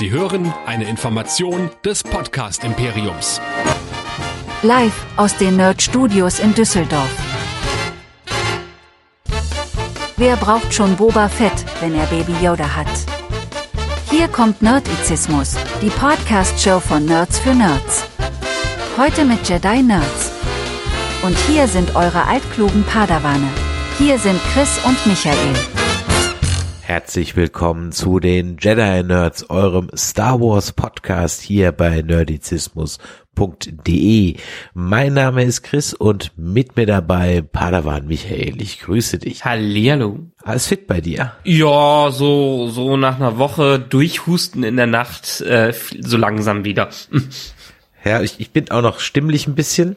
Sie hören eine Information des Podcast Imperiums. Live aus den Nerd Studios in Düsseldorf. Wer braucht schon Boba Fett, wenn er Baby Yoda hat? Hier kommt Nerdizismus, die Podcast-Show von Nerds für Nerds. Heute mit Jedi Nerds. Und hier sind eure altklugen Padawane. Hier sind Chris und Michael. Herzlich willkommen zu den Jedi Nerds, eurem Star Wars Podcast hier bei nerdizismus.de. Mein Name ist Chris und mit mir dabei Padawan Michael. Ich grüße dich. Hallihallo. Alles fit bei dir? Ja, so, so nach einer Woche durchhusten in der Nacht, äh, so langsam wieder. Ja, ich, ich bin auch noch stimmlich ein bisschen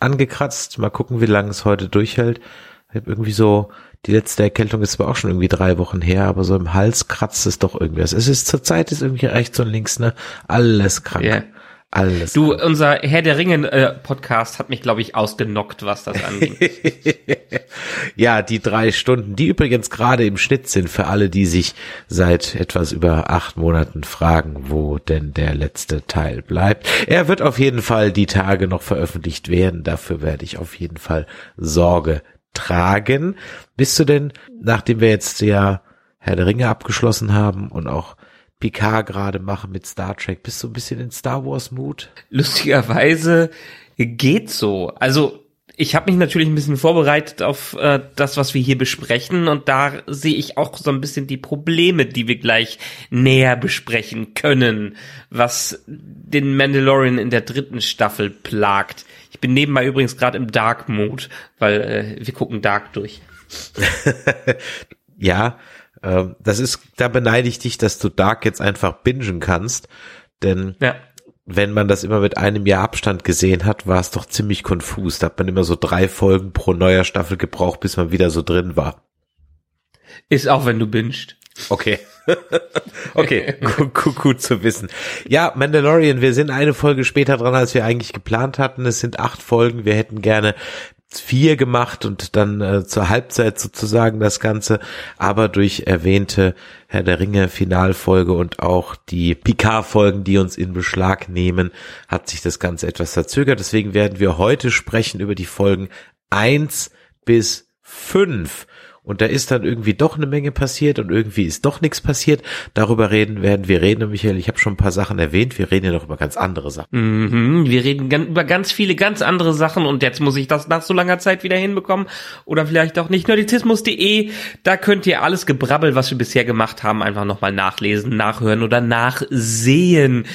angekratzt. Mal gucken, wie lange es heute durchhält. Ich habe irgendwie so die letzte Erkältung ist zwar auch schon irgendwie drei Wochen her, aber so im Hals kratzt es doch irgendwie. Es ist zur Zeit ist irgendwie rechts und links, ne? Alles krank. Yeah. Alles. Du, krank. unser Herr der Ringen äh, Podcast hat mich, glaube ich, ausgenockt, was das angeht. ja, die drei Stunden, die übrigens gerade im Schnitt sind für alle, die sich seit etwas über acht Monaten fragen, wo denn der letzte Teil bleibt. Er wird auf jeden Fall die Tage noch veröffentlicht werden. Dafür werde ich auf jeden Fall Sorge tragen. Bist du denn, nachdem wir jetzt ja Herr der Ringe abgeschlossen haben und auch Picard gerade machen mit Star Trek, bist du ein bisschen in Star Wars Mood? Lustigerweise geht so. Also ich habe mich natürlich ein bisschen vorbereitet auf äh, das, was wir hier besprechen und da sehe ich auch so ein bisschen die Probleme, die wir gleich näher besprechen können, was den Mandalorian in der dritten Staffel plagt. Bin nebenbei übrigens gerade im Dark Mode, weil äh, wir gucken Dark durch. ja, äh, das ist, da beneide ich dich, dass du Dark jetzt einfach bingen kannst, denn ja. wenn man das immer mit einem Jahr Abstand gesehen hat, war es doch ziemlich konfus. Da hat man immer so drei Folgen pro neuer Staffel gebraucht, bis man wieder so drin war. Ist auch, wenn du bingst. Okay. okay, gut, gut, zu wissen. Ja, Mandalorian, wir sind eine Folge später dran, als wir eigentlich geplant hatten. Es sind acht Folgen. Wir hätten gerne vier gemacht und dann äh, zur Halbzeit sozusagen das Ganze, aber durch erwähnte Herr der Ringe Finalfolge und auch die Picard-Folgen, die uns in Beschlag nehmen, hat sich das Ganze etwas verzögert. Deswegen werden wir heute sprechen über die Folgen eins bis fünf und da ist dann irgendwie doch eine Menge passiert und irgendwie ist doch nichts passiert. Darüber reden werden wir reden, Michael. Ich habe schon ein paar Sachen erwähnt. Wir reden ja noch über ganz andere Sachen. Mhm, wir reden über ganz viele ganz andere Sachen und jetzt muss ich das nach so langer Zeit wieder hinbekommen oder vielleicht auch nicht. Nerdizismus.de, da könnt ihr alles Gebrabbel, was wir bisher gemacht haben, einfach nochmal nachlesen, nachhören oder nachsehen.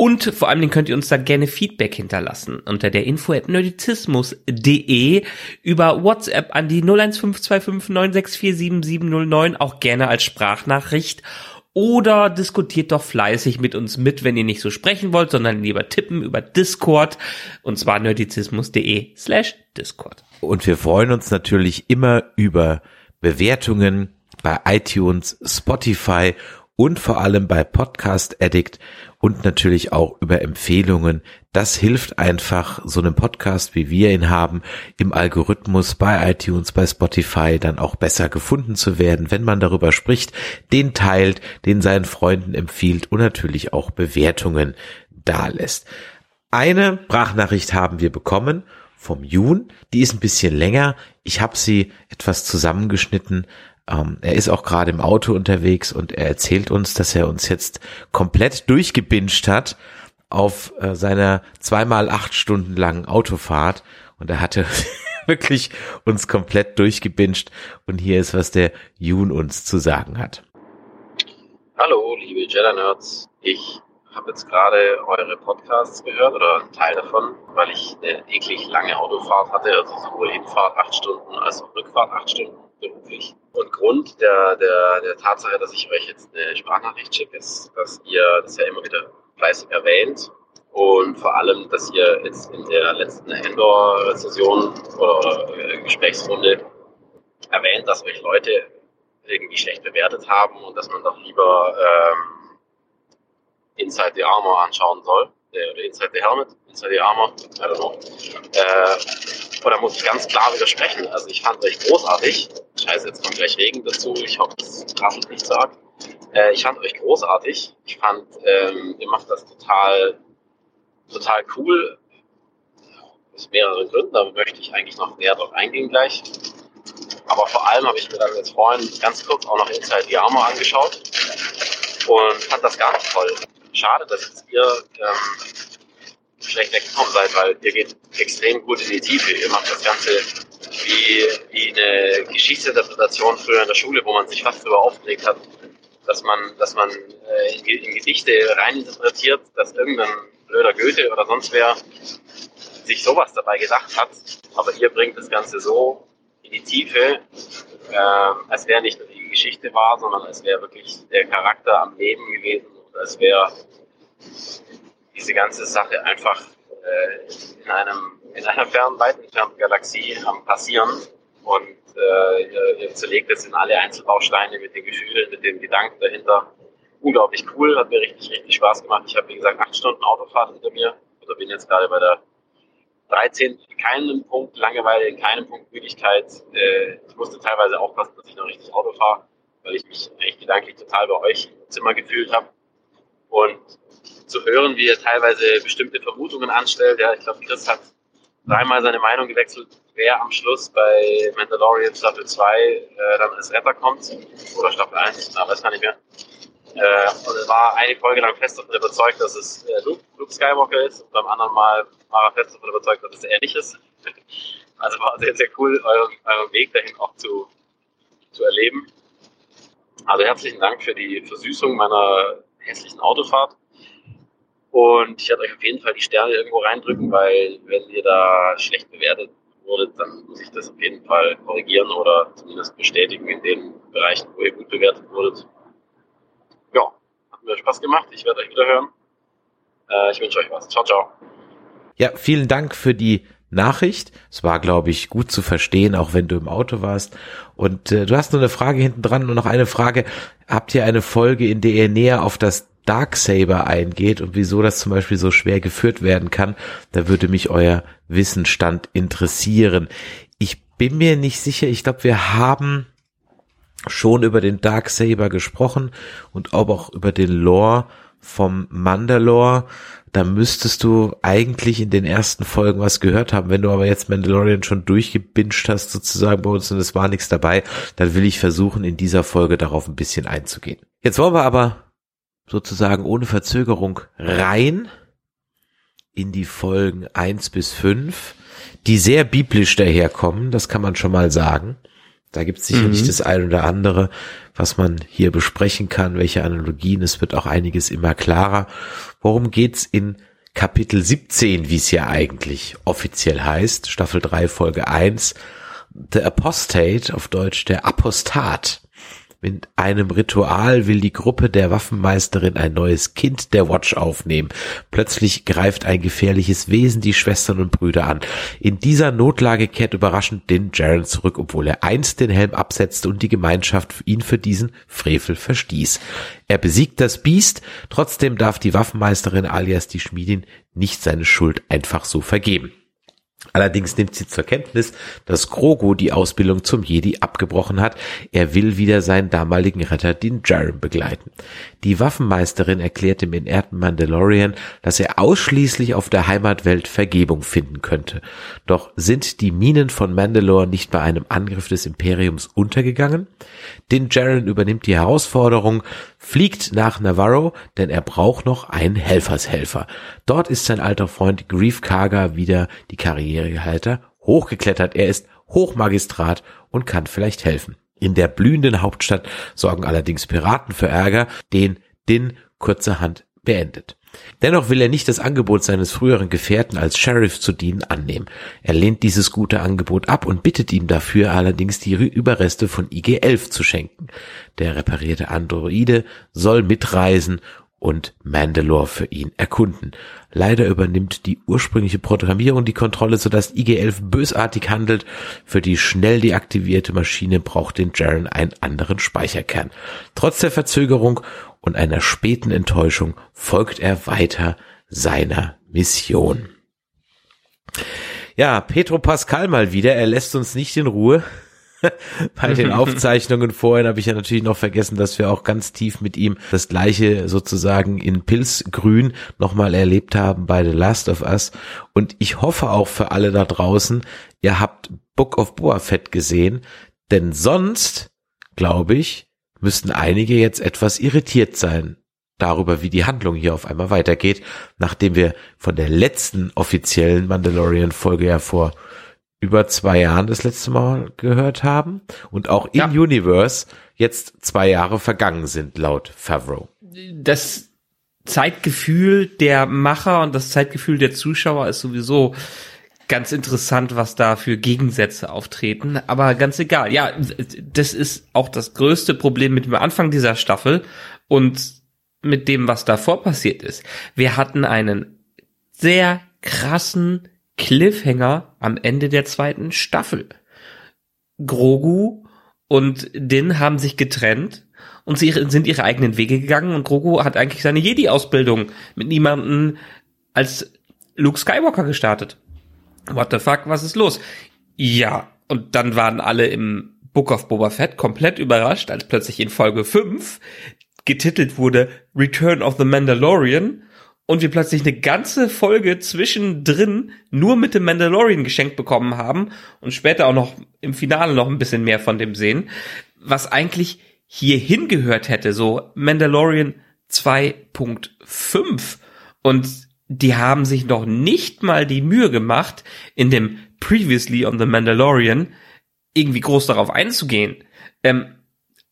Und vor allem könnt ihr uns da gerne Feedback hinterlassen unter der info nerdizismus.de über WhatsApp an die 0152596470709 auch gerne als Sprachnachricht oder diskutiert doch fleißig mit uns mit, wenn ihr nicht so sprechen wollt, sondern lieber tippen über Discord und zwar nerdizismus.de slash Discord. Und wir freuen uns natürlich immer über Bewertungen bei iTunes, Spotify und vor allem bei Podcast Addict und natürlich auch über Empfehlungen. Das hilft einfach, so einem Podcast, wie wir ihn haben, im Algorithmus bei iTunes, bei Spotify dann auch besser gefunden zu werden, wenn man darüber spricht, den teilt, den seinen Freunden empfiehlt und natürlich auch Bewertungen dalässt. Eine Sprachnachricht haben wir bekommen vom Jun, die ist ein bisschen länger. Ich habe sie etwas zusammengeschnitten, ähm, er ist auch gerade im Auto unterwegs und er erzählt uns, dass er uns jetzt komplett durchgebinscht hat auf äh, seiner zweimal acht Stunden langen Autofahrt und er hatte wirklich uns komplett durchgebinscht und hier ist, was der Jun uns zu sagen hat. Hallo, liebe Jedi Nerds. Ich habe jetzt gerade eure Podcasts gehört oder einen Teil davon, weil ich eine eklig lange Autofahrt hatte, also sowohl Hinfahrt acht Stunden als auch Rückfahrt acht Stunden beruflich. Und Grund der, der, der Tatsache, dass ich euch jetzt eine Sprachnachricht schicke, ist, dass ihr das ja immer wieder fleißig erwähnt und vor allem, dass ihr jetzt in der letzten Endor-Session oder, oder äh, Gesprächsrunde erwähnt, dass euch Leute irgendwie schlecht bewertet haben und dass man doch lieber ähm, Inside the Armor anschauen soll. Oder Inside the Helmet, Inside the Armor, I don't know. Äh, und da muss ich ganz klar widersprechen. Also ich fand euch großartig. Scheiße, jetzt kommt gleich Regen dazu. Ich hoffe, das rasselt nicht so arg. Äh, ich fand euch großartig. Ich fand, ähm, ihr macht das total, total cool. Aus mehreren Gründen, da möchte ich eigentlich noch näher drauf eingehen gleich. Aber vor allem habe ich mir dann jetzt vorhin ganz kurz auch noch Inside the Armor angeschaut und fand das gar nicht toll. Schade, dass ihr ähm, schlecht weggekommen seid, weil ihr geht extrem gut in die Tiefe. Ihr macht das Ganze wie, wie eine Geschichtsinterpretation früher in der Schule, wo man sich fast darüber aufgeregt hat, dass man, dass man äh, in, Gedichte reininterpretiert, dass irgendein blöder Goethe oder sonst wer sich sowas dabei gedacht hat. Aber ihr bringt das Ganze so in die Tiefe, äh, als wäre nicht nur die Geschichte war, sondern als wäre wirklich der Charakter am Leben gewesen als wäre diese ganze Sache einfach äh, in einem in einer fernen, weit entfernten Galaxie am passieren und äh, ihr, zerlegt es in alle Einzelbausteine mit den Gefühlen, mit den Gedanken dahinter. Unglaublich cool, hat mir richtig, richtig Spaß gemacht. Ich habe, wie gesagt, acht Stunden Autofahrt hinter mir oder bin jetzt gerade bei der 13 in keinem Punkt Langeweile, in keinem Punkt Müdigkeit. Äh, ich musste teilweise aufpassen, dass ich noch richtig Auto fahre, weil ich mich eigentlich gedanklich total bei euch im Zimmer gefühlt habe. Und zu hören, wie ihr teilweise bestimmte Vermutungen anstellt. Ja, ich glaube, Chris hat dreimal seine Meinung gewechselt, wer am Schluss bei Mandalorian Staffel 2 äh, dann als Retter kommt. Oder Staffel 1, na, weiß gar nicht mehr. Äh, und er war eine Folge lang fest davon überzeugt, dass es äh, Luke, Luke Skywalker ist. Und beim anderen Mal war er fest davon überzeugt, dass es er nicht ist. Also war sehr, sehr cool, euren, euren Weg dahin auch zu, zu erleben. Also herzlichen Dank für die Versüßung meiner hässlichen Autofahrt. Und ich werde euch auf jeden Fall die Sterne irgendwo reindrücken, weil wenn ihr da schlecht bewertet wurdet, dann muss ich das auf jeden Fall korrigieren oder zumindest bestätigen in den Bereichen, wo ihr gut bewertet wurdet. Ja, hat mir Spaß gemacht. Ich werde euch wieder hören. Äh, ich wünsche euch was. Ciao, ciao. Ja, vielen Dank für die Nachricht. Es war, glaube ich, gut zu verstehen, auch wenn du im Auto warst. Und äh, du hast noch eine Frage hinten dran und noch eine Frage. Habt ihr eine Folge, in der ihr näher auf das Darksaber eingeht und wieso das zum Beispiel so schwer geführt werden kann? Da würde mich euer Wissenstand interessieren. Ich bin mir nicht sicher. Ich glaube, wir haben schon über den Darksaber gesprochen und auch über den Lore vom Mandalore da müsstest du eigentlich in den ersten Folgen was gehört haben. Wenn du aber jetzt Mandalorian schon durchgebinscht hast, sozusagen bei uns und es war nichts dabei, dann will ich versuchen, in dieser Folge darauf ein bisschen einzugehen. Jetzt wollen wir aber sozusagen ohne Verzögerung rein in die Folgen eins bis fünf, die sehr biblisch daherkommen, das kann man schon mal sagen. Da gibt es sicherlich mhm. das ein oder andere, was man hier besprechen kann, welche Analogien. Es wird auch einiges immer klarer. Worum geht's in Kapitel 17, wie es ja eigentlich offiziell heißt, Staffel 3, Folge 1, The Apostate, auf Deutsch der Apostat. Mit einem Ritual will die Gruppe der Waffenmeisterin ein neues Kind der Watch aufnehmen. Plötzlich greift ein gefährliches Wesen die Schwestern und Brüder an. In dieser Notlage kehrt überraschend Din Jaren zurück, obwohl er einst den Helm absetzte und die Gemeinschaft ihn für diesen Frevel verstieß. Er besiegt das Biest, trotzdem darf die Waffenmeisterin alias die Schmiedin nicht seine Schuld einfach so vergeben. Allerdings nimmt sie zur Kenntnis, dass Grogu die Ausbildung zum Jedi abgebrochen hat. Er will wieder seinen damaligen Retter, den Djarin, begleiten. Die Waffenmeisterin erklärt dem inerten Mandalorian, dass er ausschließlich auf der Heimatwelt Vergebung finden könnte. Doch sind die Minen von Mandalore nicht bei einem Angriff des Imperiums untergegangen? Din Djarin übernimmt die Herausforderung, fliegt nach Navarro, denn er braucht noch einen Helfershelfer. Dort ist sein alter Freund Grief Karga wieder die Karrierehalter hochgeklettert. Er ist Hochmagistrat und kann vielleicht helfen. In der blühenden Hauptstadt sorgen allerdings Piraten für Ärger, den Din kurzerhand beendet. Dennoch will er nicht das Angebot seines früheren Gefährten als Sheriff zu dienen annehmen. Er lehnt dieses gute Angebot ab und bittet ihm dafür allerdings die Überreste von IG-11 zu schenken. Der reparierte Androide soll mitreisen und Mandalore für ihn erkunden. Leider übernimmt die ursprüngliche Programmierung die Kontrolle, sodass IG-11 bösartig handelt. Für die schnell deaktivierte Maschine braucht den Jaren einen anderen Speicherkern. Trotz der Verzögerung und einer späten Enttäuschung folgt er weiter seiner Mission. Ja, Petro Pascal mal wieder, er lässt uns nicht in Ruhe. Bei den Aufzeichnungen vorhin habe ich ja natürlich noch vergessen, dass wir auch ganz tief mit ihm das gleiche sozusagen in Pilzgrün nochmal erlebt haben bei The Last of Us. Und ich hoffe auch für alle da draußen, ihr habt Book of Boa Fett gesehen, denn sonst, glaube ich, müssten einige jetzt etwas irritiert sein darüber, wie die Handlung hier auf einmal weitergeht, nachdem wir von der letzten offiziellen Mandalorian-Folge ja vor über zwei Jahren das letzte Mal gehört haben und auch in ja. Universe jetzt zwei Jahre vergangen sind, laut Favreau. Das Zeitgefühl der Macher und das Zeitgefühl der Zuschauer ist sowieso ganz interessant, was da für Gegensätze auftreten. Aber ganz egal. Ja, das ist auch das größte Problem mit dem Anfang dieser Staffel und mit dem, was davor passiert ist. Wir hatten einen sehr krassen Cliffhanger am Ende der zweiten Staffel. Grogu und Din haben sich getrennt und sie sind ihre eigenen Wege gegangen und Grogu hat eigentlich seine Jedi-Ausbildung mit niemanden als Luke Skywalker gestartet. What the fuck, was ist los? Ja, und dann waren alle im Book of Boba Fett komplett überrascht, als plötzlich in Folge 5 getitelt wurde Return of the Mandalorian und wir plötzlich eine ganze Folge zwischendrin nur mit dem Mandalorian geschenkt bekommen haben und später auch noch im Finale noch ein bisschen mehr von dem sehen, was eigentlich hier hingehört hätte, so Mandalorian 2.5 und die haben sich noch nicht mal die Mühe gemacht, in dem Previously on the Mandalorian irgendwie groß darauf einzugehen. Ähm,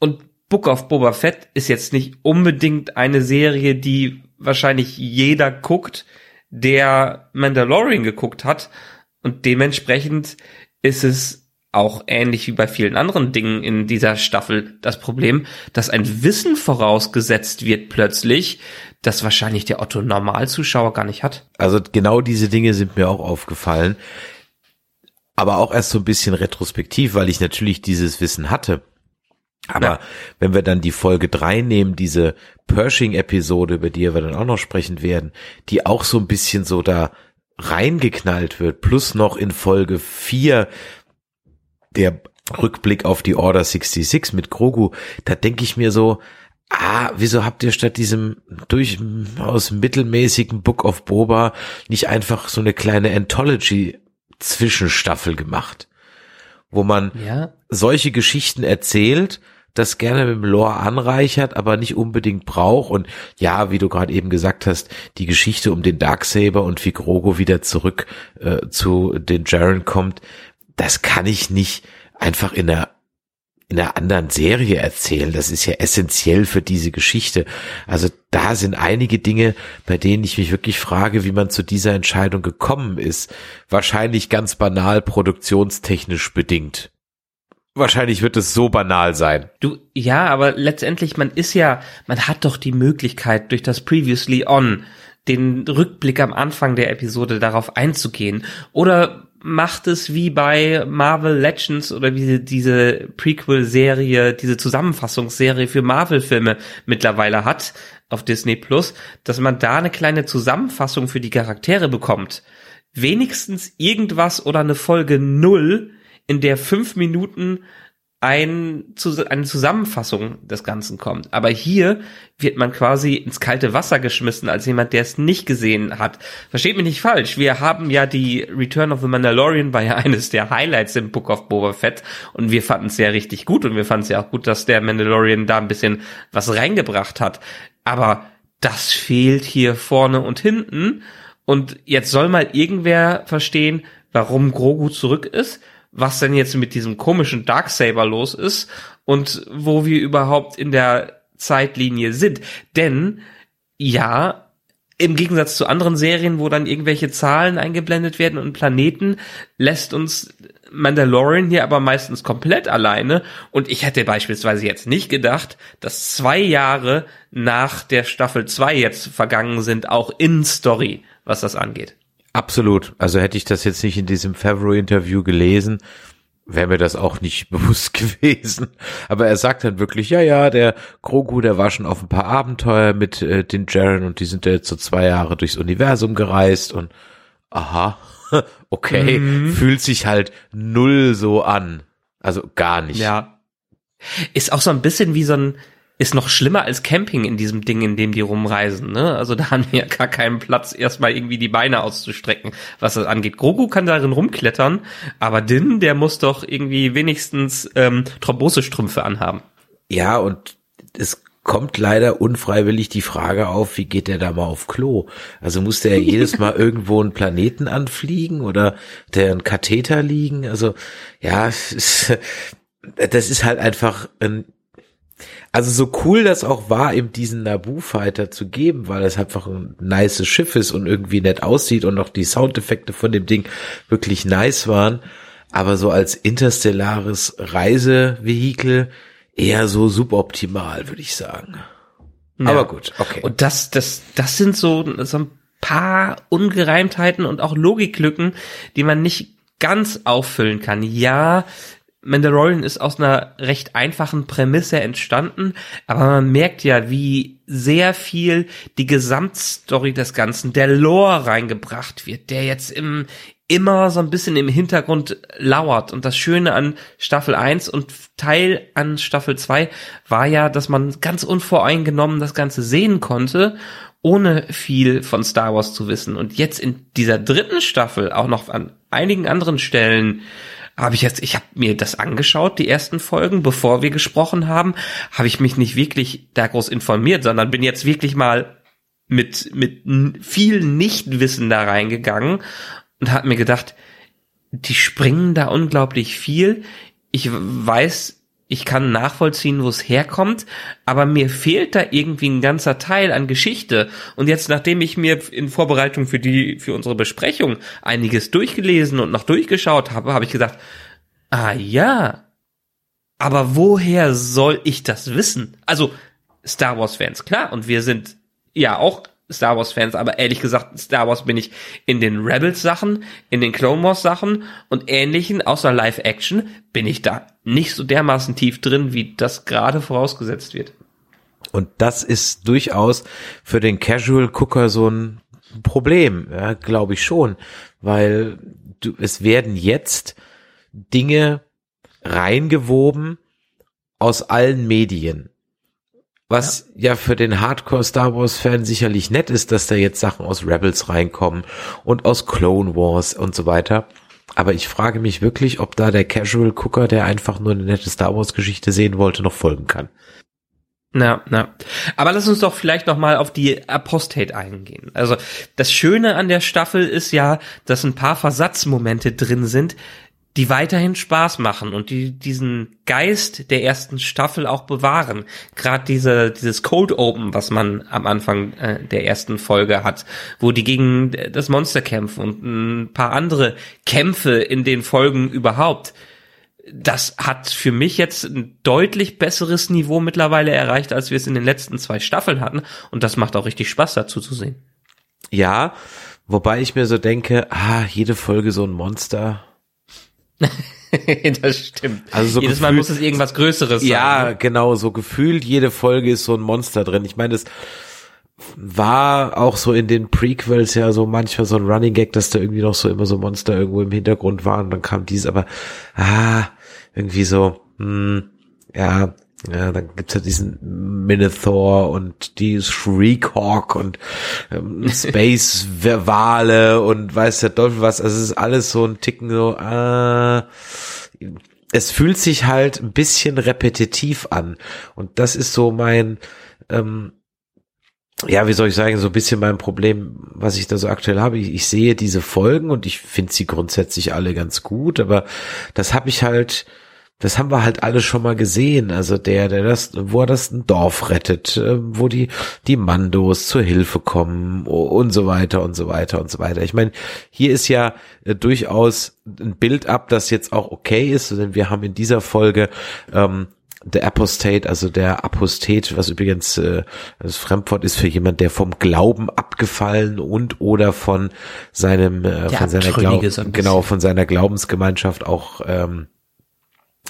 und Book of Boba Fett ist jetzt nicht unbedingt eine Serie, die wahrscheinlich jeder guckt, der Mandalorian geguckt hat. Und dementsprechend ist es auch ähnlich wie bei vielen anderen Dingen in dieser Staffel das Problem, dass ein Wissen vorausgesetzt wird plötzlich, das wahrscheinlich der Otto Normalzuschauer gar nicht hat. Also genau diese Dinge sind mir auch aufgefallen. Aber auch erst so ein bisschen retrospektiv, weil ich natürlich dieses Wissen hatte. Aber ja. wenn wir dann die Folge drei nehmen, diese Pershing-Episode, über die wir dann auch noch sprechen werden, die auch so ein bisschen so da reingeknallt wird, plus noch in Folge vier der Rückblick auf die Order 66 mit Grogu, da denke ich mir so, ah, wieso habt ihr statt diesem durchaus mittelmäßigen Book of Boba nicht einfach so eine kleine Anthology-Zwischenstaffel gemacht, wo man ja. solche Geschichten erzählt, das gerne mit dem Lore anreichert, aber nicht unbedingt braucht. Und ja, wie du gerade eben gesagt hast, die Geschichte um den Darksaber und wie Grogo wieder zurück äh, zu den Jaren kommt, das kann ich nicht einfach in einer in einer anderen Serie erzählen. Das ist ja essentiell für diese Geschichte. Also da sind einige Dinge, bei denen ich mich wirklich frage, wie man zu dieser Entscheidung gekommen ist. Wahrscheinlich ganz banal produktionstechnisch bedingt. Wahrscheinlich wird es so banal sein. Du, ja, aber letztendlich, man ist ja, man hat doch die Möglichkeit, durch das Previously On den Rückblick am Anfang der Episode darauf einzugehen. Oder macht es wie bei Marvel Legends oder wie diese Prequel-Serie, diese Zusammenfassungsserie für Marvel-Filme mittlerweile hat auf Disney Plus, dass man da eine kleine Zusammenfassung für die Charaktere bekommt. Wenigstens irgendwas oder eine Folge null in der fünf Minuten ein, eine Zusammenfassung des Ganzen kommt. Aber hier wird man quasi ins kalte Wasser geschmissen als jemand, der es nicht gesehen hat. Versteht mich nicht falsch. Wir haben ja die Return of the Mandalorian war ja eines der Highlights im Book of Boba Fett und wir fanden es ja richtig gut und wir fanden es ja auch gut, dass der Mandalorian da ein bisschen was reingebracht hat. Aber das fehlt hier vorne und hinten und jetzt soll mal irgendwer verstehen, warum Grogu zurück ist was denn jetzt mit diesem komischen Darksaber los ist und wo wir überhaupt in der Zeitlinie sind. Denn ja, im Gegensatz zu anderen Serien, wo dann irgendwelche Zahlen eingeblendet werden und Planeten, lässt uns Mandalorian hier aber meistens komplett alleine. Und ich hätte beispielsweise jetzt nicht gedacht, dass zwei Jahre nach der Staffel 2 jetzt vergangen sind, auch in Story, was das angeht. Absolut. Also hätte ich das jetzt nicht in diesem Favreau-Interview gelesen, wäre mir das auch nicht bewusst gewesen. Aber er sagt dann wirklich, ja, ja, der Grogu, der war schon auf ein paar Abenteuer mit äh, den Jaren und die sind ja jetzt so zwei Jahre durchs Universum gereist und aha, okay, mhm. fühlt sich halt null so an. Also gar nicht. Ja. Ist auch so ein bisschen wie so ein, ist noch schlimmer als Camping in diesem Ding, in dem die rumreisen, ne? Also da haben wir ja gar keinen Platz, erstmal irgendwie die Beine auszustrecken, was das angeht. Grogu kann darin rumklettern, aber Din, der muss doch irgendwie wenigstens ähm, Thrombosestrümpfe anhaben. Ja, und es kommt leider unfreiwillig die Frage auf, wie geht der da mal auf Klo? Also muss der jedes Mal irgendwo einen Planeten anfliegen oder der einen Katheter liegen? Also ja, das ist halt einfach ein also so cool das auch war, eben diesen Naboo-Fighter zu geben, weil es einfach ein nice Schiff ist und irgendwie nett aussieht und auch die Soundeffekte von dem Ding wirklich nice waren. Aber so als interstellares Reisevehikel eher so suboptimal, würde ich sagen. Ja. Aber gut, okay. Und das, das, das sind so, so ein paar Ungereimtheiten und auch Logiklücken, die man nicht ganz auffüllen kann. Ja, Mandalorian ist aus einer recht einfachen Prämisse entstanden, aber man merkt ja, wie sehr viel die Gesamtstory des Ganzen, der Lore reingebracht wird, der jetzt im, immer so ein bisschen im Hintergrund lauert. Und das Schöne an Staffel 1 und Teil an Staffel 2 war ja, dass man ganz unvoreingenommen das Ganze sehen konnte, ohne viel von Star Wars zu wissen. Und jetzt in dieser dritten Staffel auch noch an einigen anderen Stellen habe ich jetzt, ich habe mir das angeschaut, die ersten Folgen, bevor wir gesprochen haben, habe ich mich nicht wirklich da groß informiert, sondern bin jetzt wirklich mal mit, mit viel Nichtwissen da reingegangen und habe mir gedacht, die springen da unglaublich viel. Ich weiß, ich kann nachvollziehen, wo es herkommt, aber mir fehlt da irgendwie ein ganzer Teil an Geschichte. Und jetzt, nachdem ich mir in Vorbereitung für die, für unsere Besprechung einiges durchgelesen und noch durchgeschaut habe, habe ich gesagt, ah ja, aber woher soll ich das wissen? Also, Star Wars Fans, klar, und wir sind ja auch Star Wars Fans, aber ehrlich gesagt, Star Wars bin ich in den Rebels Sachen, in den Clone Wars Sachen und ähnlichen, außer Live Action, bin ich da nicht so dermaßen tief drin, wie das gerade vorausgesetzt wird. Und das ist durchaus für den Casual Cooker so ein Problem, ja, glaube ich schon, weil du, es werden jetzt Dinge reingewoben aus allen Medien. Was ja. ja, für den Hardcore Star Wars Fan sicherlich nett ist, dass da jetzt Sachen aus Rebels reinkommen und aus Clone Wars und so weiter. Aber ich frage mich wirklich, ob da der Casual Cooker, der einfach nur eine nette Star Wars Geschichte sehen wollte, noch folgen kann. Na, na. Aber lass uns doch vielleicht noch mal auf die Apostate eingehen. Also das Schöne an der Staffel ist ja, dass ein paar Versatzmomente drin sind, die weiterhin Spaß machen und die diesen Geist der ersten Staffel auch bewahren. Gerade diese dieses Cold Open, was man am Anfang äh, der ersten Folge hat, wo die gegen das Monster kämpfen und ein paar andere Kämpfe in den Folgen überhaupt. Das hat für mich jetzt ein deutlich besseres Niveau mittlerweile erreicht, als wir es in den letzten zwei Staffeln hatten. Und das macht auch richtig Spaß dazu zu sehen. Ja, wobei ich mir so denke, ah, jede Folge so ein Monster das stimmt. Also so Jedes Mal muss es irgendwas Größeres sein. Ja, ne? genau, so gefühlt jede Folge ist so ein Monster drin. Ich meine, es war auch so in den Prequels ja so manchmal so ein Running Gag, dass da irgendwie noch so immer so Monster irgendwo im Hintergrund waren und dann kam dies, aber ah, irgendwie so, hm, ja, ja, dann gibt's ja diesen Minotaur und die Shriekhawk und ähm, Space Wale und weiß der Teufel was. Also es ist alles so ein Ticken so, äh, es fühlt sich halt ein bisschen repetitiv an. Und das ist so mein, ähm, ja, wie soll ich sagen, so ein bisschen mein Problem, was ich da so aktuell habe. Ich, ich sehe diese Folgen und ich finde sie grundsätzlich alle ganz gut, aber das habe ich halt das haben wir halt alle schon mal gesehen. Also der, der das, wo er das ein Dorf rettet, äh, wo die, die Mandos zur Hilfe kommen und so weiter und so weiter und so weiter. Ich meine, hier ist ja äh, durchaus ein Bild ab, das jetzt auch okay ist, denn wir haben in dieser Folge ähm, der Apostate, also der Apostat, was übrigens äh, das Fremdwort ist für jemand, der vom Glauben abgefallen und oder von seinem äh, von seiner Glaub genau von seiner Glaubensgemeinschaft auch ähm,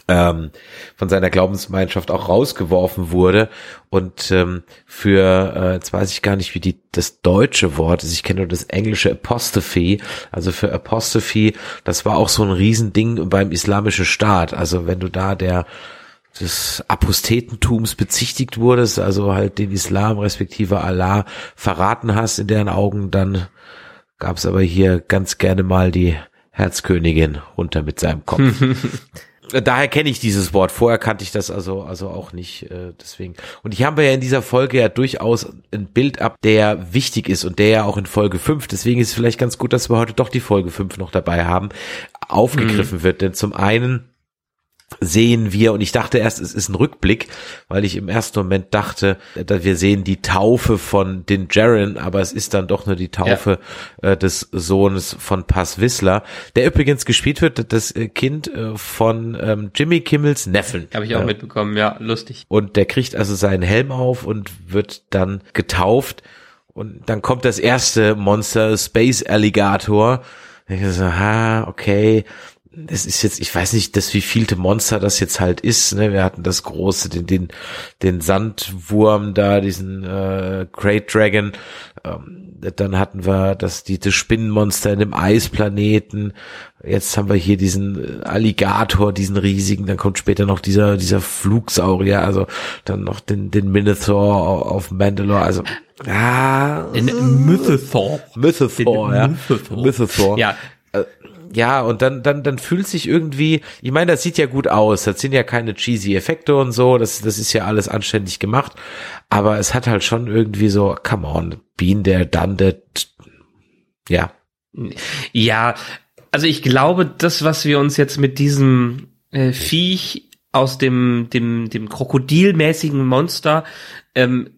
ähm, von seiner Glaubensgemeinschaft auch rausgeworfen wurde und ähm, für äh, jetzt weiß ich gar nicht wie die das deutsche Wort ist. Ich kenne nur das englische Apostrophe. Also für Apostrophe das war auch so ein Riesending beim islamischen Staat. Also wenn du da der des Apostetentums bezichtigt wurdest, also halt den Islam respektive Allah verraten hast in deren Augen, dann gab es aber hier ganz gerne mal die Herzkönigin runter mit seinem Kopf. Daher kenne ich dieses Wort. Vorher kannte ich das also also auch nicht. Äh, deswegen. Und ich habe ja in dieser Folge ja durchaus ein Bild ab, der wichtig ist und der ja auch in Folge 5, deswegen ist es vielleicht ganz gut, dass wir heute doch die Folge 5 noch dabei haben, aufgegriffen mhm. wird. Denn zum einen sehen wir, und ich dachte erst, es ist ein Rückblick, weil ich im ersten Moment dachte, dass wir sehen die Taufe von den Jaren, aber es ist dann doch nur die Taufe ja. äh, des Sohnes von Pass Wissler, der übrigens gespielt wird, das äh, Kind äh, von ähm, Jimmy Kimmels Neffen. Habe ich auch äh, mitbekommen, ja, lustig. Und der kriegt also seinen Helm auf und wird dann getauft und dann kommt das erste Monster, Space Alligator. Ich so, ha, okay, das ist jetzt, ich weiß nicht, das wievielte Monster das jetzt halt ist. Ne? Wir hatten das große, den, den, den Sandwurm da, diesen äh, Great Dragon. Ähm, dann hatten wir das, die, das Spinnenmonster in dem Eisplaneten. Jetzt haben wir hier diesen Alligator, diesen riesigen. Dann kommt später noch dieser, dieser Flugsaurier. Also dann noch den, den Minotaur auf Mandalore. Also Ah, in Mythothor. Mythothor, ja. Mythothor. Ja, ja, und dann, dann, dann fühlt sich irgendwie, ich meine, das sieht ja gut aus, das sind ja keine cheesy Effekte und so, das, das ist ja alles anständig gemacht, aber es hat halt schon irgendwie so, come on, Bean der done that, ja. Ja, also ich glaube, das, was wir uns jetzt mit diesem äh, Viech aus dem, dem, dem krokodilmäßigen Monster ähm,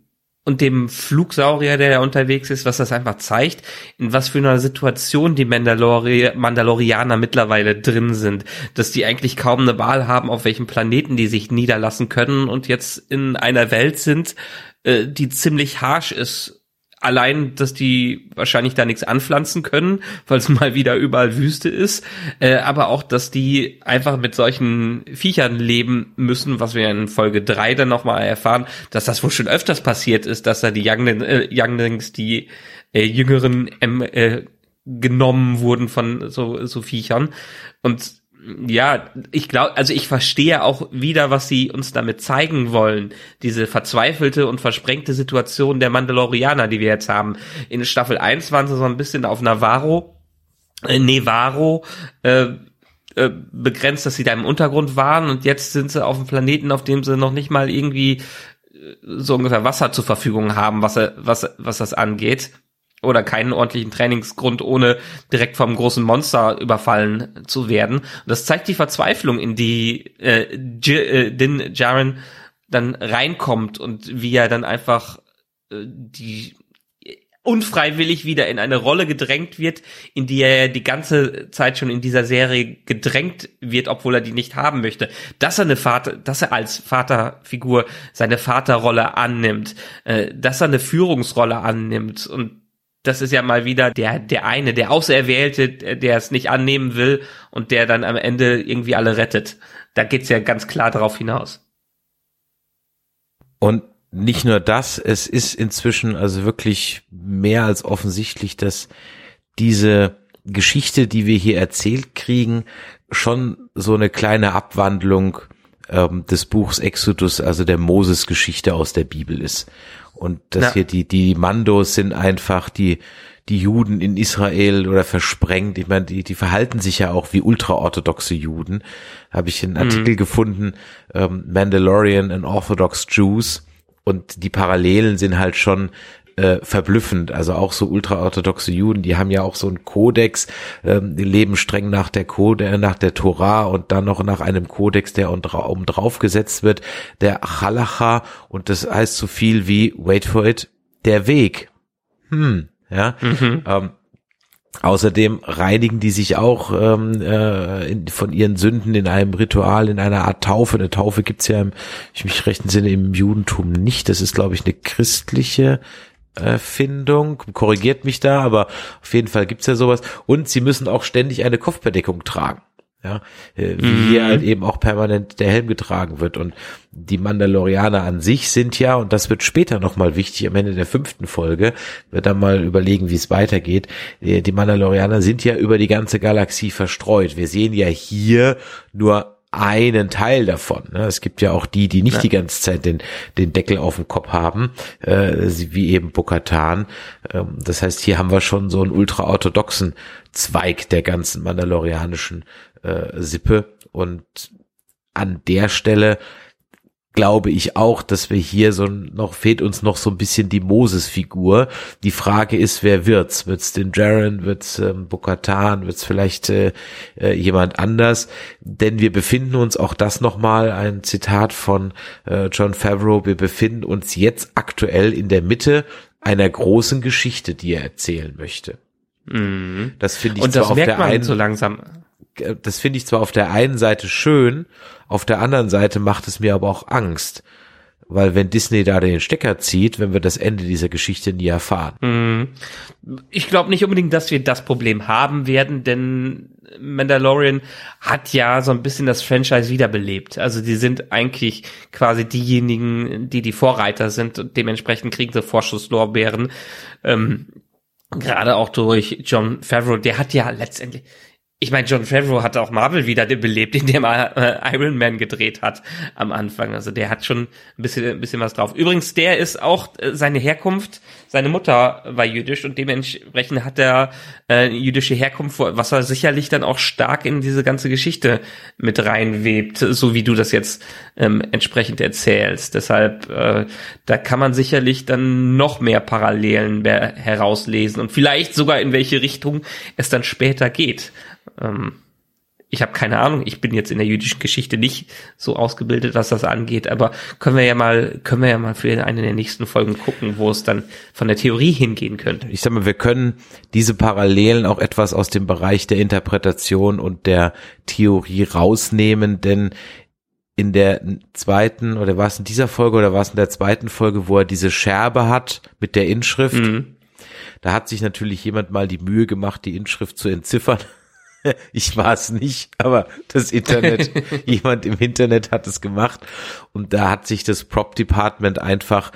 und dem Flugsaurier, der da unterwegs ist, was das einfach zeigt, in was für einer Situation die Mandalori Mandalorianer mittlerweile drin sind, dass die eigentlich kaum eine Wahl haben, auf welchem Planeten die sich niederlassen können und jetzt in einer Welt sind, äh, die ziemlich harsh ist allein, dass die wahrscheinlich da nichts anpflanzen können, weil es mal wieder überall Wüste ist, äh, aber auch, dass die einfach mit solchen Viechern leben müssen, was wir in Folge drei dann nochmal erfahren, dass das wohl schon öfters passiert ist, dass da die Youngling, äh, Younglings, die äh, Jüngeren ähm, äh, genommen wurden von so, so Viechern. Und ja, ich glaube, also ich verstehe auch wieder, was sie uns damit zeigen wollen. Diese verzweifelte und versprengte Situation der Mandalorianer, die wir jetzt haben. In Staffel 1 waren sie so ein bisschen auf Navarro, äh, Nevaro, äh, äh, begrenzt, dass sie da im Untergrund waren und jetzt sind sie auf dem Planeten, auf dem sie noch nicht mal irgendwie äh, so ungefähr Wasser zur Verfügung haben, was, was, was das angeht oder keinen ordentlichen Trainingsgrund, ohne direkt vom großen Monster überfallen zu werden. Und das zeigt die Verzweiflung, in die äh, J äh, Din Jaren dann reinkommt und wie er dann einfach äh, die unfreiwillig wieder in eine Rolle gedrängt wird, in die er die ganze Zeit schon in dieser Serie gedrängt wird, obwohl er die nicht haben möchte. Dass er eine Vater, dass er als Vaterfigur seine Vaterrolle annimmt, äh, dass er eine Führungsrolle annimmt und das ist ja mal wieder der, der eine, der Auserwählte, der es nicht annehmen will und der dann am Ende irgendwie alle rettet. Da geht's ja ganz klar darauf hinaus. Und nicht nur das, es ist inzwischen also wirklich mehr als offensichtlich, dass diese Geschichte, die wir hier erzählt kriegen, schon so eine kleine Abwandlung ähm, des Buchs Exodus, also der Moses-Geschichte aus der Bibel ist. Und dass ja. hier die, die Mandos sind einfach die, die Juden in Israel oder versprengt. Ich meine, die, die verhalten sich ja auch wie ultraorthodoxe Juden. Habe ich einen Artikel mhm. gefunden, ähm, Mandalorian and Orthodox Jews. Und die Parallelen sind halt schon äh, verblüffend. Also auch so ultraorthodoxe Juden, die haben ja auch so einen Kodex, ähm, die leben streng nach der Code, nach der Torah und dann noch nach einem Kodex, der um, um drauf gesetzt wird, der Halacha und das heißt so viel wie, wait for it, der Weg. Hm, ja. Mhm. Ähm, Außerdem reinigen die sich auch ähm, äh, in, von ihren Sünden in einem Ritual, in einer Art Taufe. Eine Taufe gibt's ja im, ich mich rechten Sinne im Judentum nicht. Das ist, glaube ich, eine christliche Erfindung, korrigiert mich da, aber auf jeden Fall gibt's ja sowas. Und sie müssen auch ständig eine Kopfbedeckung tragen. Ja, äh, wie mhm. hier halt eben auch permanent der Helm getragen wird. Und die Mandalorianer an sich sind ja, und das wird später nochmal wichtig, am Ende der fünften Folge, wird dann mal überlegen, wie es weitergeht. Äh, die Mandalorianer sind ja über die ganze Galaxie verstreut. Wir sehen ja hier nur einen Teil davon. Ne? Es gibt ja auch die, die nicht ja. die ganze Zeit den, den Deckel auf dem Kopf haben, äh, wie eben Bokatan. Ähm, das heißt, hier haben wir schon so einen ultraorthodoxen Zweig der ganzen mandalorianischen äh, Sippe. Und an der Stelle glaube ich auch, dass wir hier so noch fehlt uns noch so ein bisschen die Moses-Figur. Die Frage ist, wer wird's? Wird's den Jaren? Wird's ähm, Bokatan? Wird's vielleicht äh, äh, jemand anders? Denn wir befinden uns auch das nochmal ein Zitat von äh, John Favreau. Wir befinden uns jetzt aktuell in der Mitte einer großen Geschichte, die er erzählen möchte. Mhm. Das finde ich Und zwar das auf merkt der man einen so langsam. Äh, das finde ich zwar auf der einen Seite schön, auf der anderen Seite macht es mir aber auch Angst. Weil wenn Disney da den Stecker zieht, wenn wir das Ende dieser Geschichte nie erfahren. Mhm. Ich glaube nicht unbedingt, dass wir das Problem haben werden, denn Mandalorian hat ja so ein bisschen das Franchise wiederbelebt. Also die sind eigentlich quasi diejenigen, die die Vorreiter sind und dementsprechend kriegen sie Vorschusslorbeeren. Ähm, Gerade auch durch John Favreau, der hat ja letztendlich, ich meine, John Favreau hat auch Marvel wieder belebt, indem er äh, Iron Man gedreht hat am Anfang. Also der hat schon ein bisschen, ein bisschen was drauf. Übrigens, der ist auch äh, seine Herkunft, seine Mutter war jüdisch und dementsprechend hat er äh, jüdische Herkunft, was er sicherlich dann auch stark in diese ganze Geschichte mit reinwebt, so wie du das jetzt ähm, entsprechend erzählst. Deshalb, äh, da kann man sicherlich dann noch mehr Parallelen herauslesen und vielleicht sogar in welche Richtung es dann später geht. Ähm, ich habe keine Ahnung, ich bin jetzt in der jüdischen Geschichte nicht so ausgebildet, was das angeht, aber können wir ja mal, können wir ja mal für eine der nächsten Folgen gucken, wo es dann von der Theorie hingehen könnte. Ich sag mal, wir können diese Parallelen auch etwas aus dem Bereich der Interpretation und der Theorie rausnehmen, denn in der zweiten, oder war es in dieser Folge oder war es in der zweiten Folge, wo er diese Scherbe hat mit der Inschrift, mhm. da hat sich natürlich jemand mal die Mühe gemacht, die Inschrift zu entziffern ich war es nicht, aber das Internet, jemand im Internet hat es gemacht und da hat sich das Prop Department einfach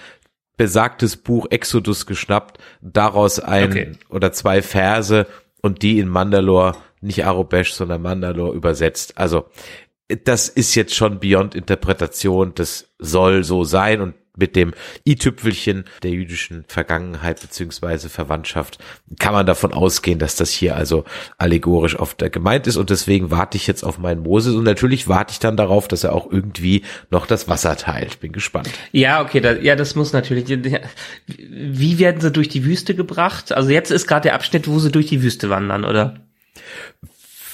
besagtes Buch Exodus geschnappt, daraus ein okay. oder zwei Verse und die in Mandalore, nicht Arobesh, sondern Mandalore übersetzt. Also das ist jetzt schon beyond Interpretation, das soll so sein und mit dem i-Tüpfelchen der jüdischen Vergangenheit beziehungsweise Verwandtschaft kann man davon ausgehen, dass das hier also allegorisch oft gemeint ist und deswegen warte ich jetzt auf meinen Moses und natürlich warte ich dann darauf, dass er auch irgendwie noch das Wasser teilt. Bin gespannt. Ja, okay, da, ja, das muss natürlich. Wie werden sie durch die Wüste gebracht? Also jetzt ist gerade der Abschnitt, wo sie durch die Wüste wandern, oder?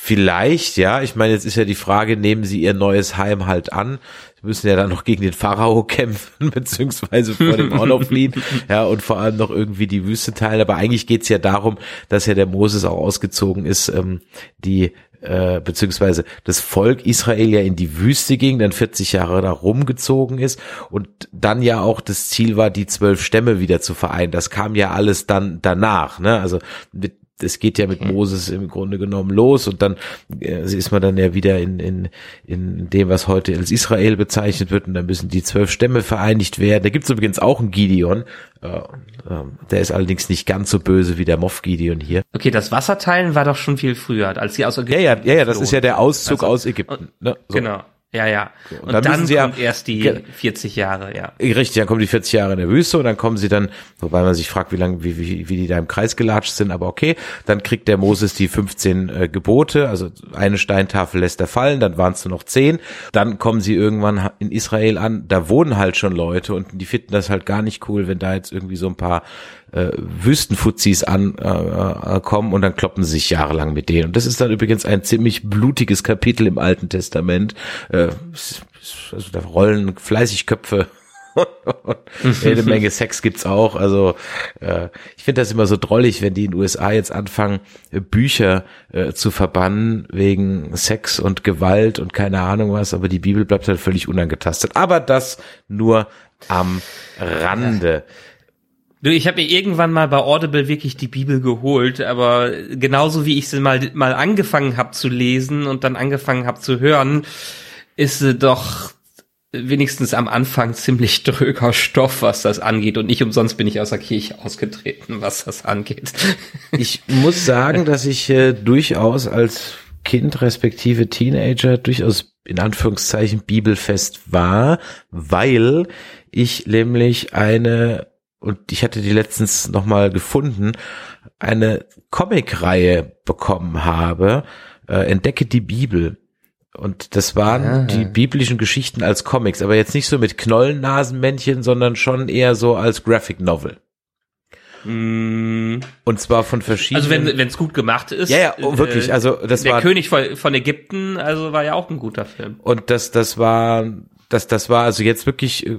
Vielleicht, ja. Ich meine, jetzt ist ja die Frage, nehmen Sie Ihr neues Heim halt an? Sie müssen ja dann noch gegen den Pharao kämpfen, beziehungsweise vor dem noch fliehen, ja, und vor allem noch irgendwie die Wüste teilen. Aber eigentlich geht's ja darum, dass ja der Moses auch ausgezogen ist, ähm, die äh, beziehungsweise das Volk Israel ja in die Wüste ging, dann 40 Jahre da rumgezogen ist und dann ja auch das Ziel war, die zwölf Stämme wieder zu vereinen. Das kam ja alles dann danach, ne? Also mit es geht ja mit Moses im Grunde genommen los und dann äh, ist man dann ja wieder in, in, in dem, was heute als Israel bezeichnet wird und dann müssen die zwölf Stämme vereinigt werden. Da gibt es übrigens auch einen Gideon, äh, äh, der ist allerdings nicht ganz so böse wie der Moff Gideon hier. Okay, das Wasserteilen war doch schon viel früher, als sie aus Ägypten Ja, ja, ja, ja das ist ja der Auszug also, aus Ägypten. Ne? So. Genau. Ja, ja. Und, und dann, dann kommt ja, erst die 40 Jahre, ja. Richtig, dann kommen die 40 Jahre in der Wüste und dann kommen sie dann, wobei man sich fragt, wie lange, wie, wie, wie die da im Kreis gelatscht sind, aber okay. Dann kriegt der Moses die 15 äh, Gebote, also eine Steintafel lässt er fallen, dann waren es nur noch 10. Dann kommen sie irgendwann in Israel an, da wohnen halt schon Leute und die finden das halt gar nicht cool, wenn da jetzt irgendwie so ein paar äh, Wüstenfuzis ankommen äh, und dann kloppen sie sich jahrelang mit denen. Und das ist dann übrigens ein ziemlich blutiges Kapitel im Alten Testament. Äh, also da rollen fleißig Köpfe jede Menge Sex gibt's auch. Also äh, ich finde das immer so drollig, wenn die in den USA jetzt anfangen, äh, Bücher äh, zu verbannen wegen Sex und Gewalt und keine Ahnung was, aber die Bibel bleibt halt völlig unangetastet. Aber das nur am Rande. Du, ich habe mir irgendwann mal bei Audible wirklich die Bibel geholt, aber genauso wie ich sie mal mal angefangen habe zu lesen und dann angefangen habe zu hören, ist sie doch wenigstens am Anfang ziemlich dröger Stoff, was das angeht. Und nicht umsonst bin ich aus der Kirche ausgetreten, was das angeht. Ich muss sagen, dass ich äh, durchaus als Kind respektive Teenager durchaus in Anführungszeichen bibelfest war, weil ich nämlich eine, und ich hatte die letztens nochmal gefunden, eine Comicreihe bekommen habe, äh, Entdecke die Bibel. Und das waren Ah. die biblischen Geschichten als Comics, aber jetzt nicht so mit Knollennasenmännchen, sondern schon eher so als Graphic Novel. Mm, Und zwar von verschiedenen. Also wenn wenn es gut gemacht ist. Ja, ja, oh, wirklich, äh, also das der war- König von, von Ägypten, also war ja auch ein guter Film. Und das, das war, das, das war also jetzt wirklich, äh,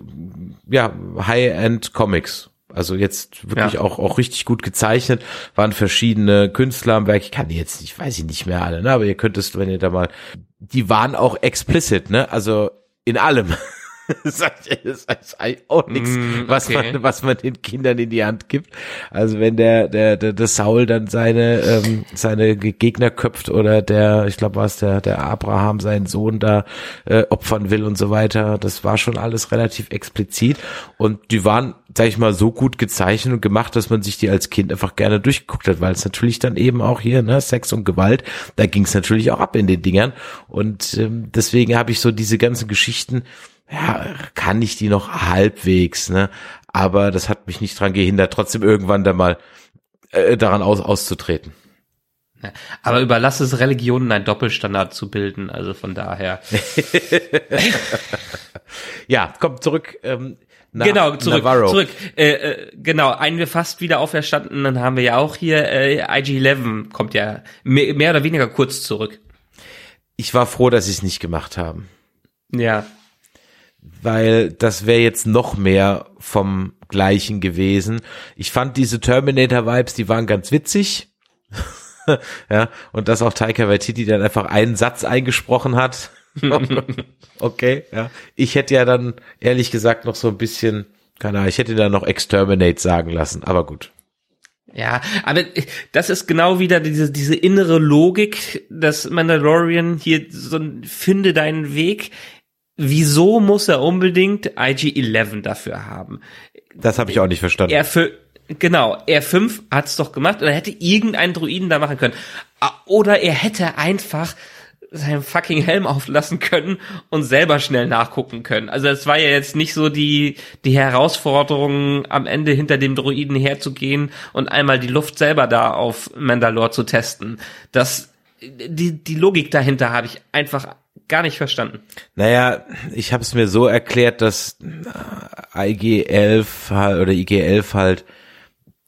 ja, High-End Comics. Also jetzt wirklich Ja. auch, auch richtig gut gezeichnet, waren verschiedene Künstler am Werk. Ich kann die jetzt nicht, weiß ich nicht mehr alle, ne, aber ihr könntest, wenn ihr da mal, die waren auch explicit, ne, also in allem. Das ist eigentlich auch nichts, Mm, was okay. man, was man den Kindern in die Hand gibt. Also wenn der, der, der, der Saul dann seine, ähm, seine Gegner köpft oder der, ich glaube, was der, der Abraham seinen Sohn da äh, opfern will und so weiter, das war schon alles relativ explizit und die waren, sag ich mal, so gut gezeichnet und gemacht, dass man sich die als Kind einfach gerne durchgeguckt hat, weil es natürlich dann eben auch hier, ne, Sex und Gewalt, da ging es natürlich auch ab in den Dingern und ähm, deswegen habe ich so diese ganzen Geschichten ja, kann ich die noch halbwegs, ne? Aber das hat mich nicht dran gehindert, trotzdem irgendwann da mal äh, daran aus, auszutreten. Aber überlass es Religionen einen Doppelstandard zu bilden, also von daher. Ja, komm zurück. Ähm, Na, genau, zurück, Navarro. zurück. Äh, äh, genau, einen wir fast wieder auferstandenen haben wir ja auch hier. Äh, IG-11 kommt ja mehr, mehr oder weniger kurz zurück. Ich war froh, dass sie es nicht gemacht haben, Ja, weil das wäre jetzt noch mehr vom Gleichen gewesen. Ich fand diese Terminator-Vibes, die waren ganz witzig. ja, und dass auch Taika Waititi dann einfach einen Satz eingesprochen hat. okay, ja. Ich hätte ja dann ehrlich gesagt noch so ein bisschen, keine Ahnung, ich hätte da noch Exterminate sagen lassen, aber gut. Ja, aber das ist genau wieder diese, diese innere Logik, dass Mandalorian hier so ein Finde deinen Weg. Wieso muss er unbedingt IG-11 dafür haben? Das habe ich auch nicht verstanden. Er für, genau, R5 hat's doch gemacht und er hätte irgendeinen Druiden da machen können. Oder er hätte einfach seinen fucking Helm auflassen können und selber schnell nachgucken können. Also es war ja jetzt nicht so die, die Herausforderung, am Ende hinter dem Druiden herzugehen und einmal die Luft selber da auf Mandalore zu testen. Das, die, die Logik dahinter habe ich einfach gar nicht verstanden. Naja, ich habe es mir so erklärt, dass äh, IG-11 halt, oder IG-11 halt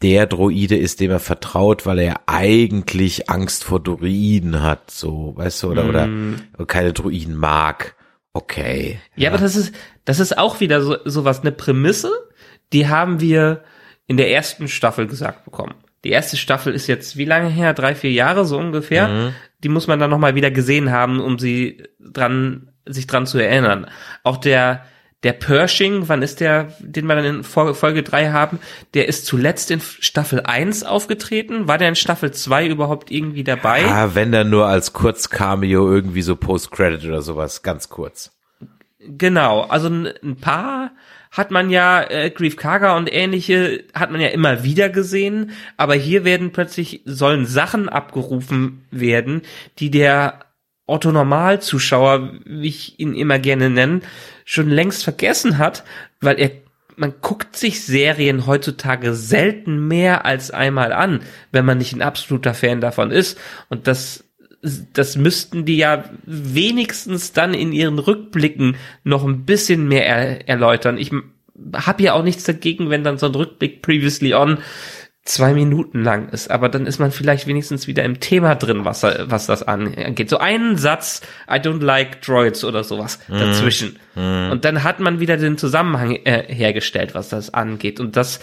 der Droide ist, dem er vertraut, weil er eigentlich Angst vor Droiden hat, so, weißt du, oder, oder keine Droiden mag. Okay. Ja, aber das ist, das ist auch wieder so, sowas, eine Prämisse, die haben wir in der ersten Staffel gesagt bekommen. Die erste Staffel ist jetzt wie lange her? Drei, vier Jahre so ungefähr. Die muss man dann nochmal wieder gesehen haben, um sie dran, sich dran zu erinnern. Auch der, der Pershing, wann ist der, den wir dann in Folge, 3 haben, der ist zuletzt in Staffel 1 aufgetreten. War der in Staffel 2 überhaupt irgendwie dabei? Ah, wenn dann nur als Kurz-Cameo irgendwie so Post-Credit oder sowas, ganz kurz. Genau, also ein paar hat man ja, äh, Grief Karga und ähnliche hat man ja immer wieder gesehen, aber hier werden plötzlich, sollen Sachen abgerufen werden, die der Otto Normalzuschauer, wie ich ihn immer gerne nenne, schon längst vergessen hat, weil er man guckt sich Serien heutzutage selten mehr als einmal an, wenn man nicht ein absoluter Fan davon ist. Und das, das müssten die ja wenigstens dann in ihren Rückblicken noch ein bisschen mehr er, erläutern. Ich habe ja auch nichts dagegen, wenn dann so ein Rückblick previously on zwei Minuten lang ist, aber dann ist man vielleicht wenigstens wieder im Thema drin, was, was das angeht. So einen Satz, I don't like droids oder sowas dazwischen. Und dann hat man wieder den Zusammenhang äh, hergestellt, was das angeht. Und das,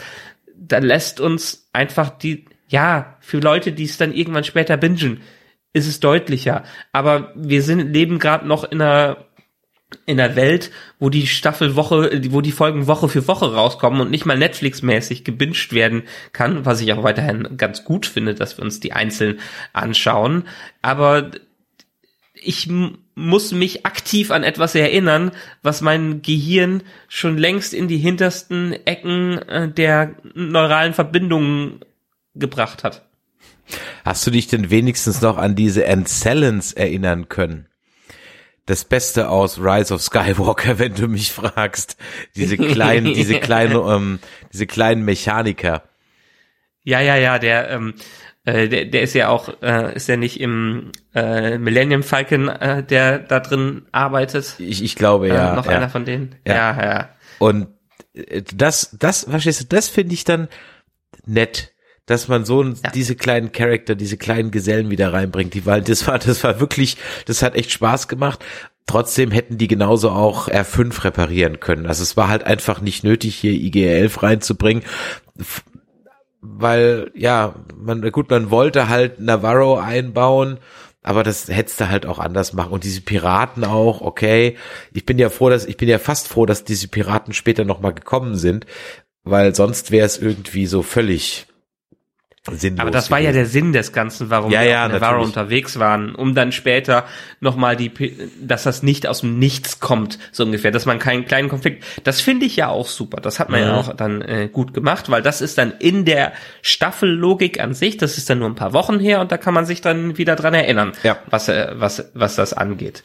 da lässt uns einfach die, ja, für Leute, die es dann irgendwann später bingen, ist es deutlicher. Aber wir sind, leben gerade noch in einer in der Welt, wo die Staffel Woche, wo die Folgen Woche für Woche rauskommen und nicht mal Netflix-mäßig gebinged werden kann, was ich auch weiterhin ganz gut finde, dass wir uns die einzeln anschauen. Aber ich muss mich aktiv an etwas erinnern, was mein Gehirn schon längst in die hintersten Ecken äh, der neuralen Verbindungen gebracht hat. Hast du dich denn wenigstens noch an diese Ancellans erinnern können? Das Beste aus Rise of Skywalker, wenn du mich fragst. Diese kleinen, diese kleinen, ähm, diese kleinen Mechaniker. Ja, ja, ja, der, ähm, äh, der, der ist ja auch, äh, ist ja nicht im äh, Millennium Falcon, äh, der da drin arbeitet. Ich, ich glaube ja. Äh, noch ja. einer von denen. Ja. ja. ja. Und äh, das, das, verstehst du, das finde ich dann nett, dass man so Ja. diese kleinen Charakter, diese kleinen Gesellen wieder reinbringt. Die war, das war, das war wirklich, das hat echt Spaß gemacht. Trotzdem hätten die genauso auch R5 reparieren können. Also es war halt einfach nicht nötig, hier IGR11 reinzubringen. Weil, ja, man, gut, man wollte halt Navarro einbauen, aber das hättest du halt auch anders machen. Und diese Piraten auch, okay. Ich bin ja froh, dass, ich bin ja fast froh, dass diese Piraten später nochmal gekommen sind, weil sonst wäre es irgendwie so völlig sinnlos. Aber das war ja der Sinn des Ganzen, warum Ja, wir ja, auf Navarro unterwegs waren, um dann später nochmal die, P- dass das nicht aus dem Nichts kommt, so ungefähr, dass man keinen kleinen Konflikt, das finde ich ja auch super, das hat man ja Mhm. auch dann äh, gut gemacht, weil das ist dann in der Staffellogik an sich, das ist dann nur ein paar Wochen her und da kann man sich dann wieder dran erinnern, Ja. was, äh, was, was das angeht.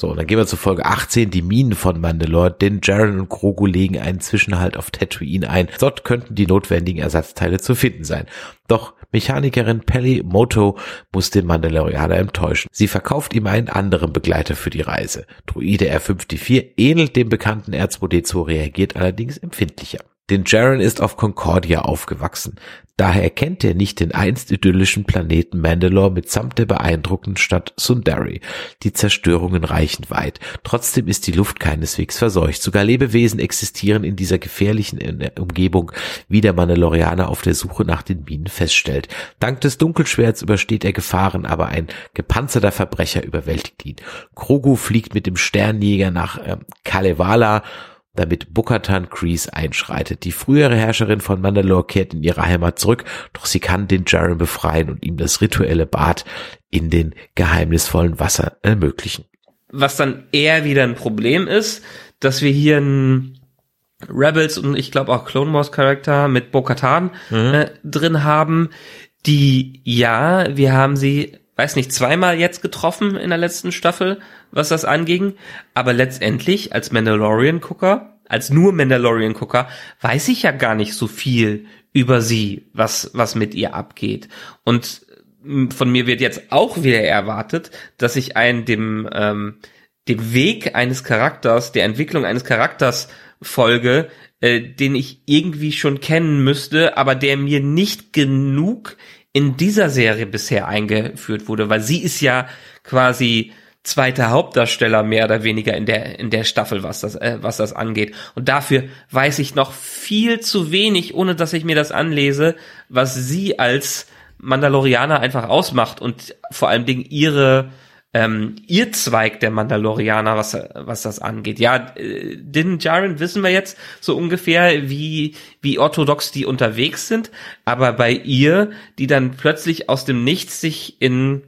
So, dann gehen wir zu Folge 18, die Minen von Mandalore, denn Jaren und Grogu legen einen Zwischenhalt auf Tatooine ein. Dort könnten die notwendigen Ersatzteile zu finden sein. Doch Mechanikerin Pelly Moto muss den Mandalorianer enttäuschen. Sie verkauft ihm einen anderen Begleiter für die Reise. Druide R5D4 ähnelt dem bekannten R2D2, reagiert allerdings empfindlicher. Denn Jaren ist auf Concordia aufgewachsen. Daher kennt er nicht den einst idyllischen Planeten Mandalore mitsamt der beeindruckenden Stadt Sundari. Die Zerstörungen reichen weit. Trotzdem ist die Luft keineswegs verseucht. Sogar Lebewesen existieren in dieser gefährlichen äh, Umgebung, wie der Mandalorianer auf der Suche nach den Minen feststellt. Dank des Dunkelschwerts übersteht er Gefahren, aber ein gepanzerter Verbrecher überwältigt ihn. Krogu fliegt mit dem Sternjäger nach äh, Kalevala, damit Bukatan Kreese einschreitet. Die frühere Herrscherin von Mandalore kehrt in ihre Heimat zurück, doch sie kann den Jaren befreien und ihm das rituelle Bad in den geheimnisvollen Wasser ermöglichen. was dann eher wieder ein Problem ist, dass wir hier ein Rebels und ich glaube auch Clone Wars Charakter mit Bo-Katan äh, drin haben, die ja, wir haben sie, weiß nicht, zweimal jetzt getroffen in der letzten Staffel, was das anging, aber letztendlich als Mandalorian-Gucker, als nur Mandalorian-Gucker, weiß ich ja gar nicht so viel über sie, was, was mit ihr abgeht. Und m, von mir wird jetzt auch wieder erwartet, dass ich einen dem, ähm, dem Weg eines Charakters, der Entwicklung eines Charakters folge, äh, den ich irgendwie schon kennen müsste, aber der mir nicht genug in dieser Serie bisher eingeführt wurde, weil sie ist ja quasi zweiter Hauptdarsteller mehr oder weniger in der in der Staffel, was das äh, was das angeht. Und dafür weiß ich noch viel zu wenig, ohne dass ich mir das anlese, was sie als Mandalorianer einfach ausmacht und vor allen Dingen ihre ähm, ihr Zweig der Mandalorianer, was, was das angeht. Ja, äh, Din Djarin wissen wir jetzt so ungefähr, wie, wie orthodox die unterwegs sind, aber bei ihr, die dann plötzlich aus dem Nichts sich in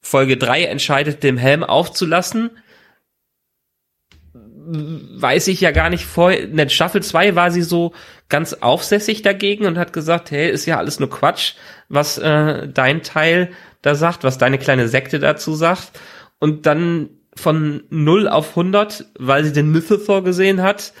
Folge 3 entscheidet, den Helm aufzulassen, weiß ich ja gar nicht vor, in der Staffel 2 war sie so ganz aufsässig dagegen und hat gesagt, hey, ist ja alles nur Quatsch, was äh, dein Teil da sagt, was deine kleine Sekte dazu sagt. Und dann von 0 auf 100, weil sie den Mythosaur gesehen hat,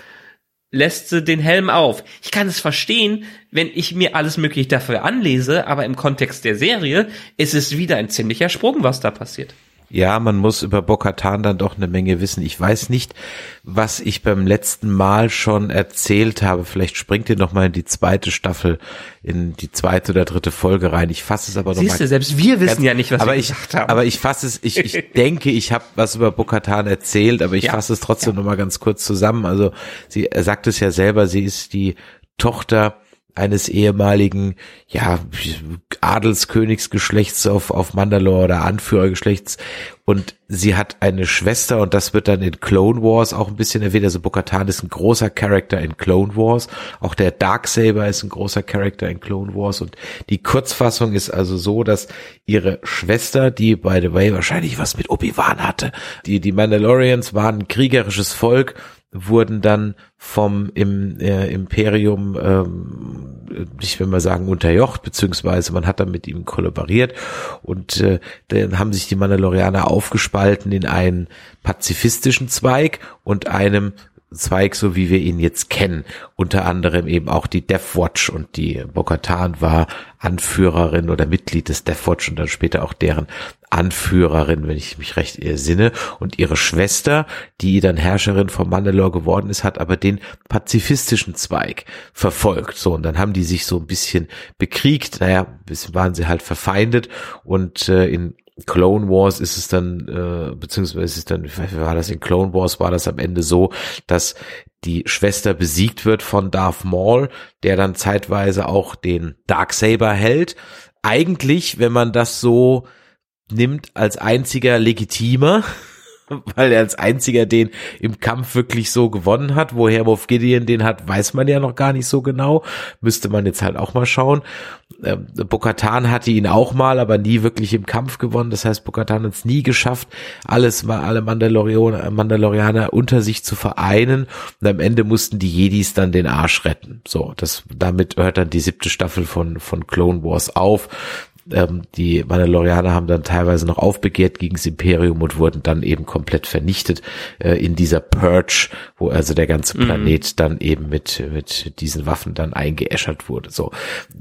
lässt sie den Helm auf. Ich kann es verstehen, wenn ich mir alles mögliche dafür anlese, aber im Kontext der Serie ist es wieder ein ziemlicher Sprung, was da passiert. Ja, man muss über Bokatan dann doch eine Menge wissen. Ich weiß nicht, was ich beim letzten Mal schon erzählt habe. Vielleicht springt ihr noch mal in die zweite Staffel, in die zweite oder dritte Folge rein. Ich fasse es aber noch Siehst du, mal selbst wir wissen Ganz- ja nicht, was aber wir ich, gesagt haben. Aber ich fasse es, ich, ich denke, ich habe was über Bokatan erzählt, aber ich Ja. fasse es trotzdem noch mal ganz kurz zusammen. Also sie sagt es ja selber, sie ist die Tochter eines ehemaligen, ja, Adelskönigsgeschlechts auf, auf Mandalore oder Anführergeschlechts und sie hat eine Schwester und das wird dann in Clone Wars auch ein bisschen erwähnt. Also Bo-Katan ist ein großer Charakter in Clone Wars. Auch der Darksaber ist ein großer Charakter in Clone Wars und die Kurzfassung ist also so, dass ihre Schwester, die by the way wahrscheinlich was mit Obi-Wan hatte, die, die Mandalorians waren ein kriegerisches Volk wurden dann vom im äh, Imperium ähm, ich will mal sagen unterjocht beziehungsweise man hat dann mit ihm kollaboriert und äh, dann haben sich die Mandalorianer aufgespalten in einen pazifistischen Zweig und einem Zweig, so wie wir ihn jetzt kennen. Unter anderem eben auch die Death Watch und die Bokatan war Anführerin oder Mitglied des Death Watch und dann später auch deren Anführerin, wenn ich mich recht ersinne. Und ihre Schwester, die dann Herrscherin von Mandalore geworden ist, hat aber den pazifistischen Zweig verfolgt. So, und dann haben die sich so ein bisschen bekriegt. Naja, ein bisschen waren sie halt verfeindet und äh, in Clone Wars ist es dann, äh, beziehungsweise ist dann, wie war das in Clone Wars, war das am Ende so, dass die Schwester besiegt wird von Darth Maul, der dann zeitweise auch den Darksaber hält. Eigentlich, wenn man das so nimmt, als einziger legitimer, weil er als einziger den im Kampf wirklich so gewonnen hat. Woher Moff Gideon den hat, weiß man ja noch gar nicht so genau. Müsste man jetzt halt auch mal schauen. Ähm, Bokatan hatte ihn auch mal, aber nie wirklich im Kampf gewonnen. Das heißt, Bokatan hat es nie geschafft, alles mal alle Mandalorianer, Mandalorianer unter sich zu vereinen. Und am Ende mussten die Jedis dann den Arsch retten. So, das damit hört dann die siebte Staffel von von Clone Wars auf ähm, die Mandalorianer haben dann teilweise noch aufbegehrt gegen das Imperium und wurden dann eben komplett vernichtet äh, in dieser Purge, wo also der ganze mhm. Planet mhm. dann eben mit, mit diesen Waffen dann eingeäschert wurde. So,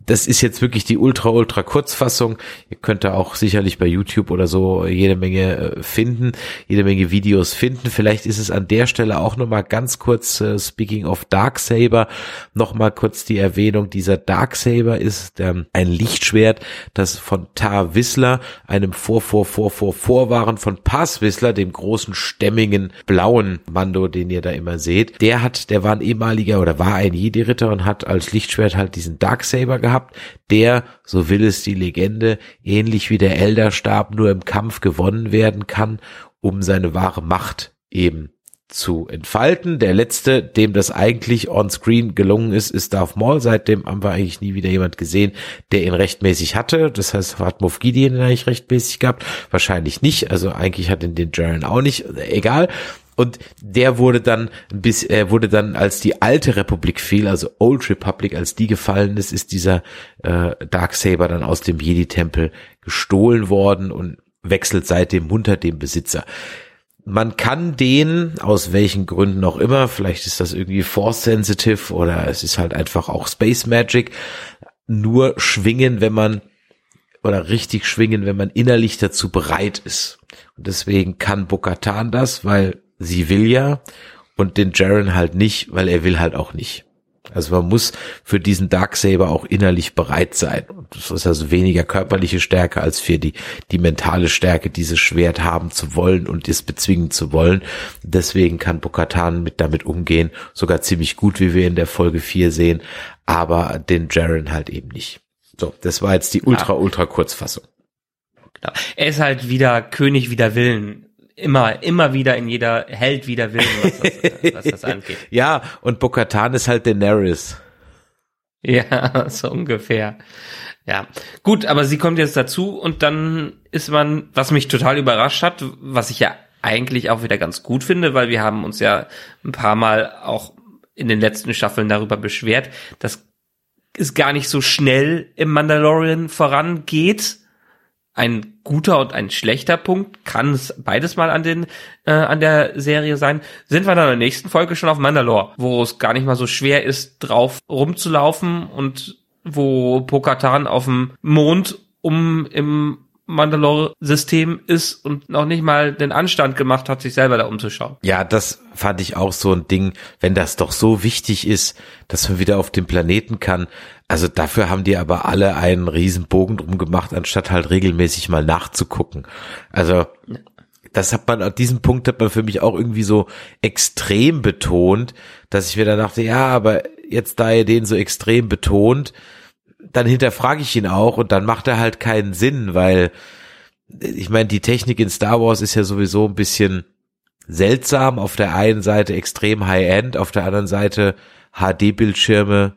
das ist jetzt wirklich die ultra, ultra Kurzfassung. Ihr könnt da auch sicherlich bei YouTube oder so jede Menge äh, finden, jede Menge Videos finden. Vielleicht ist es an der Stelle auch nochmal ganz kurz, äh, speaking of Darksaber, nochmal kurz die Erwähnung, dieser Darksaber ist ähm, ein Lichtschwert, das von Tar Wissler, einem Vor, Vor, Vor, Vor, Vorwaren von Pass Wissler, dem großen, stämmigen, blauen Mando, den ihr da immer seht. Der hat, der war ein ehemaliger oder war ein Jedi-Ritter und hat als Lichtschwert halt diesen Darksaber gehabt, der, so will es die Legende, ähnlich wie der Elderstab nur im Kampf gewonnen werden kann, um seine wahre Macht eben zu entfalten. Der letzte, dem das eigentlich on-screen gelungen ist, ist Darth Maul. Seitdem haben wir eigentlich nie wieder jemand gesehen, der ihn rechtmäßig hatte. Das heißt, hat Moff Gideon eigentlich rechtmäßig gehabt? Wahrscheinlich nicht. Also eigentlich hat ihn den Jaren auch nicht. Egal. Und der wurde dann bis er wurde dann als die alte Republik fiel, also Old Republic, als die gefallen ist, ist dieser äh, Darksaber dann aus dem Jedi Tempel gestohlen worden und wechselt seitdem unter dem Besitzer man kann den, aus welchen Gründen auch immer, vielleicht ist das irgendwie Force Sensitive oder es ist halt einfach auch Space Magic, nur schwingen, wenn man, oder richtig schwingen, wenn man innerlich dazu bereit ist. Und deswegen kann Bokatan das, weil sie will ja, und den Jaren halt nicht, weil er will halt auch nicht. Also man muss für diesen Darksaber auch innerlich bereit sein. Und das ist also weniger körperliche Stärke als für die, die mentale Stärke, dieses Schwert haben zu wollen und es bezwingen zu wollen. Deswegen kann Bokatan mit damit umgehen, sogar ziemlich gut, wie wir in der Folge 4 sehen, aber den Jaren halt eben nicht. So, das war jetzt die ultra, ultra Kurzfassung. Genau. Er ist halt wieder König wider Willen immer, immer wieder in jeder Held wieder Willen, was das, was das angeht. ja, und Bokatan ist halt Daenerys. Ja, so ungefähr. Ja, gut, aber sie kommt jetzt dazu und dann ist man, was mich total überrascht hat, was ich ja eigentlich auch wieder ganz gut finde, weil wir haben uns ja ein paar Mal auch in den letzten Staffeln darüber beschwert, dass es gar nicht so schnell im Mandalorian vorangeht ein guter und ein schlechter Punkt, kann es beides mal an den äh, an der Serie sein. Sind wir dann in der nächsten Folge schon auf Mandalore, wo es gar nicht mal so schwer ist, drauf rumzulaufen und wo Pokatan auf dem Mond um im Mandalore-System ist und noch nicht mal den Anstand gemacht hat, sich selber da umzuschauen. Ja, das fand ich auch so ein Ding, wenn das doch so wichtig ist, dass man wieder auf den Planeten kann. Also dafür haben die aber alle einen riesen Bogen drum gemacht, anstatt halt regelmäßig mal nachzugucken. Also das hat man, an diesem Punkt hat man für mich auch irgendwie so extrem betont, dass ich mir dann dachte, ja, aber jetzt da ihr den so extrem betont, dann hinterfrage ich ihn auch und dann macht er halt keinen Sinn, weil ich meine, die Technik in Star Wars ist ja sowieso ein bisschen seltsam. Auf der einen Seite extrem High-End, auf der anderen Seite HD-Bildschirme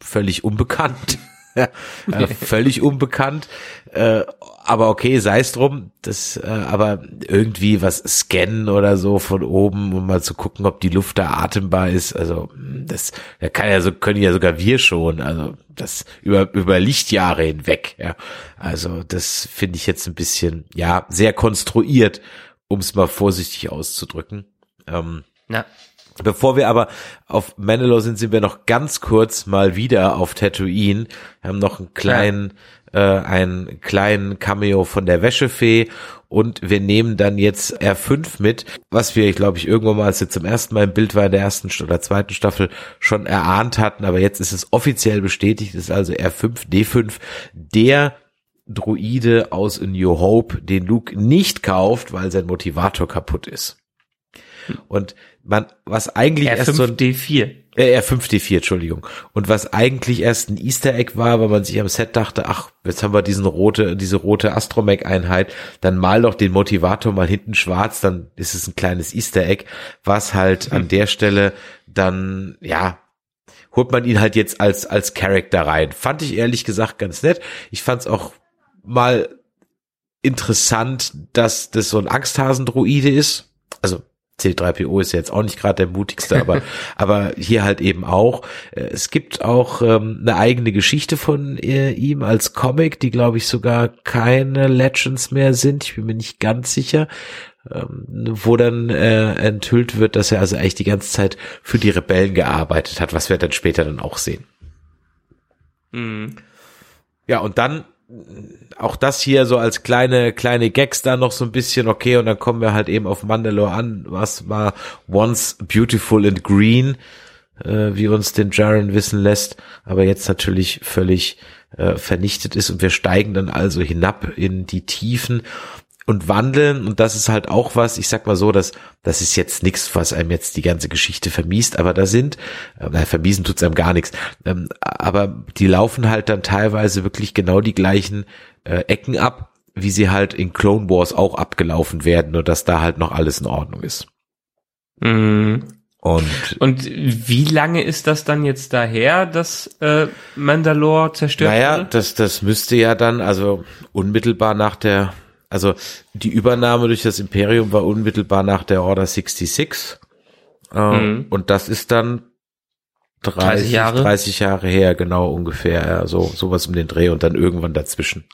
völlig unbekannt. äh, völlig unbekannt. Äh, aber okay, sei es drum. Das, äh, aber irgendwie was scannen oder so von oben, um mal zu gucken, ob die Luft da atembar ist. Also das, da kann ja so können ja sogar wir schon. Also das über über Lichtjahre hinweg. Ja, also das finde ich jetzt ein bisschen ja sehr konstruiert, um es mal vorsichtig auszudrücken. Ähm, Na. Bevor wir aber auf Mandalore sind, sind wir noch ganz kurz mal wieder auf Tatooine. Wir haben noch einen kleinen, ja. äh, einen kleinen Cameo von der Wäschefee und wir nehmen dann jetzt R5 mit, was wir, ich glaube ich, irgendwann mal, als wir zum ersten Mal im Bild war in der ersten oder zweiten Staffel schon erahnt hatten, aber jetzt ist es offiziell bestätigt, ist also R5, D5, der Druide aus A New Hope, den Luke nicht kauft, weil sein Motivator kaputt ist. Und man, was eigentlich R5 erst so ein D4. Äh, R5D4, Entschuldigung. Und was eigentlich erst ein Easter Egg war, weil man sich am Set dachte, ach, jetzt haben wir diesen rote, diese rote Astromech-Einheit, dann mal doch den Motivator mal hinten schwarz, dann ist es ein kleines Easter Egg, was halt an der Stelle dann, ja, holt man ihn halt jetzt als, als Charakter rein. Fand ich ehrlich gesagt ganz nett. Ich fand es auch mal interessant, dass das so ein Angsthasendruide ist. Also C3PO ist jetzt auch nicht gerade der mutigste, aber, aber hier halt eben auch. Äh, es gibt auch ähm, eine eigene Geschichte von äh, ihm als Comic, die glaube ich sogar keine Legends mehr sind. Ich bin mir nicht ganz sicher, ähm, wo dann äh, enthüllt wird, dass er also eigentlich die ganze Zeit für die Rebellen gearbeitet hat, was wir dann später dann auch sehen. Mhm. Ja, und dann auch das hier so als kleine, kleine Gags da noch so ein bisschen, okay, und dann kommen wir halt eben auf Mandalore an, was war once beautiful and green, äh, wie uns den Jaren wissen lässt, aber jetzt natürlich völlig äh, vernichtet ist. Und wir steigen dann also hinab in die Tiefen und wandeln und das ist halt auch was, ich sag mal so, dass das ist jetzt nichts, was einem jetzt die ganze Geschichte vermiest, aber da sind, äh, vermiesen tut's einem gar nichts, ähm, aber die laufen halt dann teilweise wirklich genau die gleichen äh, Ecken ab, wie sie halt in Clone Wars auch abgelaufen werden, nur dass da halt noch alles in Ordnung ist. Mhm. Und, Und wie lange ist das dann jetzt daher, dass äh, Mandalore zerstört naja, wurde? das, das müsste ja dann, also unmittelbar nach der also die Übernahme durch das Imperium war unmittelbar nach der Order 66. Ähm, Mhm. Und das ist dann 30, 30 Jahre? 30 Jahre her, genau ungefähr. Ja, so sowas um den Dreh und dann irgendwann dazwischen.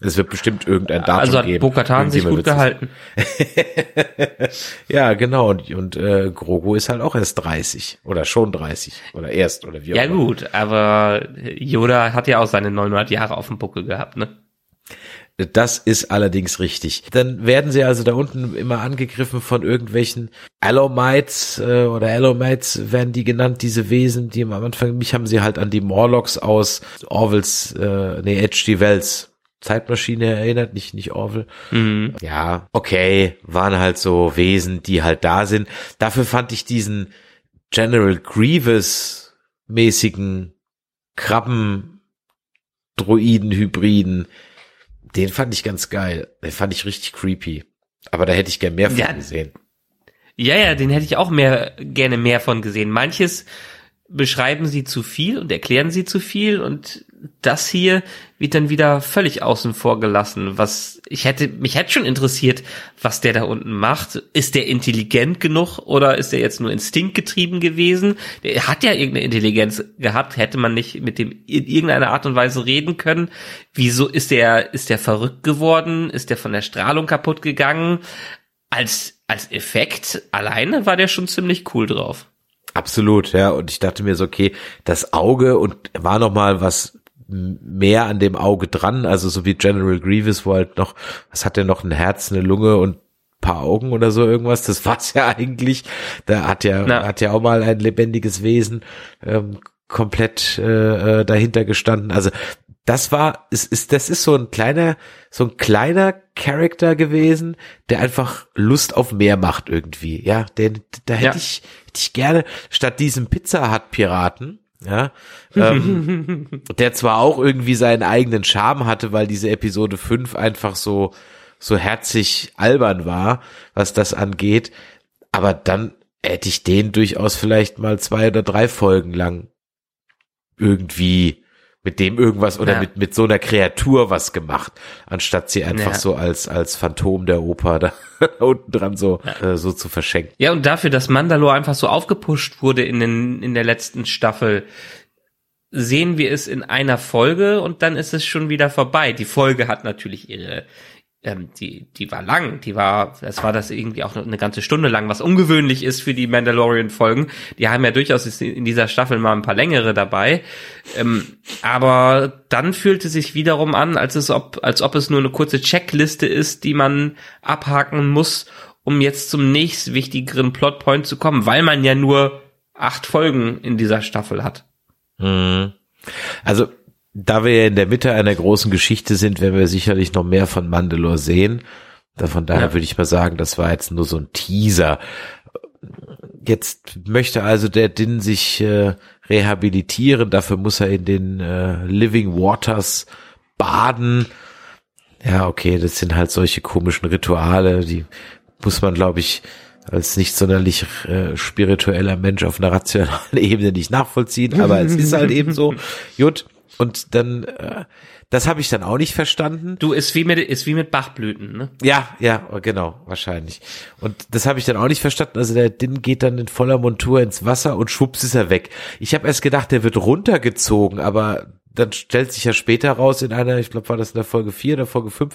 Es wird bestimmt irgendein Datum also hat geben. Bo-Katan sich gut gehalten. ja, genau. Und, und äh, Grogu ist halt auch erst 30 oder schon 30 oder erst oder wie auch Ja immer. gut, aber Yoda hat ja auch seine 900 Jahre auf dem Buckel gehabt, ne? Das ist allerdings richtig. Dann werden sie also da unten immer angegriffen von irgendwelchen Allomites äh, oder Allomites werden die genannt, diese Wesen, die am Anfang, mich haben sie halt an die Morlocks aus Orwells, äh, nee, H.G. Wells Zeitmaschine erinnert, nicht, nicht Orwell. Mhm. Ja, okay, waren halt so Wesen, die halt da sind. Dafür fand ich diesen General Grievous mäßigen Krabben Droiden Hybriden, den fand ich ganz geil. Den fand ich richtig creepy. Aber da hätte ich gern mehr von Ja. gesehen. Ja, ja, den hätte ich auch mehr gerne mehr von gesehen. Manches beschreiben sie zu viel und erklären sie zu viel und das hier wird dann wieder völlig außen vor gelassen. Was ich hätte mich hätte schon interessiert, was der da unten macht. Ist der intelligent genug oder ist er jetzt nur instinktgetrieben gewesen? Der hat ja irgendeine Intelligenz gehabt, hätte man nicht mit dem in irgendeiner Art und Weise reden können. Wieso ist der ist der verrückt geworden? Ist der von der Strahlung kaputt gegangen? Als als Effekt alleine war der schon ziemlich cool drauf. Absolut, ja. Und ich dachte mir so, okay, das Auge und war noch mal was mehr an dem Auge dran, also so wie General Grievous, wo halt noch, was hat der noch, ein Herz, eine Lunge und paar Augen oder so irgendwas, das war's ja eigentlich. Da hat ja, Na. hat ja auch mal ein lebendiges Wesen ähm, komplett äh, äh, dahinter gestanden. Also das war, ist, ist, das ist so ein kleiner, so ein kleiner Charakter gewesen, der einfach Lust auf mehr macht irgendwie. Ja, den, da hätte Ja. ich, hätte ich gerne statt diesem Pizza Hut Piraten Ja, ähm, der zwar auch irgendwie seinen eigenen Charme hatte, weil diese Episode 5 einfach so, so herzig albern war, was das angeht, aber dann hätte ich den durchaus vielleicht mal zwei oder drei Folgen lang irgendwie mit dem irgendwas oder ja. mit, mit so einer Kreatur was gemacht, anstatt sie einfach ja. so als, als Phantom der Oper da, unten dran so, ja. äh, so zu verschenken. Ja, und dafür, dass Mandalore einfach so aufgepusht wurde in den, in der letzten Staffel, sehen wir es in einer Folge und dann ist es schon wieder vorbei. Die Folge hat natürlich ihre, ähm, die, die war lang, die war, es war das irgendwie auch eine ganze Stunde lang, was ungewöhnlich ist für die Mandalorian-Folgen. Die haben ja durchaus in dieser Staffel mal ein paar längere dabei. Ähm, aber dann fühlte sich wiederum an, als es ob, als ob es nur eine kurze Checkliste ist, die man abhaken muss, um jetzt zum nächst wichtigeren Plotpoint zu kommen, weil man ja nur acht Folgen in dieser Staffel hat. Mhm. Also da wir ja in der Mitte einer großen Geschichte sind, werden wir sicherlich noch mehr von Mandalore sehen. Von daher ja. würde ich mal sagen, das war jetzt nur so ein Teaser. Jetzt möchte also der Din sich äh, rehabilitieren. Dafür muss er in den äh, Living Waters baden. Ja, okay, das sind halt solche komischen Rituale, die muss man, glaube ich, als nicht sonderlich äh, spiritueller Mensch auf einer rationalen Ebene nicht nachvollziehen, aber es ist halt eben so. Jut, und dann, äh, das habe ich dann auch nicht verstanden. Du, ist wie mit, ist wie mit Bachblüten, ne? Ja, ja, genau, wahrscheinlich. Und das habe ich dann auch nicht verstanden. Also der Din geht dann in voller Montur ins Wasser und schwupps ist er weg. Ich habe erst gedacht, der wird runtergezogen, aber dann stellt sich ja später raus in einer, ich glaube, war das in der Folge 4 oder Folge 5,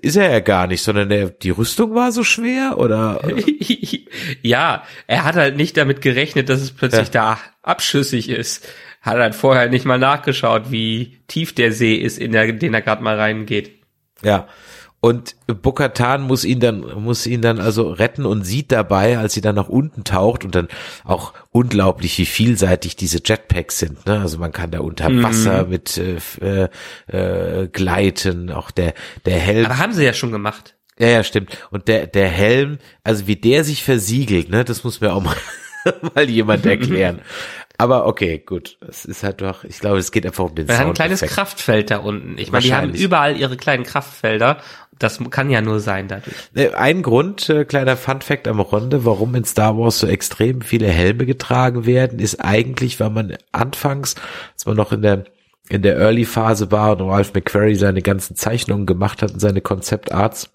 ist er ja gar nicht, sondern der, die Rüstung war so schwer oder? ja, er hat halt nicht damit gerechnet, dass es plötzlich ja. da abschüssig ist hat halt vorher nicht mal nachgeschaut, wie tief der See ist, in der, den er gerade mal reingeht. Ja. Und Bokatan muss ihn dann, muss ihn dann also retten und sieht dabei, als sie dann nach unten taucht und dann auch unglaublich, wie vielseitig diese Jetpacks sind. Ne? Also man kann da unter mhm. Wasser mhm. mit äh, äh, gleiten, auch der, der Helm. Aber haben sie ja schon gemacht. Ja, ja, stimmt. Und der, der Helm, also wie der sich versiegelt, ne, das muss mir auch mal, mal jemand erklären. Aber okay, gut. Es ist halt doch, ich glaube, es geht einfach um den Man hat ein kleines Kraftfeld da unten. Ich meine, die haben überall ihre kleinen Kraftfelder. Das kann ja nur sein dadurch. Äh, ein Grund, äh, kleiner Fun Fact am Runde, warum in Star Wars so extrem viele Helme getragen werden, ist eigentlich, weil man anfangs, als man noch in der in der Early Phase war und Ralph McQuarrie seine ganzen Zeichnungen gemacht hat und seine Konzeptarts,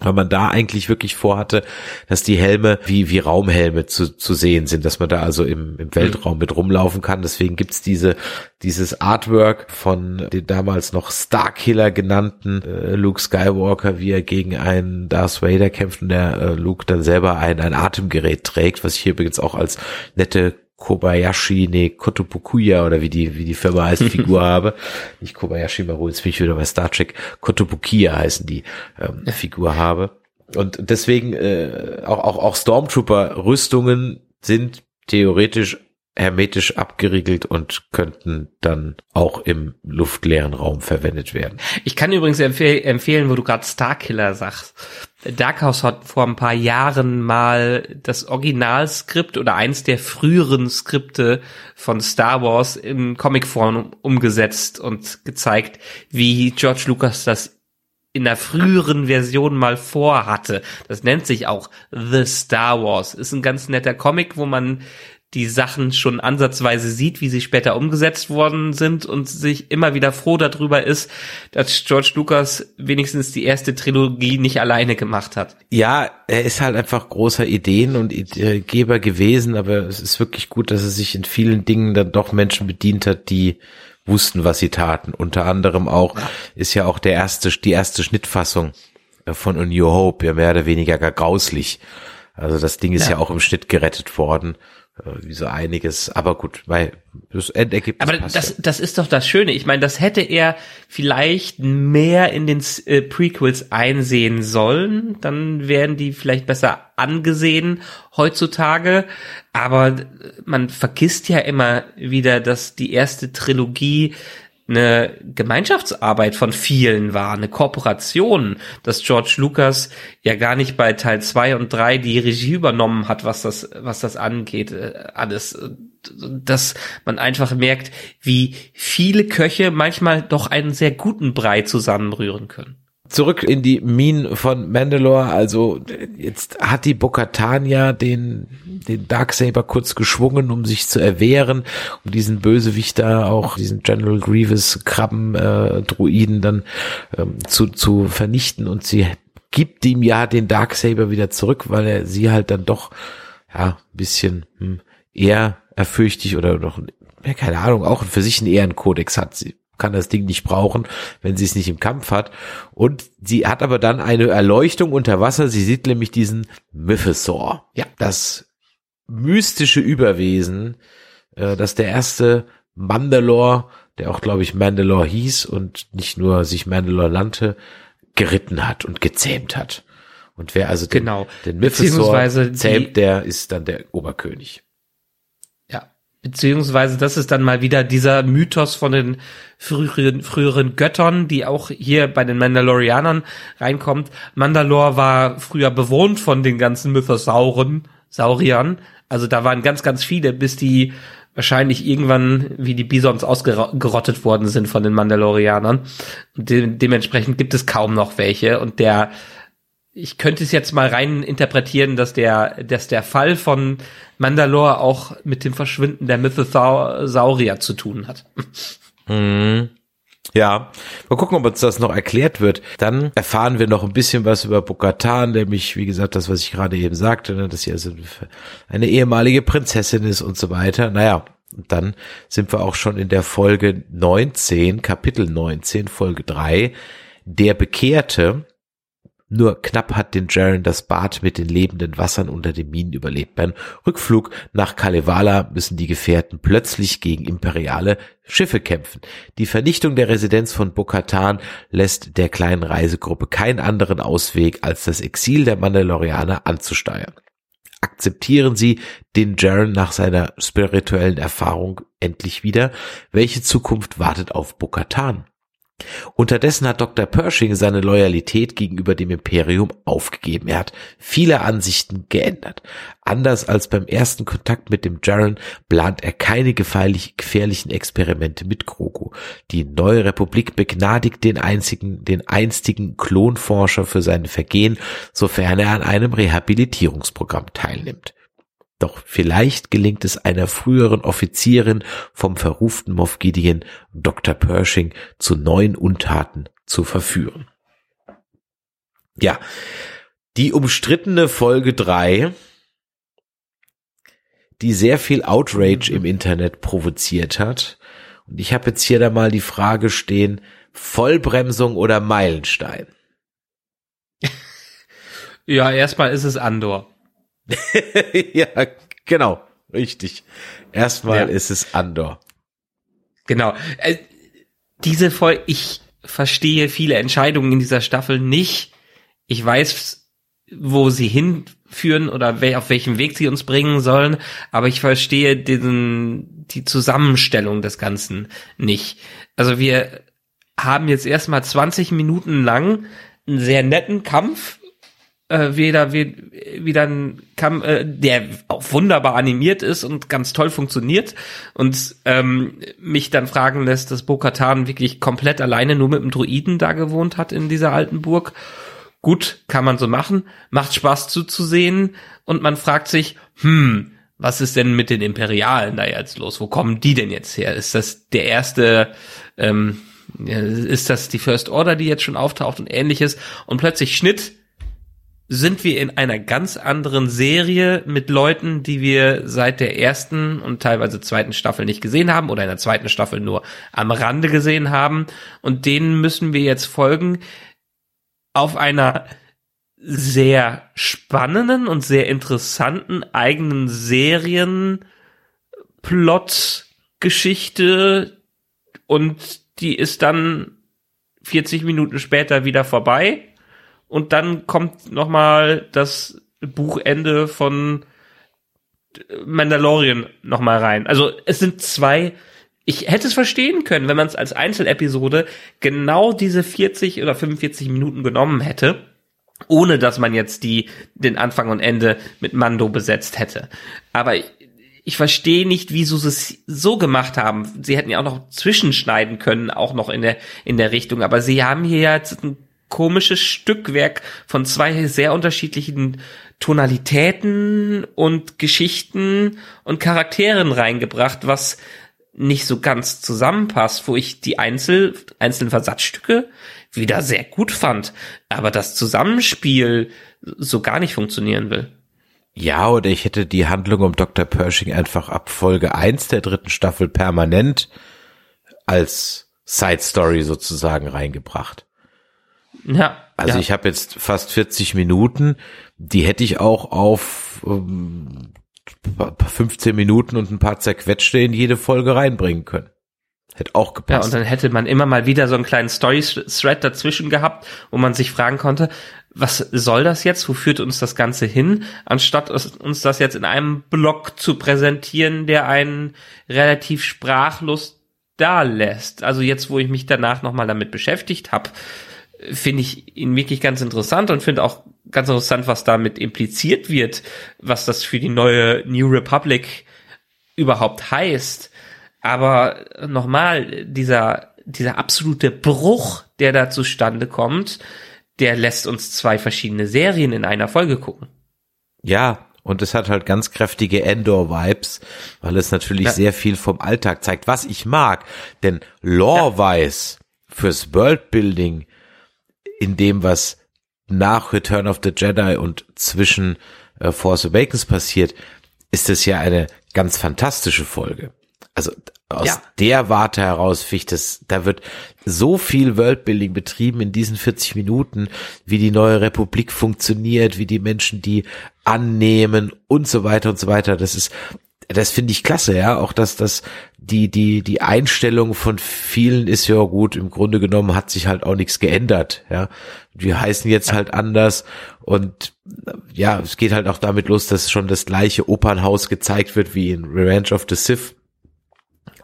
weil man da eigentlich wirklich vorhatte, dass die Helme wie, wie Raumhelme zu, zu sehen sind, dass man da also im, im Weltraum mit rumlaufen kann. Deswegen gibt's diese, dieses Artwork von den damals noch Starkiller genannten äh, Luke Skywalker, wie er gegen einen Darth Vader kämpft und der äh, Luke dann selber ein, ein Atemgerät trägt, was ich hier übrigens auch als nette Kobayashi, nee, Kotobukuya oder wie die, wie die Firma heißt, Figur habe. Nicht Kobayashi Maru, jetzt bin ich wieder bei Star Trek. Kotobukiya heißen die ähm, Figur habe. Und deswegen äh, auch, auch, auch Stormtrooper-Rüstungen sind theoretisch hermetisch abgeriegelt und könnten dann auch im luftleeren Raum verwendet werden. Ich kann übrigens empfehl empfehlen, wo du gerade Starkiller sagst. Darkhouse hat vor ein paar Jahren mal das Originalskript oder eins der früheren Skripte von Star Wars in Comicform umgesetzt und gezeigt, wie George Lucas das in der früheren Version mal vorhatte. Das nennt sich auch The Star Wars. Ist ein ganz netter Comic, wo man die Sachen schon ansatzweise sieht, wie sie später umgesetzt worden sind und sich immer wieder froh darüber ist, dass George Lucas wenigstens die erste Trilogie nicht alleine gemacht hat. Ja, er ist halt einfach großer Ideen und Geber gewesen, aber es ist wirklich gut, dass er sich in vielen Dingen dann doch Menschen bedient hat, die wussten, was sie taten. Unter anderem auch ist ja auch der erste, die erste Schnittfassung von A New Hope ja mehr oder weniger gar grauslich. Also das Ding ist ja, ja auch im Schnitt gerettet worden. Äh, wie so einiges. Aber gut, weil das Endergebnis. Aber das, das ist doch das Schöne. Ich meine, das hätte er vielleicht mehr in den äh, Prequels einsehen sollen. Dann wären die vielleicht besser angesehen heutzutage. Aber man vergisst ja immer wieder, dass die erste Trilogie eine Gemeinschaftsarbeit von vielen war, eine Kooperation, dass George Lucas ja gar nicht bei Teil zwei und drei die Regie übernommen hat, was das, was das angeht, äh, alles. dass man einfach merkt, wie viele Köche manchmal doch einen sehr guten Brei zusammenrühren können zurück in die Minen von Mandalore. Also jetzt hat die Bokatan ja den, den Darksaber kurz geschwungen, um sich zu erwehren, um diesen Bösewicht da auch, diesen General Grievous Krabben äh, Druiden dann ähm, zu, zu vernichten und sie gibt ihm ja den Darksaber wieder zurück, weil er sie halt dann doch ja ein bisschen hm, eher erfürchtig oder doch ja, keine Ahnung, auch für sich einen Ehrenkodex hat. Sie kann das Ding nicht brauchen, wenn sie es nicht im Kampf hat. Und sie hat aber dann eine Erleuchtung unter Wasser. Sie sieht nämlich diesen Mythosaur. Ja. Das mystische Überwesen, äh, das der erste Mandalore, der auch, glaube ich, Mandalore hieß und nicht nur sich Mandalore nannte, geritten hat und gezähmt hat. Und wer also den, genau. den Mythosaur zähmt, der ist dann der Oberkönig. Beziehungsweise das ist dann mal wieder dieser Mythos von den früheren, früheren Göttern, die auch hier bei den Mandalorianern reinkommt. Mandalore war früher bewohnt von den ganzen Mythosauren, Sauriern. Also da waren ganz, ganz viele, bis die wahrscheinlich irgendwann wie die Bisons ausgerottet worden sind von den Mandalorianern. De dementsprechend gibt es kaum noch welche. Und der ich könnte es jetzt mal rein interpretieren, dass der, dass der Fall von Mandalore auch mit dem Verschwinden der Mythosaurier zu tun hat. Mhm. Ja, mal gucken, ob uns das noch erklärt wird. Dann erfahren wir noch ein bisschen was über Bokatan, nämlich, wie gesagt, das, was ich gerade eben sagte, ne, dass sie also eine ehemalige Prinzessin ist und so weiter. Naja, dann sind wir auch schon in der Folge 19, Kapitel 19, Folge 3, der Bekehrte, nur knapp hat den Jaren das Bad mit den lebenden Wassern unter den Minen überlebt. Beim Rückflug nach Kalevala müssen die Gefährten plötzlich gegen imperiale Schiffe kämpfen. Die Vernichtung der Residenz von Bokatan lässt der kleinen Reisegruppe keinen anderen Ausweg, als das Exil der Mandalorianer anzusteuern. Akzeptieren Sie den Jaren nach seiner spirituellen Erfahrung endlich wieder? Welche Zukunft wartet auf Bokatan? Unterdessen hat Dr. Pershing seine Loyalität gegenüber dem Imperium aufgegeben. Er hat viele Ansichten geändert. Anders als beim ersten Kontakt mit dem Jaren plant er keine gefährlichen Experimente mit Grogu. Die neue Republik begnadigt den einzigen, den einstigen Klonforscher für seine Vergehen, sofern er an einem Rehabilitierungsprogramm teilnimmt. Doch vielleicht gelingt es einer früheren Offizierin vom verruften Moff Gideon, Dr. Pershing, zu neuen Untaten zu verführen. Ja, die umstrittene Folge drei, die sehr viel Outrage im Internet provoziert hat. Und ich habe jetzt hier da mal die Frage stehen, Vollbremsung oder Meilenstein? Ja, erstmal ist es Andor. ja, genau, richtig. Erstmal ja. ist es Andor. Genau. Äh, diese Folge, ich verstehe viele Entscheidungen in dieser Staffel nicht. Ich weiß, wo sie hinführen oder wel auf welchem Weg sie uns bringen sollen, aber ich verstehe diesen, die Zusammenstellung des Ganzen nicht. Also wir haben jetzt erstmal 20 Minuten lang einen sehr netten Kampf äh, wieder wie, wie dann kam, äh, der auch wunderbar animiert ist und ganz toll funktioniert und ähm, mich dann fragen lässt, dass Bo-Katan wirklich komplett alleine nur mit dem Druiden da gewohnt hat in dieser alten Burg. Gut, kann man so machen, macht Spaß zuzusehen und man fragt sich, hm, was ist denn mit den Imperialen da jetzt los? Wo kommen die denn jetzt her? Ist das der erste, ähm, ist das die First Order, die jetzt schon auftaucht und ähnliches? Und plötzlich Schnitt, sind wir in einer ganz anderen Serie mit Leuten, die wir seit der ersten und teilweise zweiten Staffel nicht gesehen haben oder in der zweiten Staffel nur am Rande gesehen haben. Und denen müssen wir jetzt folgen auf einer sehr spannenden und sehr interessanten eigenen Serienplot-Geschichte und die ist dann 40 Minuten später wieder vorbei und dann kommt noch mal das Buchende von Mandalorian noch mal rein. Also es sind zwei ich hätte es verstehen können, wenn man es als Einzelepisode genau diese 40 oder 45 Minuten genommen hätte, ohne dass man jetzt die den Anfang und Ende mit Mando besetzt hätte. Aber ich verstehe nicht, wieso sie es so gemacht haben. Sie hätten ja auch noch zwischenschneiden können, auch noch in der, in der Richtung. Aber sie haben hier jetzt ein komisches Stückwerk von zwei sehr unterschiedlichen Tonalitäten und Geschichten und Charakteren reingebracht, was nicht so ganz zusammenpasst, wo ich die Einzel, einzelnen Versatzstücke wieder sehr gut fand, aber das Zusammenspiel so gar nicht funktionieren will. Ja, oder ich hätte die Handlung um Dr. Pershing einfach ab Folge 1 der dritten Staffel permanent als Side Story sozusagen reingebracht. Ja. Also ja. ich habe jetzt fast 40 Minuten, die hätte ich auch auf ähm, 15 Minuten und ein paar zerquetschte in jede Folge reinbringen können. Hätte auch gepasst. Ja, und dann hätte man immer mal wieder so einen kleinen Story-Thread dazwischen gehabt, wo man sich fragen konnte, was soll das jetzt? Wo führt uns das Ganze hin? Anstatt uns das jetzt in einem Blog zu präsentieren, der einen relativ sprachlos da lässt. Also jetzt, wo ich mich danach nochmal damit beschäftigt habe, finde ich ihn wirklich ganz interessant und finde auch ganz interessant, was damit impliziert wird, was das für die neue New Republic überhaupt heißt. Aber nochmal, dieser, dieser absolute Bruch, der da zustande kommt, der lässt uns zwei verschiedene Serien in einer Folge gucken. Ja, und es hat halt ganz kräftige Endor-Vibes, weil es natürlich ja. sehr viel vom Alltag zeigt, was ich mag. Denn Lore-wise ja. fürs Worldbuilding in dem, was nach Return of the Jedi und zwischen äh, Force Awakens passiert, ist es ja eine ganz fantastische Folge. Also aus ja. der Warte heraus ich das, da wird so viel Worldbuilding betrieben in diesen 40 Minuten, wie die neue Republik funktioniert, wie die Menschen die annehmen und so weiter und so weiter. Das ist, das finde ich klasse, ja. Auch dass das die die die Einstellung von vielen ist ja gut. Im Grunde genommen hat sich halt auch nichts geändert, ja. Wir heißen jetzt halt anders und ja, es geht halt auch damit los, dass schon das gleiche Opernhaus gezeigt wird wie in Revenge of the Sith.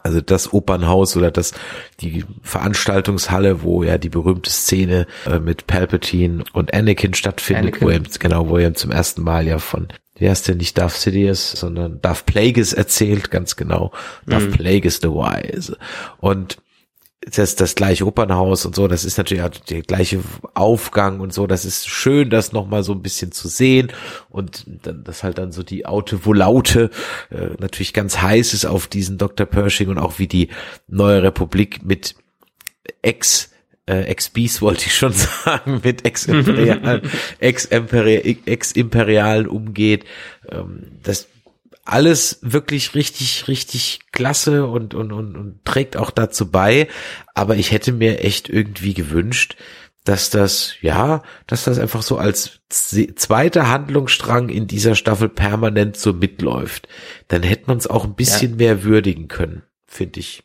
Also das Opernhaus oder das die Veranstaltungshalle, wo ja die berühmte Szene äh, mit Palpatine und Anakin stattfindet, Anakin. wo er genau, wo er zum ersten Mal ja von wie heißt der nicht Darth Sidious, sondern Darth Plagueis erzählt, ganz genau. Darth mhm. Plagueis the Wise. Und das, das gleiche Opernhaus und so, das ist natürlich auch der gleiche Aufgang und so, das ist schön, das nochmal so ein bisschen zu sehen und dann, das halt dann so die Aute Volaute äh, natürlich ganz heiß ist auf diesen Dr. Pershing und auch wie die neue Republik mit Ex äh, Ex-Beast wollte ich schon sagen, mit Ex-Imperialen Ex -Imperialen umgeht. Ähm, das alles wirklich richtig, richtig klasse und, und, und, und trägt auch dazu bei. Aber ich hätte mir echt irgendwie gewünscht, dass das, ja, dass das einfach so als zweiter Handlungsstrang in dieser Staffel permanent so mitläuft. Dann hätte man es auch ein bisschen ja. mehr würdigen können, finde ich.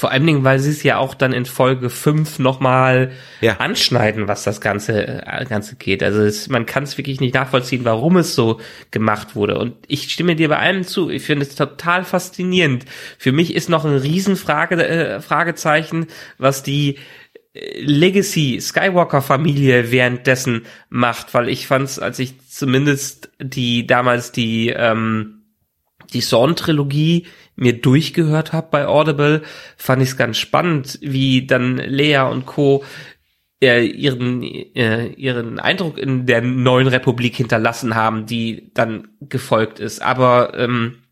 Vor allen Dingen, weil sie es ja auch dann in Folge 5 nochmal ja. anschneiden, was das Ganze, äh, Ganze geht. Also es, man kann es wirklich nicht nachvollziehen, warum es so gemacht wurde. Und ich stimme dir bei allem zu. Ich finde es total faszinierend. Für mich ist noch ein Riesenfrage, äh, Fragezeichen, was die äh, Legacy Skywalker Familie währenddessen macht, weil ich fand es, als ich zumindest die damals die ähm, die Zorn-Trilogie mir durchgehört habe bei Audible, fand ich es ganz spannend, wie dann Lea und Co. Äh, ihren, äh, ihren Eindruck in der neuen Republik hinterlassen haben, die dann gefolgt ist. Aber ähm,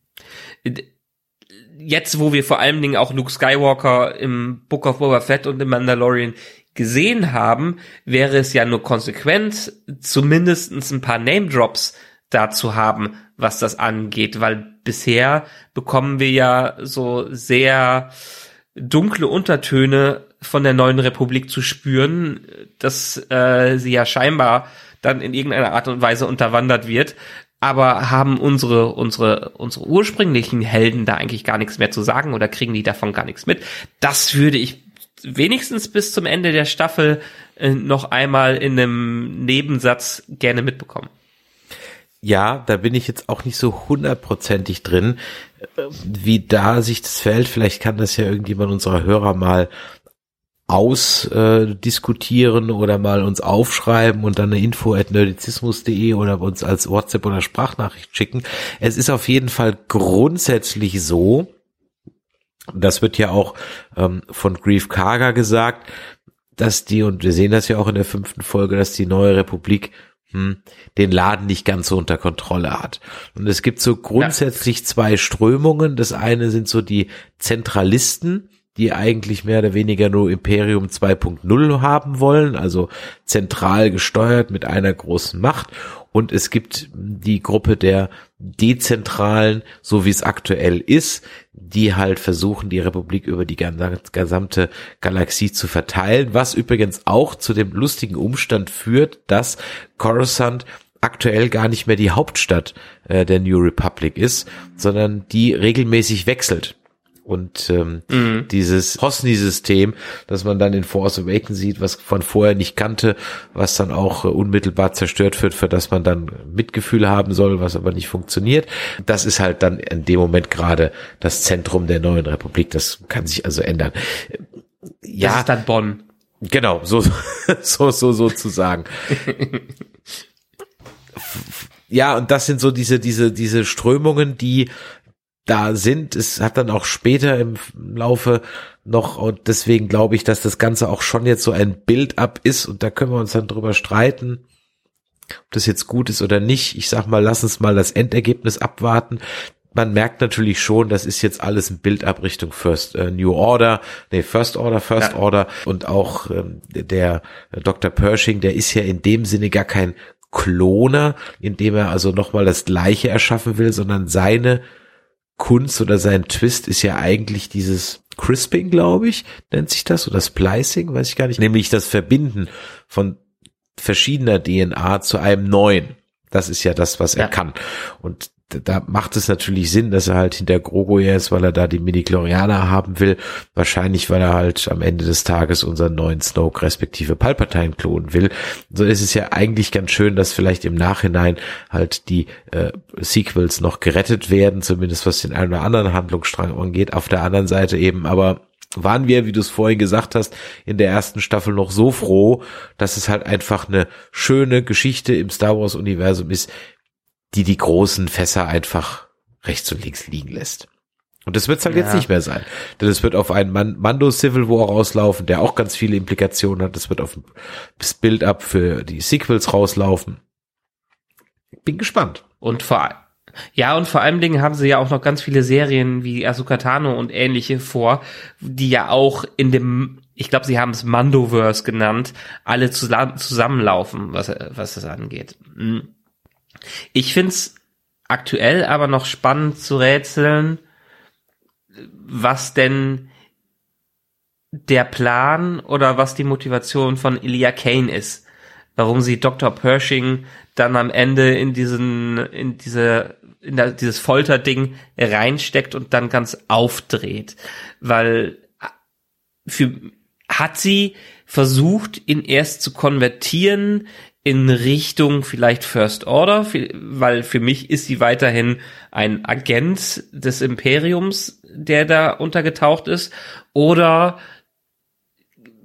jetzt, wo wir vor allen Dingen auch Luke Skywalker im Book of Boba Fett und im Mandalorian gesehen haben, wäre es ja nur konsequent, zumindestens ein paar Name Drops dazu haben, was das angeht, weil bisher bekommen wir ja so sehr dunkle Untertöne von der neuen Republik zu spüren, dass äh, sie ja scheinbar dann in irgendeiner Art und Weise unterwandert wird. Aber haben unsere, unsere, unsere ursprünglichen Helden da eigentlich gar nichts mehr zu sagen oder kriegen die davon gar nichts mit? Das würde ich wenigstens bis zum Ende der Staffel äh, noch einmal in einem Nebensatz gerne mitbekommen ja, da bin ich jetzt auch nicht so hundertprozentig drin, wie da sich das fällt. Vielleicht kann das ja irgendjemand unserer Hörer mal ausdiskutieren äh, oder mal uns aufschreiben und dann eine info at nerdizismus.de oder uns als WhatsApp oder Sprachnachricht schicken. Es ist auf jeden Fall grundsätzlich so, das wird ja auch ähm, von Grief Karger gesagt, dass die, und wir sehen das ja auch in der fünften Folge, dass die neue Republik hm, den Laden nicht ganz so unter Kontrolle hat. Und es gibt so grundsätzlich zwei Strömungen. Das eine sind so die Zentralisten, die eigentlich mehr oder weniger nur Imperium 2.0 haben wollen, also zentral gesteuert mit einer großen Macht. Und es gibt die Gruppe der Dezentralen, so wie es aktuell ist, die halt versuchen, die Republik über die gesamte Galaxie zu verteilen, was übrigens auch zu dem lustigen Umstand führt, dass Coruscant aktuell gar nicht mehr die Hauptstadt äh, der New Republic ist, sondern die regelmäßig wechselt. Und ähm, mhm. dieses Hosni-System, das man dann in Force Awakens sieht, was man vorher nicht kannte, was dann auch äh, unmittelbar zerstört wird, für das man dann Mitgefühl haben soll, was aber nicht funktioniert. Das ist halt dann in dem Moment gerade das Zentrum der neuen Republik. Das kann sich also ändern. Ja, das ist dann Bonn. Genau, so so so sozusagen. ja, und das sind so diese diese diese Strömungen, die da sind. Es hat dann auch später im Laufe noch, und deswegen glaube ich, dass das Ganze auch schon jetzt so ein Build-up ist und da können wir uns dann drüber streiten, ob das jetzt gut ist oder nicht. Ich sag mal, lass uns mal das Endergebnis abwarten. Man merkt natürlich schon, das ist jetzt alles ein Build-up Richtung First äh, New Order, nee, First Order, First ja. Order und auch ähm, der Dr. Pershing, der ist ja in dem Sinne gar kein Kloner, indem er also nochmal das Gleiche erschaffen will, sondern seine Kunst oder sein Twist ist ja eigentlich dieses Crisping, glaube ich, nennt sich das, oder Splicing, weiß ich gar nicht, nämlich das Verbinden von verschiedener DNA zu einem neuen. Das ist ja das, was er ja. kann. Und da macht es natürlich Sinn, dass er halt hinter Grogu ist, weil er da die Midi-Chlorianer haben will. Wahrscheinlich, weil er halt am Ende des Tages unseren neuen Snoke respektive Palpatine klonen will. So ist es ja eigentlich ganz schön, dass vielleicht im Nachhinein halt die äh, Sequels noch gerettet werden, zumindest was den einen oder anderen Handlungsstrang angeht. Auf der anderen Seite eben aber waren wir, wie du es vorhin gesagt hast, in der ersten Staffel noch so froh, dass es halt einfach eine schöne Geschichte im Star Wars Universum ist, die die großen Fässer einfach rechts und links liegen lässt. Und das wird es halt ja. jetzt nicht mehr sein. Denn es wird auf einen Mando Civil War rauslaufen, der auch ganz viele Implikationen hat. Es wird auf das Build-up für die Sequels rauslaufen. Bin gespannt. Und vor ja, und vor allen Dingen haben sie ja auch noch ganz viele Serien wie Asuka Tano und ähnliche vor, die ja auch in dem, ich glaube, sie haben es Mandoverse genannt, alle zusammenlaufen, was, was das angeht. Mhm. Ich find's aktuell aber noch spannend zu rätseln, was denn der Plan oder was die Motivation von Elia Kane ist. Warum sie Dr. Pershing dann am Ende in diesen, in diese, in der, dieses Folterding reinsteckt und dann ganz aufdreht. Weil für, hat sie versucht, ihn erst zu konvertieren in Richtung vielleicht First Order, weil für mich ist sie weiterhin ein Agent des Imperiums, der da untergetaucht ist, oder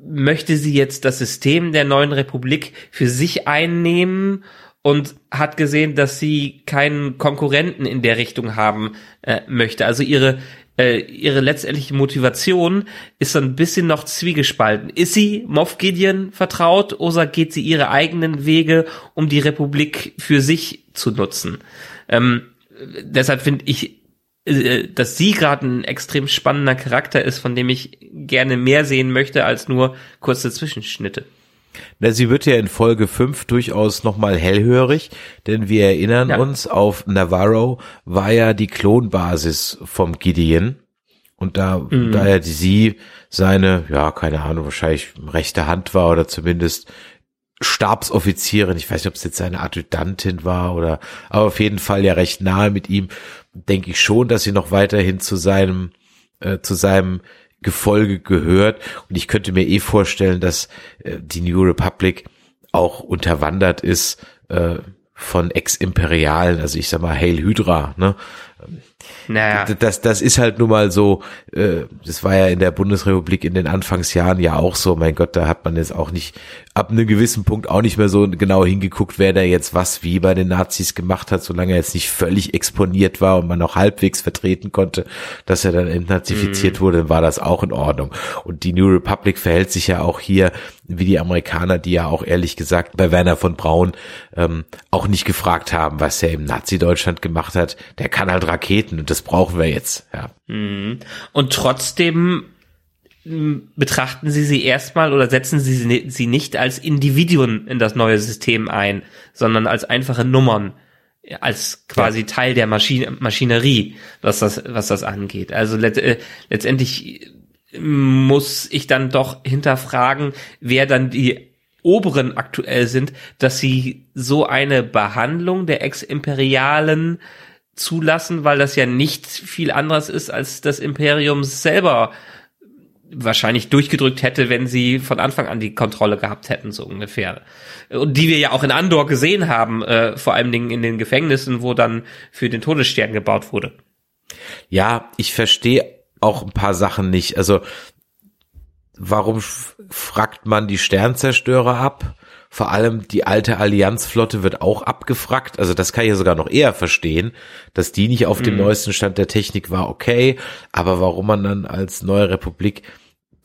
möchte sie jetzt das System der neuen Republik für sich einnehmen und hat gesehen, dass sie keinen Konkurrenten in der Richtung haben äh, möchte. Also ihre äh, ihre letztendliche Motivation ist so ein bisschen noch zwiegespalten. Ist sie Moff Gideon vertraut oder geht sie ihre eigenen Wege, um die Republik für sich zu nutzen? Ähm, deshalb finde ich, äh, dass sie gerade ein extrem spannender Charakter ist, von dem ich gerne mehr sehen möchte als nur kurze Zwischenschnitte. Na, sie wird ja in Folge 5 durchaus nochmal hellhörig, denn wir erinnern ja. uns, auf Navarro war ja die Klonbasis vom Gideon. Und da, mhm. da ja die, sie seine, ja, keine Ahnung, wahrscheinlich rechte Hand war oder zumindest Stabsoffizierin, ich weiß nicht, ob es jetzt seine Adjutantin war oder, aber auf jeden Fall ja recht nahe mit ihm, denke ich schon, dass sie noch weiterhin zu seinem, äh, zu seinem Gefolge gehört. Und ich könnte mir eh vorstellen, dass äh, die New Republic auch unterwandert ist äh, von Ex-Imperialen, also ich sag mal Hail Hydra, ne? Naja. Das, das ist halt nun mal so, äh, das war ja in der Bundesrepublik in den Anfangsjahren ja auch so, mein Gott, da hat man jetzt auch nicht, ab einem gewissen Punkt auch nicht mehr so genau hingeguckt, wer da jetzt was wie bei den Nazis gemacht hat, solange er jetzt nicht völlig exponiert war und man noch halbwegs vertreten konnte, dass er dann entnazifiziert mhm. wurde, war das auch in Ordnung. Und die New Republic verhält sich ja auch hier wie die Amerikaner, die ja auch ehrlich gesagt bei Werner von Braun ähm, auch nicht gefragt haben, was er im Nazi-Deutschland gemacht hat. Der kann halt Raketen und das brauchen wir jetzt. Ja. Mhm. Und trotzdem betrachten Sie sie erstmal oder setzen Sie sie nicht als Individuen in das neue System ein, sondern als einfache Nummern, als quasi ja. Teil der Maschine, Maschinerie, was das, was das angeht. Also let, äh, letztendlich muss ich dann doch hinterfragen, wer dann die Oberen aktuell sind, dass sie so eine Behandlung der Ex-Imperialen zulassen, weil das ja nicht viel anderes ist, als das Imperium selber wahrscheinlich durchgedrückt hätte, wenn sie von Anfang an die Kontrolle gehabt hätten, so ungefähr. Und die wir ja auch in Andor gesehen haben, äh, vor allen Dingen in den Gefängnissen, wo dann für den Todesstern gebaut wurde. Ja, ich verstehe auch ein paar Sachen nicht. Also, warum fragt man die Sternzerstörer ab? Vor allem die alte Allianzflotte wird auch abgefragt. Also das kann ich ja sogar noch eher verstehen, dass die nicht auf dem mhm. neuesten Stand der Technik war, okay. Aber warum man dann als neue Republik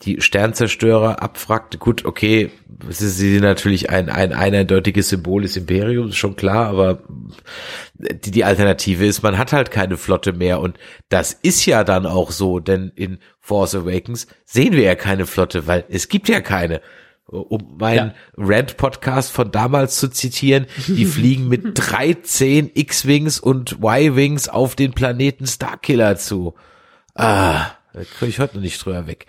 die Sternzerstörer abfragte, gut, okay, sie sind natürlich ein, ein, ein eindeutiges Symbol des Imperiums, schon klar, aber die, die Alternative ist, man hat halt keine Flotte mehr und das ist ja dann auch so, denn in Force Awakens sehen wir ja keine Flotte, weil es gibt ja keine. Um meinen ja. Rant-Podcast von damals zu zitieren, die fliegen mit 13 X-Wings und Y-Wings auf den Planeten Starkiller zu. Ah, da kriege ich heute noch nicht drüber weg.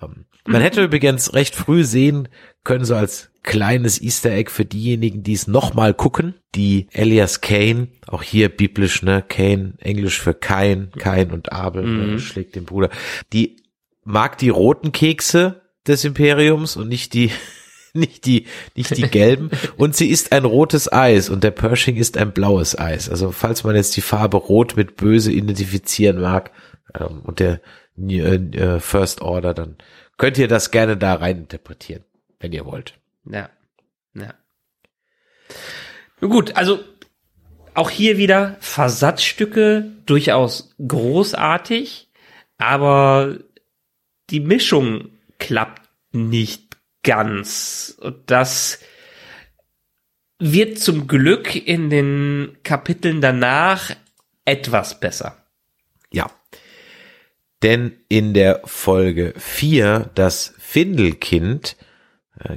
Ähm, man hätte übrigens recht früh sehen können, so als kleines Easter Egg für diejenigen, die es nochmal gucken, die Elias Kane, auch hier biblisch, ne, Kane, Englisch für Kain, Kain und Abel, ne, mhm. schlägt den Bruder, die mag die roten Kekse des Imperiums und nicht die nicht die, nicht die gelben. Und sie ist ein rotes Eis und der Pershing ist ein blaues Eis. Also falls man jetzt die Farbe Rot mit Böse identifizieren mag ähm, und der äh, äh, First Order, dann könnt ihr das gerne da rein interpretieren, wenn ihr wollt. Ja. Ja. Gut, also auch hier wieder Versatzstücke durchaus großartig, aber die Mischung klappt nicht ganz. Und das wird zum Glück in den Kapiteln danach etwas besser. Ja. Denn in der Folge 4, das Findelkind,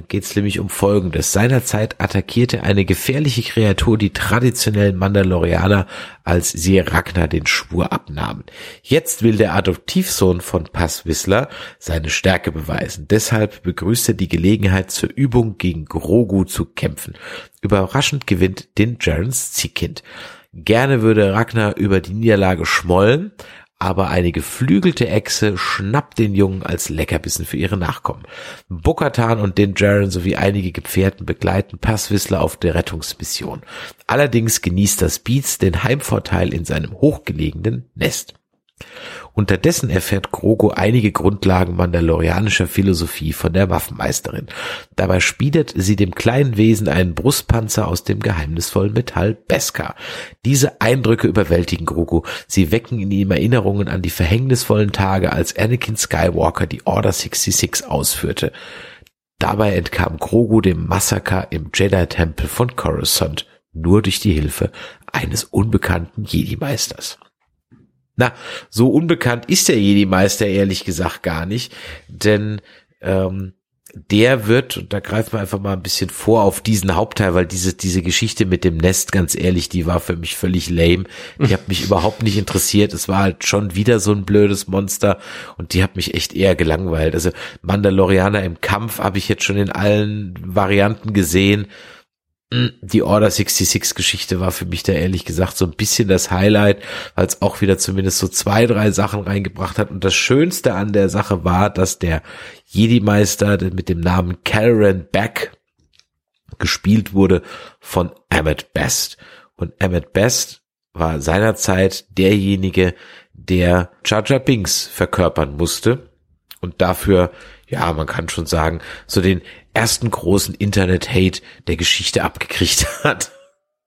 geht es nämlich um Folgendes. Seinerzeit attackierte eine gefährliche Kreatur die traditionellen Mandalorianer, als sie Ragnar den Schwur abnahmen. Jetzt will der Adoptivsohn von Pass Whistler seine Stärke beweisen. Deshalb begrüßt er die Gelegenheit zur Übung gegen Grogu zu kämpfen. Überraschend gewinnt Din Jarens Ziehkind. Gerne würde Ragnar über die Niederlage schmollen, aber eine geflügelte Echse schnappt den Jungen als Leckerbissen für ihre Nachkommen. Bokatan und den Jaren sowie einige Gefährten begleiten Passwissler auf der Rettungsmission. Allerdings genießt das Beats den Heimvorteil in seinem hochgelegenen Nest. Unterdessen erfährt Grogu einige Grundlagen mandalorianischer Philosophie von der Waffenmeisterin. Dabei spiedet sie dem kleinen Wesen einen Brustpanzer aus dem geheimnisvollen Metall Beskar. Diese Eindrücke überwältigen Grogu. Sie wecken in ihm Erinnerungen an die verhängnisvollen Tage, als Anakin Skywalker die Order 66 ausführte. Dabei entkam Grogu dem Massaker im Jedi-Tempel von Coruscant nur durch die Hilfe eines unbekannten Jedi-Meisters. Na, so unbekannt ist der Jedi-Meister ehrlich gesagt gar nicht, denn ähm, der wird, und da greifen wir einfach mal ein bisschen vor auf diesen Hauptteil, weil diese, diese Geschichte mit dem Nest, ganz ehrlich, die war für mich völlig lame. Die hat mich überhaupt nicht interessiert. Es war halt schon wieder so ein blödes Monster und die hat mich echt eher gelangweilt. Also Mandalorianer im Kampf habe ich jetzt schon in allen Varianten gesehen die Order 66 Geschichte war für mich da ehrlich gesagt so ein bisschen das Highlight, weil es auch wieder zumindest so zwei, drei Sachen reingebracht hat. Und das Schönste an der Sache war, dass der Jedi-Meister mit dem Namen Calran Beck gespielt wurde von Emmett Best. Und Emmett Best war seinerzeit derjenige, der Jar Jar Binks verkörpern musste und dafür, ja, man kann schon sagen, so den ersten großen Internet-Hate der Geschichte abgekriegt hat.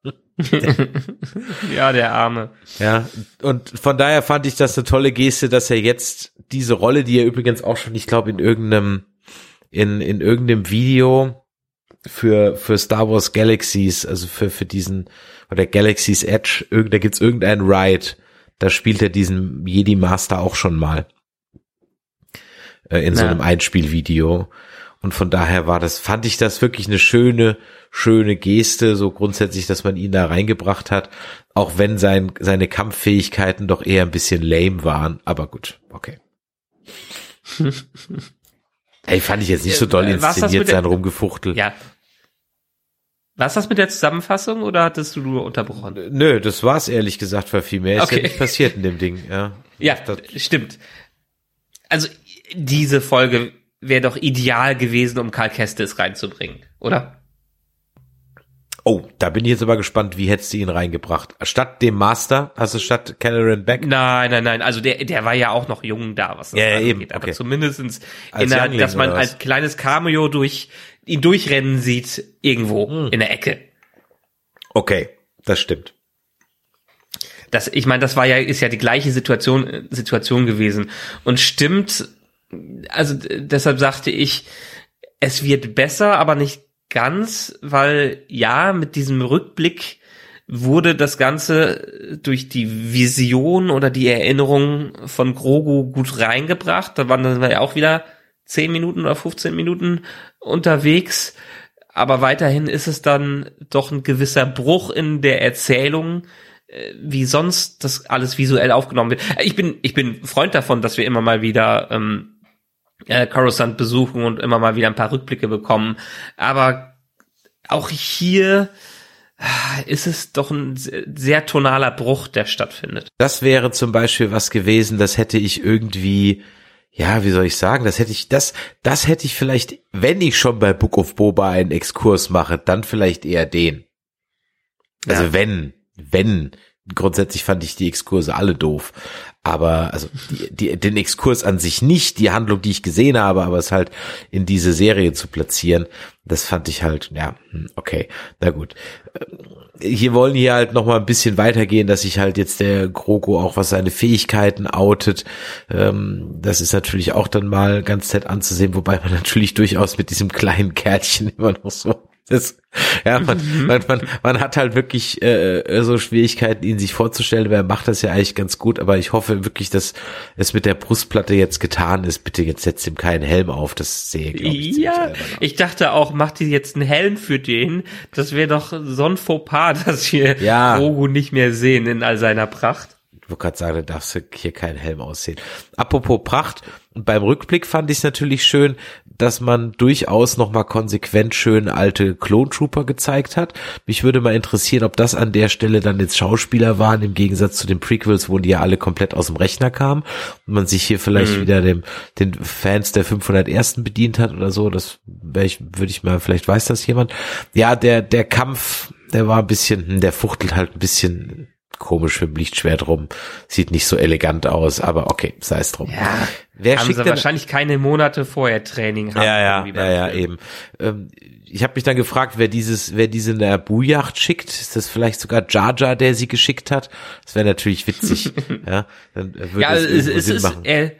ja, der Arme. Ja, und von daher fand ich das eine tolle Geste, dass er jetzt diese Rolle, die er übrigens auch schon, ich glaube, in irgendeinem, in, in irgendeinem Video für, für Star Wars Galaxies, also für, für diesen, oder Galaxy's Edge, irgend, da gibt's irgendein Ride, da spielt er diesen Jedi Master auch schon mal. Äh, in ja. so einem Einspielvideo. Und von daher war das, fand ich das wirklich eine schöne, schöne Geste, so grundsätzlich, dass man ihn da reingebracht hat, auch wenn sein, seine Kampffähigkeiten doch eher ein bisschen lame waren. Aber gut, okay. Ey, fand ich jetzt nicht so doll äh, inszeniert sein Rumgefuchtel. Ja. Was das mit der Zusammenfassung oder hattest du nur unterbrochen? Nö, das war's ehrlich gesagt, weil viel mehr ist okay. ja nicht passiert in dem Ding, ja. Ja, das, stimmt. Also, diese Folge wäre doch ideal gewesen, um Karl Kestis reinzubringen, oder? Oh, da bin ich jetzt aber gespannt, wie hättest du ihn reingebracht? Statt dem Master, also statt Cameron Beck? Nein, nein, nein, also der, der war ja auch noch jung da, was das ja, angeht. Eben. Aber okay. zumindestens, in der, dass man als kleines Cameo durch ihn durchrennen sieht, irgendwo hm. in der Ecke. Okay, das stimmt. Das, ich meine, das war ja, ist ja die gleiche Situation, Situation gewesen. Und stimmt, also deshalb sagte ich, es wird besser, aber nicht ganz, weil ja, mit diesem Rückblick wurde das Ganze durch die Vision oder die Erinnerung von Grogu gut reingebracht. Da waren dann ja auch wieder 10 Minuten oder 15 Minuten unterwegs. Aber weiterhin ist es dann doch ein gewisser Bruch in der Erzählung, äh, wie sonst das alles visuell aufgenommen wird. Ich bin, ich bin Freund davon, dass wir immer mal wieder ähm, äh, Coruscant besuchen und immer mal wieder ein paar Rückblicke bekommen. Aber auch hier äh, ist es doch ein sehr tonaler Bruch, der stattfindet. Das wäre zum Beispiel was gewesen, das hätte ich irgendwie, ja, wie soll ich sagen, das hätte ich, das, das hätte ich vielleicht, wenn ich schon bei Book of Boba einen Exkurs mache, dann vielleicht eher den. Also ja. wenn, wenn, grundsätzlich fand ich die Exkurse alle doof. Aber, also, die, die, den Exkurs an sich nicht, die Handlung, die ich gesehen habe, aber es halt in diese Serie zu platzieren, das fand ich halt, ja, hm, okay, na gut. Hier wollen hier halt noch mal ein bisschen weitergehen, dass sich halt jetzt der Grogo auch was seine Fähigkeiten outet. Ähm, das ist natürlich auch dann mal ganz nett anzusehen, wobei man natürlich durchaus mit diesem kleinen Kärtchen immer noch so das, ja, man, mhm. man, man, man hat halt wirklich äh, äh, so Schwierigkeiten, ihn sich vorzustellen, aber er macht das ja eigentlich ganz gut, aber ich hoffe wirklich, dass es mit der Brustplatte jetzt getan ist. Bitte jetzt setzt ihm keinen Helm auf, das sehe ich. Ja, ich dachte auch, macht ihr jetzt einen Helm für den? Das wäre doch so ein Fauxpas, dass wir ja. Rogu nicht mehr sehen in all seiner Pracht. Ich wollte gerade sagen, da darfst du hier keinen Helm aussehen. Apropos Pracht, beim Rückblick fand ich es natürlich schön, dass man durchaus nochmal konsequent schön alte Clone Trooper gezeigt hat. Mich würde mal interessieren, ob das an der Stelle dann jetzt Schauspieler waren, im Gegensatz zu den Prequels, wo die ja alle komplett aus dem Rechner kamen und man sich hier vielleicht mhm. wieder dem, den Fans der 501. bedient hat oder so. Das ich, würde ich mal, vielleicht weiß das jemand. Ja, der, der Kampf, der war ein bisschen, hm, der fuchtelt halt ein bisschen komisch mit dem Lichtschwert rum. Sieht nicht so elegant aus, aber okay, sei es drum. Ja, Wer haben sie denn? wahrscheinlich keine Monate vorher Training haben. Ja, ja, ja, ja, eben. Ähm, ich habe mich dann gefragt, wer dieses, wer diese Naboo-Yacht schickt. Ist das vielleicht sogar Jar Jar, der sie geschickt hat? Das wäre natürlich witzig. ja, dann würde ja, es, es, es Sinn machen. Ist,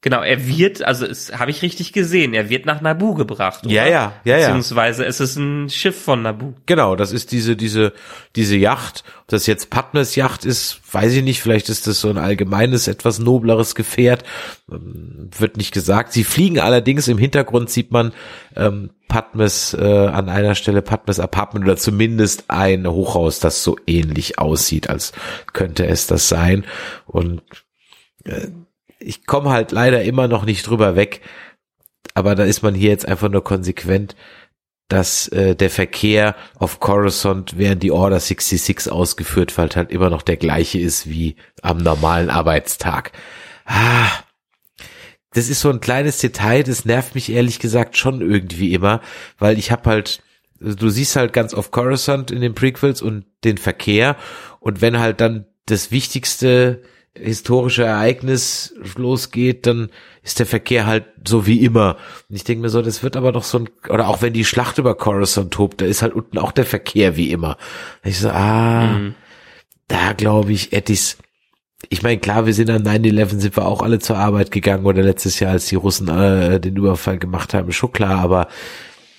Genau, er wird, also es habe ich richtig gesehen, er wird nach Nabu gebracht. Oder? Ja, ja, ja, ja. Beziehungsweise es ist ein Schiff von Nabu. Genau, das ist diese, diese, diese Yacht. Ob das jetzt Padmes Yacht ist, weiß ich nicht. Vielleicht ist das so ein allgemeines, etwas nobleres Gefährt. Ähm, wird nicht gesagt. Sie fliegen allerdings im Hintergrund sieht man ähm, Padmes äh, an einer Stelle Padmes Apartment oder zumindest ein Hochhaus, das so ähnlich aussieht, als könnte es das sein. Und äh, ich komme halt leider immer noch nicht drüber weg, aber da ist man hier jetzt einfach nur konsequent, dass äh, der Verkehr auf Coruscant während die Order 66 ausgeführt wird, halt immer noch der gleiche ist wie am normalen Arbeitstag. Ah, das ist so ein kleines Detail, das nervt mich ehrlich gesagt schon irgendwie immer, weil ich habe halt du siehst halt ganz oft Coruscant in den Prequels und den Verkehr und wenn halt dann das wichtigste historische Ereignis losgeht, dann ist der Verkehr halt so wie immer. Und ich denke mir so, das wird aber doch so ein, oder auch wenn die Schlacht über Coruscant tobt, da ist halt unten auch der Verkehr wie immer. Ich so, ah, mhm. da glaube ich, Ettis, ich meine, klar, wir sind am 9-11 sind wir auch alle zur Arbeit gegangen oder letztes Jahr, als die Russen äh, den Überfall gemacht haben, schon klar, aber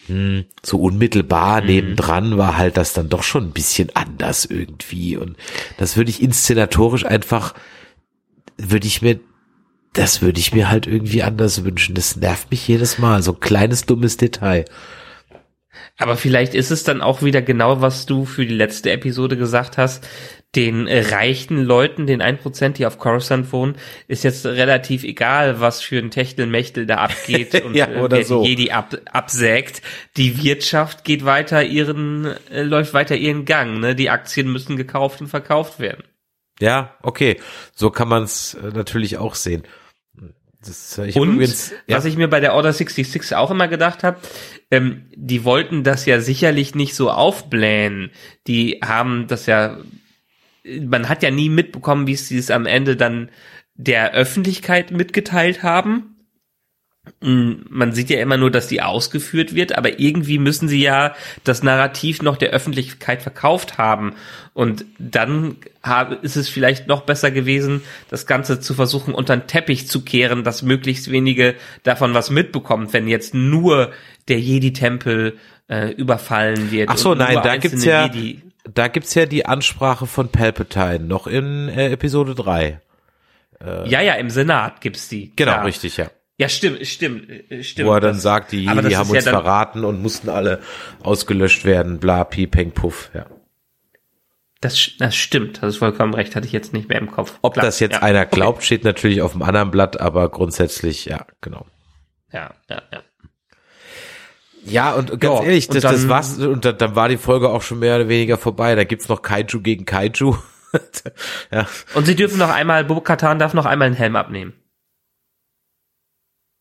mh, hm, so unmittelbar mhm. nebendran war halt das dann doch schon ein bisschen anders irgendwie und das würde ich inszenatorisch einfach, würde ich mir, das würde ich mir halt irgendwie anders wünschen. Das nervt mich jedes Mal, so ein kleines dummes Detail. Aber vielleicht ist es dann auch wieder genau, was du für die letzte Episode gesagt hast, den reichen Leuten, den 1%, die auf Coruscant wohnen, ist jetzt relativ egal, was für ein Techtelmechtel da abgeht und ja, äh, oder wer so. die Jedi ab, absägt. Die Wirtschaft geht weiter ihren, äh, läuft weiter ihren Gang. Ne? Die Aktien müssen gekauft und verkauft werden. Ja, okay. So kann man es äh, natürlich auch sehen. Das, äh, ich und übrigens, ja. was ich mir bei der Order 66 auch immer gedacht habe, ähm, die wollten das ja sicherlich nicht so aufblähen. Die haben das ja man hat ja nie mitbekommen, wie sie es am Ende dann der Öffentlichkeit mitgeteilt haben. Mm, man sieht ja immer nur, dass die ausgeführt wird, aber irgendwie müssen sie ja das Narrativ noch der Öffentlichkeit verkauft haben. Und dann ist es vielleicht noch besser gewesen, das Ganze zu versuchen, unter den Teppich zu kehren, dass möglichst wenige davon was mitbekommt, wenn jetzt nur der Jedi-Tempel äh, überfallen wird. Ach so, nein, da gibt's ja, Jedi da gibt's ja die Ansprache von Palpatine noch in äh, Episode 3. Äh, ja, ja, im Senat gibt's die. Genau, ja. richtig, ja. Ja, stimmt, stimmt, äh, stimmt. Wo er dann das, sagt, die, die haben uns ja verraten und mussten alle ausgelöscht werden, bla, pi, peng, puff, ja. Das, das stimmt, das ist vollkommen recht, hatte ich jetzt nicht mehr im Kopf. Ob Klar, das jetzt ja. einer glaubt, okay. steht natürlich auf dem anderen Blatt, aber grundsätzlich, ja, genau. Ja, ja, ja. Ja, und ganz jo, ehrlich, das, dann, das war's, und dann, dann war die Folge auch schon mehr oder weniger vorbei. Da gibt's noch Kaiju gegen Kaiju. ja. Und sie dürfen noch einmal, Bobo Katan darf noch einmal einen Helm abnehmen.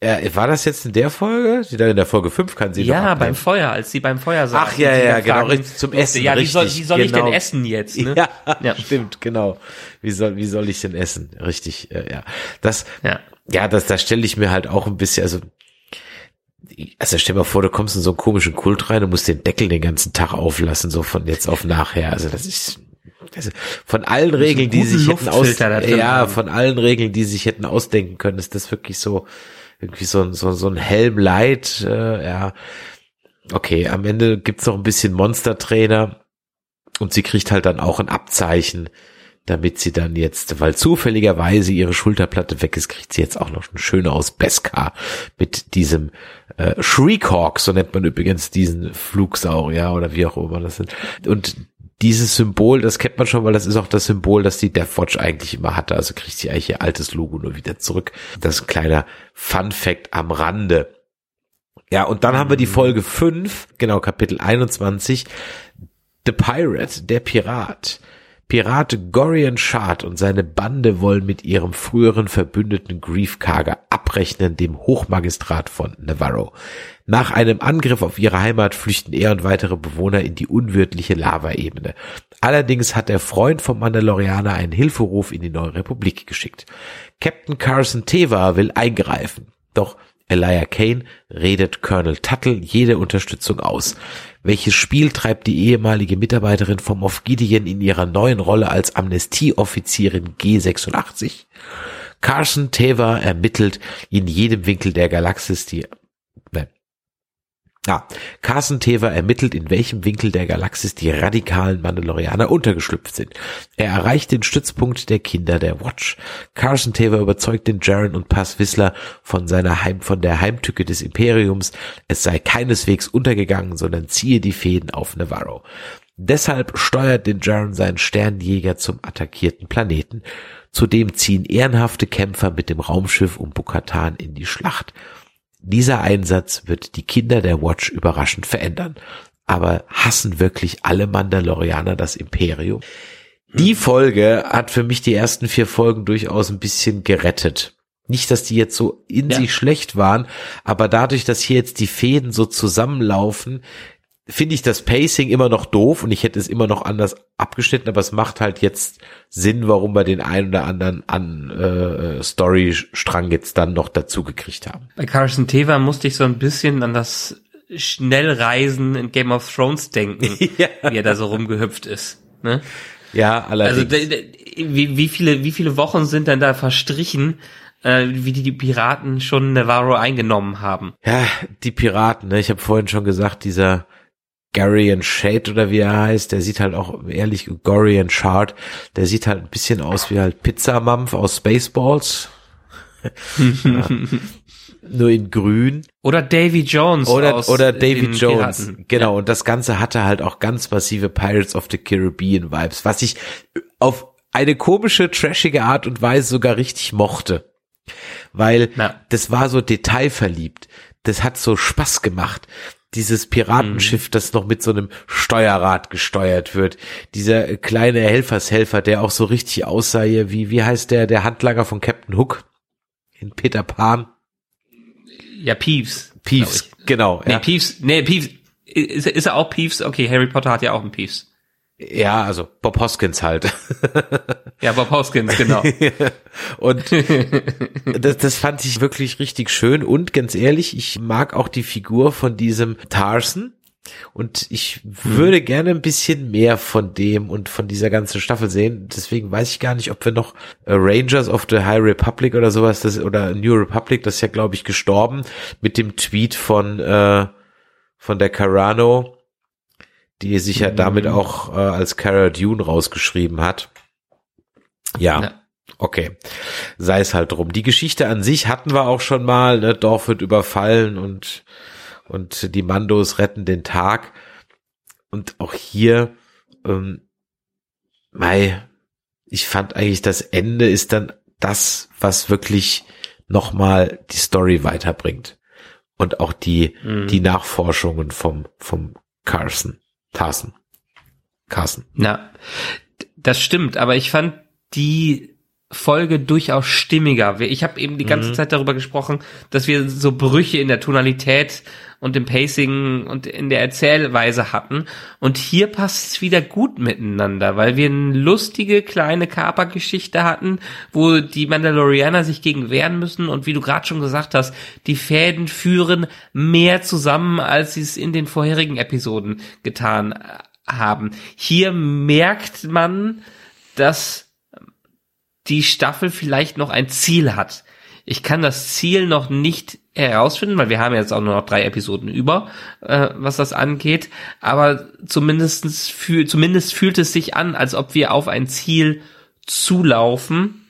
Ja, war das jetzt in der Folge? In der Folge 5 kann sie Ja, beim Feuer, als sie beim Feuer saß. Ach ja, ja, genau, richtig, zum Essen. Ja, richtig, wie soll, wie soll genau. ich denn genau. essen jetzt? Ne? Ja, ja, stimmt, genau. Wie soll, wie soll ich denn essen? Richtig, äh, ja. Das, ja, ja das, das stelle ich mir halt auch ein bisschen, also also stell mal vor, du kommst in so einen komischen Kult rein und musst den Deckel den ganzen Tag auflassen, so von jetzt auf nachher. Also das ist also von allen Regeln, die sich hätten aus, ja, von allen Regeln, die sich hätten ausdenken können, ist das wirklich so irgendwie so ein so, so ein Helm Light, äh, ja. Okay, am Ende gibt's noch ein bisschen Monster-Trainer und sie kriegt halt dann auch ein Abzeichen damit sie dann jetzt, weil zufälligerweise ihre Schulterplatte weg ist, kriegt sie jetzt auch noch eine schöne aus Beskar mit diesem äh, Shriekhawk, so nennt man übrigens diesen Flugsaurier oder wie auch immer das sind. Und dieses Symbol, das kennt man schon, weil das ist auch das Symbol, das die Deathwatch eigentlich immer hatte. Also kriegt sie eigentlich ihr altes Logo nur wieder zurück. Das ist ein kleiner Fun Fact am Rande. Ja, und dann haben wir die Folge 5, genau Kapitel 21, The Pirate, der Pirat. Pirat Gorian Shard und seine Bande wollen mit ihrem früheren Verbündeten Grief abrechnen, dem Hochmagistrat von Navarro. Nach einem Angriff auf ihre Heimat flüchten er und weitere Bewohner in die unwirtliche Lavaebene. Allerdings hat der Freund vom Mandalorianer einen Hilferuf in die neue Republik geschickt. Captain Carson Teva will eingreifen. Doch Elijah Kane redet Colonel Tuttle jede Unterstützung aus. Welches Spiel treibt die ehemalige Mitarbeiterin vom Moff Gideon in ihrer neuen Rolle als Amnestieoffizierin G86? Carson Teva ermittelt in jedem Winkel der Galaxis die Ah, Carson Teva ermittelt, in welchem Winkel der Galaxis die radikalen Mandalorianer untergeschlüpft sind. Er erreicht den Stützpunkt der Kinder der Watch. Carson Teva überzeugt den Jaren und Pass Whistler von seiner Heim, von der Heimtücke des Imperiums. Es sei keineswegs untergegangen, sondern ziehe die Fäden auf Navarro. Deshalb steuert den Jaren seinen Sternjäger zum attackierten Planeten. Zudem ziehen ehrenhafte Kämpfer mit dem Raumschiff um Bukatan in die Schlacht. Dieser Einsatz wird die Kinder der Watch überraschend verändern. Aber hassen wirklich alle Mandalorianer das Imperium? Die Folge hat für mich die ersten vier Folgen durchaus ein bisschen gerettet. Nicht, dass die jetzt so in ja. sich schlecht waren, aber dadurch, dass hier jetzt die Fäden so zusammenlaufen, finde ich das Pacing immer noch doof und ich hätte es immer noch anders abgeschnitten, aber es macht halt jetzt Sinn, warum wir den einen oder anderen an äh, Storystrang jetzt dann noch dazu gekriegt haben. Bei Carson Teva musste ich so ein bisschen an das Schnellreisen in Game of Thrones denken, ja. wie er da so rumgehüpft ist. Ne? Ja, allerdings. Also wie, wie viele wie viele Wochen sind denn da verstrichen, äh, wie die, die Piraten schon Navarro eingenommen haben? Ja, die Piraten. Ne? Ich habe vorhin schon gesagt, dieser Garian Shade oder wie er heißt, der sieht halt auch ehrlich Gorian Shard, der sieht halt ein bisschen aus wie halt Pizzamampf aus Spaceballs. ja. Nur in grün. Oder Davy Jones. Oder, oder Davy Jones. Piraten. Genau. Ja. Und das Ganze hatte halt auch ganz massive Pirates of the Caribbean Vibes, was ich auf eine komische, trashige Art und Weise sogar richtig mochte. Weil Na. das war so detailverliebt. Das hat so Spaß gemacht dieses Piratenschiff, mhm. das noch mit so einem Steuerrad gesteuert wird. Dieser kleine Helfershelfer, der auch so richtig aussah hier, wie, wie heißt der, der Handlanger von Captain Hook in Peter Pan? Ja, Peeves. Peeves, genau. Nee, ja. Peeves, nee, Peeves, ist, ist er auch Peeves? Okay, Harry Potter hat ja auch einen Peeves. Ja, also Bob Hoskins halt. Ja, Bob Hoskins, genau. und das, das fand ich wirklich richtig schön und ganz ehrlich, ich mag auch die Figur von diesem Tarson. Und ich würde gerne ein bisschen mehr von dem und von dieser ganzen Staffel sehen. Deswegen weiß ich gar nicht, ob wir noch äh, Rangers of the High Republic oder sowas, das, oder New Republic, das ist ja, glaube ich, gestorben, mit dem Tweet von, äh, von der Carano, die sich ja damit mhm. auch äh, als Cara Dune rausgeschrieben hat. Ja. ja. Okay, sei es halt drum. Die Geschichte an sich hatten wir auch schon mal. Ne? Dorf wird überfallen und und die Mandos retten den Tag. Und auch hier, ähm, mei, ich fand eigentlich das Ende ist dann das, was wirklich nochmal die Story weiterbringt und auch die mhm. die Nachforschungen vom vom Carson. Carson. Carson. Na, das stimmt, aber ich fand die Folge durchaus stimmiger. Ich habe eben die ganze mhm. Zeit darüber gesprochen, dass wir so Brüche in der Tonalität und im Pacing und in der Erzählweise hatten. Und hier passt es wieder gut miteinander, weil wir eine lustige kleine Kapergeschichte hatten, wo die Mandalorianer sich gegen wehren müssen und wie du gerade schon gesagt hast, die Fäden führen mehr zusammen, als sie es in den vorherigen Episoden getan haben. Hier merkt man, dass die Staffel vielleicht noch ein Ziel hat. Ich kann das Ziel noch nicht herausfinden, weil wir haben jetzt auch nur noch drei Episoden über, äh, was das angeht. Aber zumindestens fühl, zumindest fühlt es sich an, als ob wir auf ein Ziel zulaufen.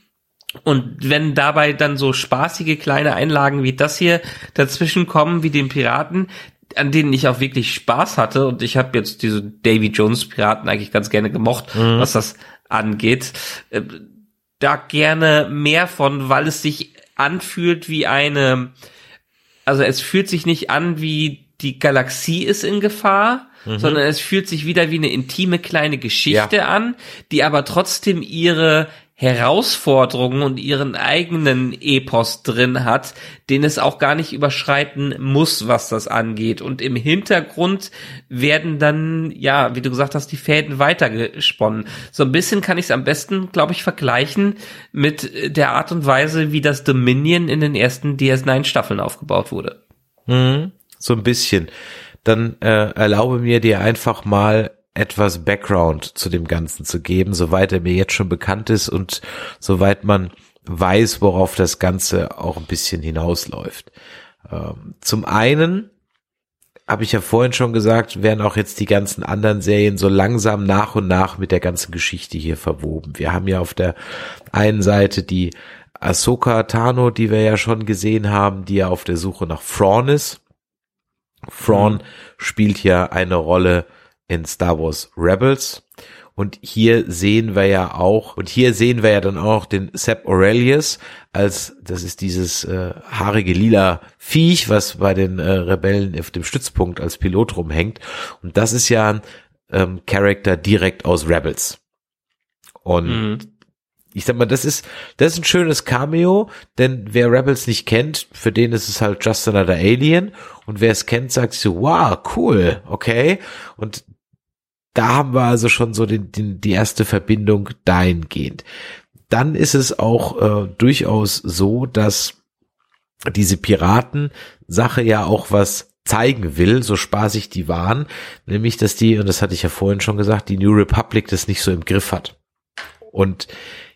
Und wenn dabei dann so spaßige kleine Einlagen wie das hier dazwischen kommen, wie den Piraten, an denen ich auch wirklich Spaß hatte und ich habe jetzt diese Davy Jones Piraten eigentlich ganz gerne gemocht, mhm. was das angeht. Äh, da gerne mehr von, weil es sich anfühlt wie eine, also es fühlt sich nicht an wie die Galaxie ist in Gefahr, mhm. sondern es fühlt sich wieder wie eine intime kleine Geschichte ja. an, die aber trotzdem ihre Herausforderungen und ihren eigenen Epos drin hat, den es auch gar nicht überschreiten muss, was das angeht. Und im Hintergrund werden dann, ja, wie du gesagt hast, die Fäden weitergesponnen. So ein bisschen kann ich es am besten, glaube ich, vergleichen mit der Art und Weise, wie das Dominion in den ersten DS9 Staffeln aufgebaut wurde. Mhm, so ein bisschen. Dann äh, erlaube mir dir einfach mal etwas Background zu dem Ganzen zu geben, soweit er mir jetzt schon bekannt ist und soweit man weiß, worauf das Ganze auch ein bisschen hinausläuft. Ähm, zum einen habe ich ja vorhin schon gesagt, werden auch jetzt die ganzen anderen Serien so langsam nach und nach mit der ganzen Geschichte hier verwoben. Wir haben ja auf der einen Seite die Ahsoka Tano, die wir ja schon gesehen haben, die ja auf der Suche nach Thrawn ist. Thrawn mhm. spielt ja eine Rolle in Star Wars Rebels. Und hier sehen wir ja auch, und hier sehen wir ja dann auch den Sepp Aurelius als, das ist dieses äh, haarige lila Viech, was bei den äh, Rebellen auf dem Stützpunkt als Pilot rumhängt. Und das ist ja ein ähm, Charakter direkt aus Rebels. Und mhm. ich sag mal, das ist, das ist ein schönes Cameo, denn wer Rebels nicht kennt, für den ist es halt just another Alien und wer es kennt, sagt so, wow, cool, okay. Und da haben wir also schon so den, den, die erste Verbindung dahingehend. Dann ist es auch äh, durchaus so, dass diese Piraten-Sache ja auch was zeigen will, so spaßig die waren, nämlich, dass die, und das hatte ich ja vorhin schon gesagt, die New Republic das nicht so im Griff hat. Und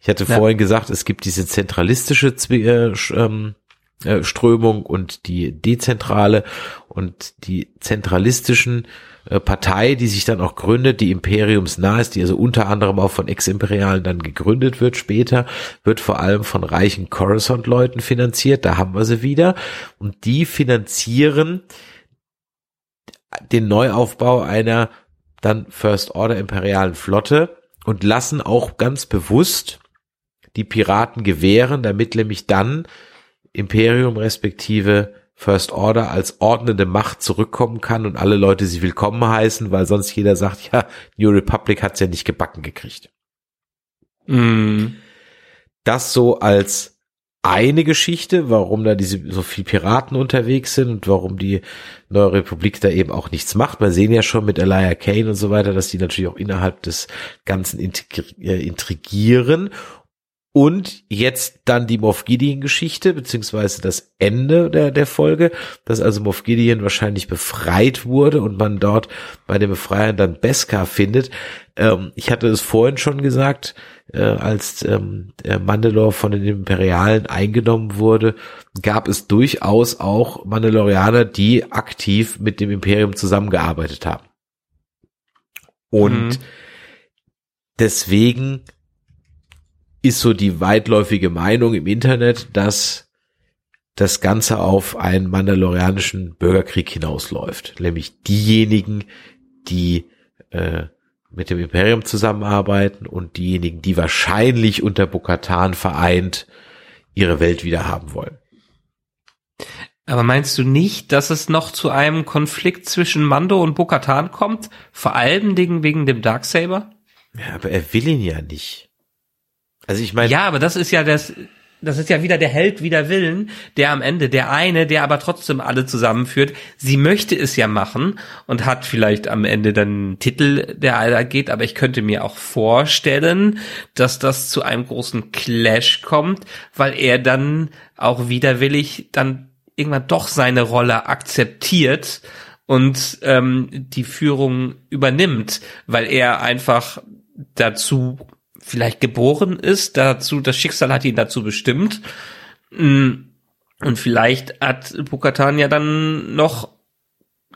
ich hatte ja. vorhin gesagt, es gibt diese zentralistische äh, ähm, äh, Strömung und die dezentrale und die zentralistischen Partei, die sich dann auch gründet, die imperiumsnah ist, die also unter anderem auch von Ex-Imperialen dann gegründet wird später, wird vor allem von reichen Coruscant-Leuten finanziert, da haben wir sie wieder. Und die finanzieren den Neuaufbau einer dann First Order imperialen Flotte und lassen auch ganz bewusst die Piraten gewähren, damit nämlich dann Imperium respektive First Order als ordnende Macht zurückkommen kann und alle Leute sie willkommen heißen, weil sonst jeder sagt, ja, New Republic hat's ja nicht gebacken gekriegt. Mm. Das so als eine Geschichte, warum da diese so viel Piraten unterwegs sind und warum die Neue Republik da eben auch nichts macht. Wir sehen ja schon mit Elia Kane und so weiter, dass die natürlich auch innerhalb des Ganzen äh, intrigieren und jetzt dann die Moff Gideon Geschichte, beziehungsweise das Ende der, der Folge, dass also Moff Gideon wahrscheinlich befreit wurde und man dort bei dem Befreiern dann Beskar findet. Ähm, ich hatte es vorhin schon gesagt, äh, als ähm, Mandalore von den Imperialen eingenommen wurde, gab es durchaus auch Mandalorianer, die aktiv mit dem Imperium zusammengearbeitet haben. Und mhm. deswegen ist so die weitläufige Meinung im Internet, dass das Ganze auf einen mandalorianischen Bürgerkrieg hinausläuft. Nämlich diejenigen, die äh, mit dem Imperium zusammenarbeiten und diejenigen, die wahrscheinlich unter Bokatan vereint ihre Welt wieder haben wollen. Aber meinst du nicht, dass es noch zu einem Konflikt zwischen Mando und Bokatan kommt? Vor allem wegen dem Darksaber? Ja, aber er will ihn ja nicht. Also ich meine. Ja, aber das ist ja das, das ist ja wieder der Held wider Willen, der am Ende, der eine, der aber trotzdem alle zusammenführt. Sie möchte es ja machen und hat vielleicht am Ende dann einen Titel, der aller geht, aber ich könnte mir auch vorstellen, dass das zu einem großen Clash kommt, weil er dann auch widerwillig dann irgendwann doch seine Rolle akzeptiert und ähm, die Führung übernimmt, weil er einfach dazu vielleicht geboren ist, dazu, das Schicksal hat ihn dazu bestimmt. Mm, und vielleicht hat Bukatan ja dann noch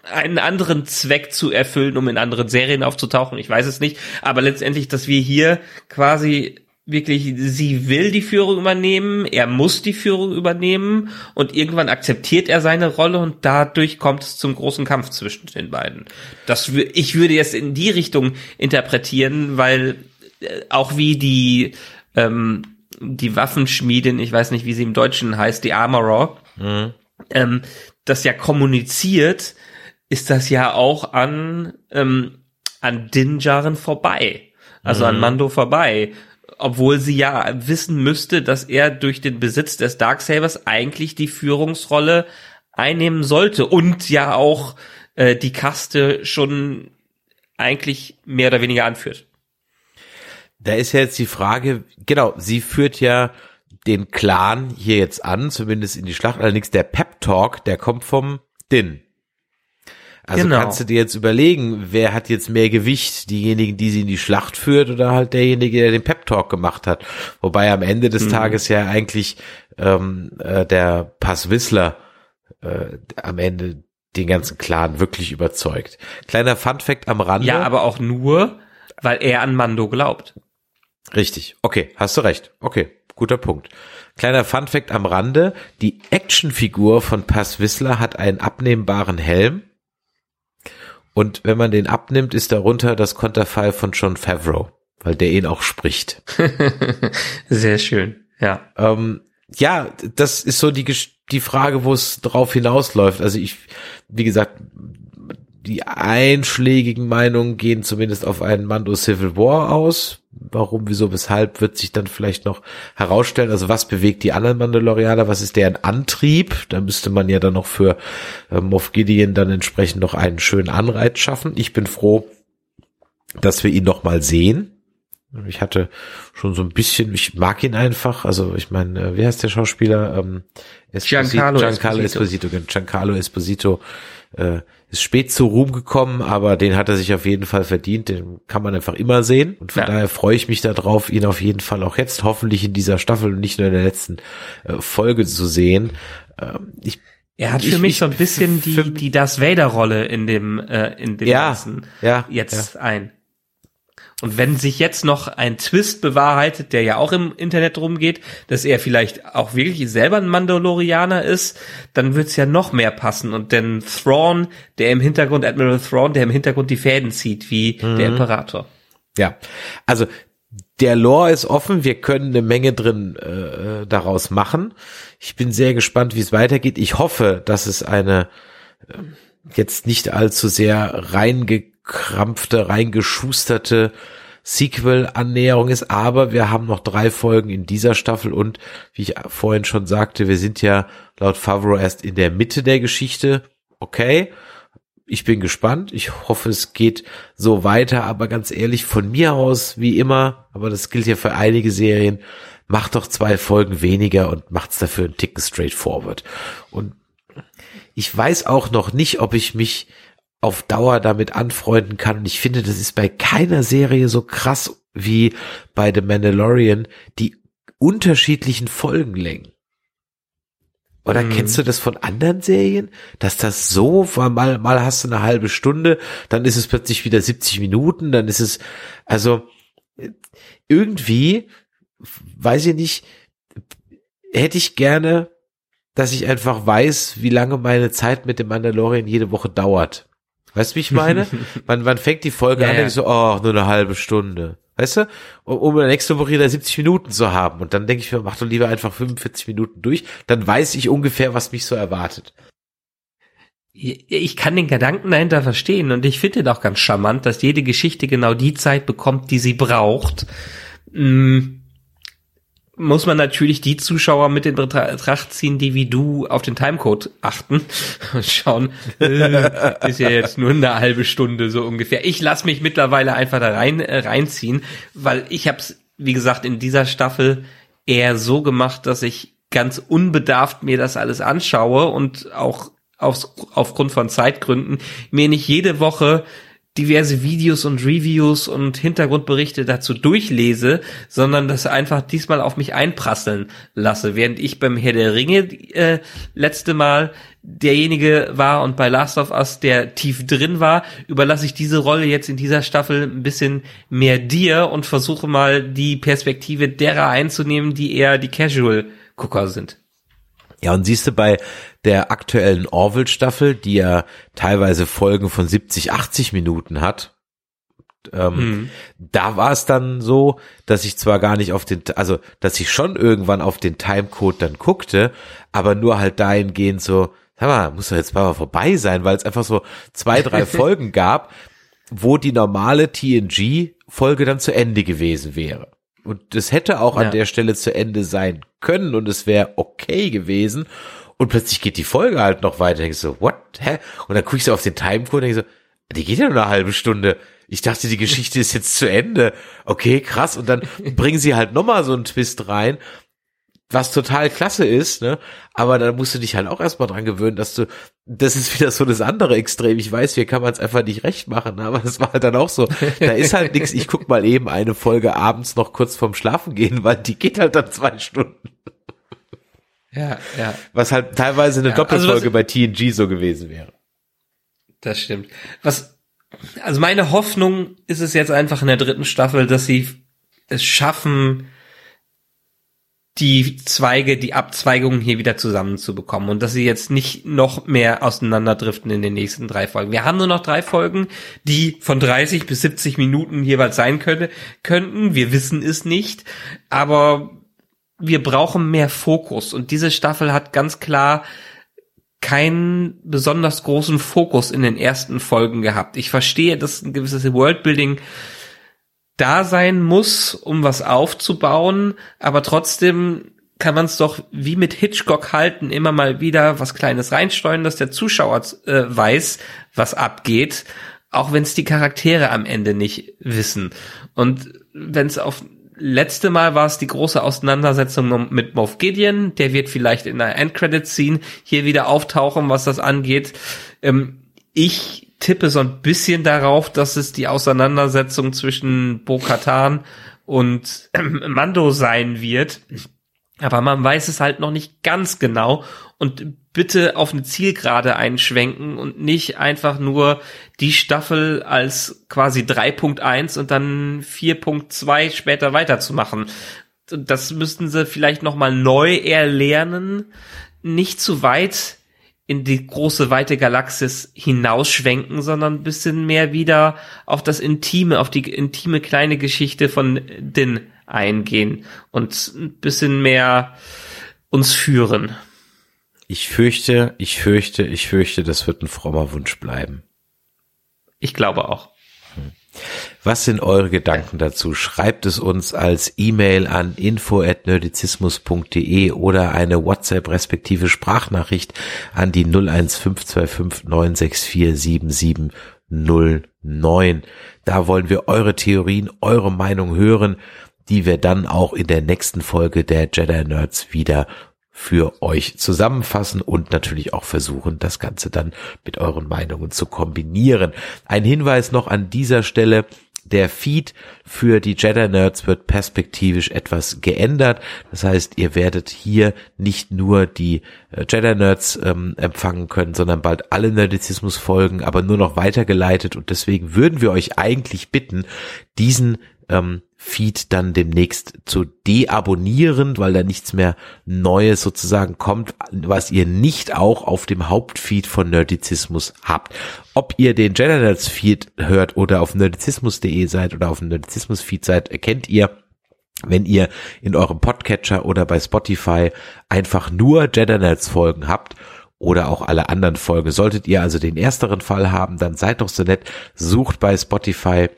einen anderen Zweck zu erfüllen, um in anderen Serien aufzutauchen. Ich weiß es nicht. Aber letztendlich, dass wir hier quasi wirklich, sie will die Führung übernehmen, er muss die Führung übernehmen und irgendwann akzeptiert er seine Rolle und dadurch kommt es zum großen Kampf zwischen den beiden. Das, ich würde jetzt in die Richtung interpretieren, weil auch wie die, ähm, die Waffenschmiedin, ich weiß nicht, wie sie im Deutschen heißt, die Armorer, mhm. ähm, das ja kommuniziert, ist das ja auch an, ähm, an Dinjaren vorbei. Also mhm. an Mando vorbei. Obwohl sie ja wissen müsste, dass er durch den Besitz des Darksabers eigentlich die Führungsrolle einnehmen sollte und ja auch äh, die Kaste schon eigentlich mehr oder weniger anführt. Da ist ja jetzt die Frage, genau, sie führt ja den Clan hier jetzt an, zumindest in die Schlacht. Allerdings der Pep Talk, der kommt vom Din. Also genau. kannst du dir jetzt überlegen, wer hat jetzt mehr Gewicht? Diejenigen, die sie in die Schlacht führt oder halt derjenige, der den Pep Talk gemacht hat? Wobei am Ende des mhm. Tages ja eigentlich ähm, äh, der Pass Whistler äh, am Ende den ganzen Clan wirklich überzeugt. Kleiner Fun Fact am Rande. Ja, aber auch nur, weil er an Mando glaubt. Richtig. Okay, hast du recht. Okay, guter Punkt. Kleiner Funfact am Rande. Die Actionfigur von Pass Whistler hat einen abnehmbaren Helm. Und wenn man den abnimmt, ist darunter das Konterfei von John Favreau, weil der ihn auch spricht. Sehr schön, ja. Ähm, ja, das ist so die, die Frage, wo es drauf hinausläuft. Also ich, wie gesagt, die einschlägigen Meinungen gehen zumindest auf einen Mando Civil War aus. Warum, wieso, weshalb wird sich dann vielleicht noch herausstellen. Also was bewegt die anderen Mandalorianer? Was ist deren Antrieb? Da müsste man ja dann noch für äh, Moff Gideon dann entsprechend noch einen schönen Anreiz schaffen. Ich bin froh, dass wir ihn noch mal sehen. Ich hatte schon so ein bisschen, ich mag ihn einfach. Also ich meine, äh, wie heißt der Schauspieler? Ähm, Esposito, Giancarlo, Giancarlo Esposito. Esposito. Giancarlo Esposito äh, ist spät zu Ruhm gekommen, aber den hat er sich auf jeden Fall verdient. Den kann man einfach immer sehen. Und von ja. daher freue ich mich darauf, ihn auf jeden Fall auch jetzt hoffentlich in dieser Staffel und nicht nur in der letzten äh, Folge zu sehen. Ähm, ich er hat für ich, mich ich, so ein bisschen die, die Das Vader-Rolle in dem, äh, in dem ja, Ganzen ja, jetzt ja. ein. Und wenn sich jetzt noch ein Twist bewahrheitet, der ja auch im Internet rumgeht, dass er vielleicht auch wirklich selber ein Mandalorianer ist, dann wird's ja noch mehr passen. Und denn Thrawn, der im Hintergrund, Admiral Thrawn, der im Hintergrund die Fäden zieht, wie mhm. der Imperator. Ja, also der Lore ist offen, wir können eine Menge drin äh, daraus machen. Ich bin sehr gespannt, wie es weitergeht. Ich hoffe, dass es eine äh, jetzt nicht allzu sehr reinge reingekrampfte, reingeschusterte Sequel-Annäherung ist, aber wir haben noch drei Folgen in dieser Staffel und wie ich vorhin schon sagte, wir sind ja laut Favreau erst in der Mitte der Geschichte. Okay, ich bin gespannt. Ich hoffe, es geht so weiter, aber ganz ehrlich, von mir aus, wie immer, aber das gilt ja für einige Serien, macht doch zwei Folgen weniger und macht's dafür einen Ticken straightforward. Und ich weiß auch noch nicht, ob ich mich auf Dauer damit anfreunden kann. Und ich finde, das ist bei keiner Serie so krass wie bei The Mandalorian, die unterschiedlichen Folgenlängen. Oder mhm. kennst du das von anderen Serien, dass das so mal mal hast du eine halbe Stunde, dann ist es plötzlich wieder 70 Minuten, dann ist es also irgendwie weiß ich nicht, hätte ich gerne, dass ich einfach weiß, wie lange meine Zeit mit dem Mandalorian jede Woche dauert. Weißt du, wie ich meine? man, man fängt die Folge ja, an und ich so, oh, nur eine halbe Stunde. Weißt du? Um, um nächste Woche wieder 70 Minuten zu haben. Und dann denke ich mir, mach doch lieber einfach 45 Minuten durch. Dann weiß ich ungefähr, was mich so erwartet. Ich kann den Gedanken dahinter verstehen und ich finde auch ganz charmant, dass jede Geschichte genau die Zeit bekommt, die sie braucht. Hm muss man natürlich die Zuschauer mit in Betracht ziehen, die wie du auf den Timecode achten und schauen, äh, ist ja jetzt nur eine halbe Stunde so ungefähr. Ich lasse mich mittlerweile einfach da rein äh, reinziehen, weil ich habe es, wie gesagt, in dieser Staffel eher so gemacht, dass ich ganz unbedarft mir das alles anschaue und auch aufs, aufgrund von Zeitgründen mir nicht jede Woche diverse Videos und Reviews und Hintergrundberichte dazu durchlese, sondern das einfach diesmal auf mich einprasseln lasse. Während ich beim Herr der Ringe äh, letzte Mal derjenige war und bei Last of Us der tief drin war, überlasse ich diese Rolle jetzt in dieser Staffel ein bisschen mehr dir und versuche mal die Perspektive derer einzunehmen, die eher die Casual-Gucker sind. Ja, und siehst du bei der aktuellen Orville-Staffel, die ja teilweise Folgen von 70, 80 Minuten hat, ähm, mhm. da war es dann so, dass ich zwar gar nicht auf den, also dass ich schon irgendwann auf den Timecode dann guckte, aber nur halt dahingehend so, sag mal, muss doch jetzt mal vorbei sein, weil es einfach so zwei, drei Folgen gab, wo die normale TNG-Folge dann zu Ende gewesen wäre. Und das hätte auch ja. an der Stelle zu Ende sein können und es wäre okay gewesen. Und plötzlich geht die Folge halt noch weiter. Ich so, what? Hä? Und dann gucke ich so auf den Timecode und denke so, die geht ja nur eine halbe Stunde. Ich dachte, die Geschichte ist jetzt zu Ende. Okay, krass. Und dann bringen sie halt nochmal so einen Twist rein was total klasse ist, ne? Aber da musst du dich halt auch erstmal dran gewöhnen, dass du, das ist wieder so das andere Extrem. Ich weiß, hier kann man es einfach nicht recht machen, aber das war halt dann auch so. Da ist halt nichts, ich guck mal eben eine Folge abends noch kurz vorm Schlafen gehen, weil die geht halt dann zwei Stunden. Ja, ja. Was halt teilweise eine ja, Doppelfolge also bei TNG so gewesen wäre. Das stimmt. Was, also meine Hoffnung ist es jetzt einfach in der dritten Staffel, dass sie es schaffen, die Zweige, die Abzweigungen hier wieder zusammenzubekommen und dass sie jetzt nicht noch mehr auseinanderdriften in den nächsten drei Folgen. Wir haben nur noch drei Folgen, die von 30 bis 70 Minuten jeweils sein könnte, könnten. Wir wissen es nicht, aber wir brauchen mehr Fokus und diese Staffel hat ganz klar keinen besonders großen Fokus in den ersten Folgen gehabt. Ich verstehe, dass ein gewisses Worldbuilding da sein muss, um was aufzubauen, aber trotzdem kann man es doch wie mit Hitchcock halten, immer mal wieder was Kleines reinsteuern, dass der Zuschauer äh, weiß, was abgeht, auch wenn es die Charaktere am Ende nicht wissen. Und wenn es auf letzte Mal war es die große Auseinandersetzung mit Moff Gideon, der wird vielleicht in der Endcredit-Scene hier wieder auftauchen, was das angeht. Ähm, ich tippe so ein bisschen darauf, dass es die Auseinandersetzung zwischen Bo-Katan und äh, Mando sein wird. Aber man weiß es halt noch nicht ganz genau und bitte auf eine Zielgerade einschwenken und nicht einfach nur die Staffel als quasi 3.1 und dann 4.2 später weiterzumachen. Das müssten sie vielleicht nochmal neu erlernen, nicht zu weit in die große weite Galaxis hinausschwenken, sondern ein bisschen mehr wieder auf das intime, auf die intime kleine Geschichte von Din eingehen und ein bisschen mehr uns führen. Ich fürchte, ich fürchte, ich fürchte, das wird ein frommer Wunsch bleiben. Ich glaube auch. Was sind eure Gedanken dazu? Schreibt es uns als E-Mail an info@nerdizismus.de oder eine WhatsApp respektive Sprachnachricht an die 01525 964 7709. Da wollen wir eure Theorien, eure Meinung hören die wir dann auch in der nächsten Folge der Jedi Nerds wieder für euch zusammenfassen und natürlich auch versuchen, das Ganze dann mit euren Meinungen zu kombinieren. Ein Hinweis noch an dieser Stelle. Der Feed für die Jedi Nerds wird perspektivisch etwas geändert. Das heißt, ihr werdet hier nicht nur die äh, Jedi Nerds ähm, empfangen können, sondern bald alle Nerdizismus folgen, aber nur noch weitergeleitet. Und deswegen würden wir euch eigentlich bitten, diesen ähm, Feed dann demnächst zu deabonnieren, weil da nichts mehr Neues sozusagen kommt, was ihr nicht auch auf dem Hauptfeed von Nerdizismus habt. Ob ihr den Generals Feed hört oder auf nerdizismus.de seid oder auf dem Nerdizismus Feed seid, erkennt ihr, wenn ihr in eurem Podcatcher oder bei Spotify einfach nur Generals Folgen habt oder auch alle anderen Folgen. Solltet ihr also den ersteren Fall haben, dann seid doch so nett, sucht bei Spotify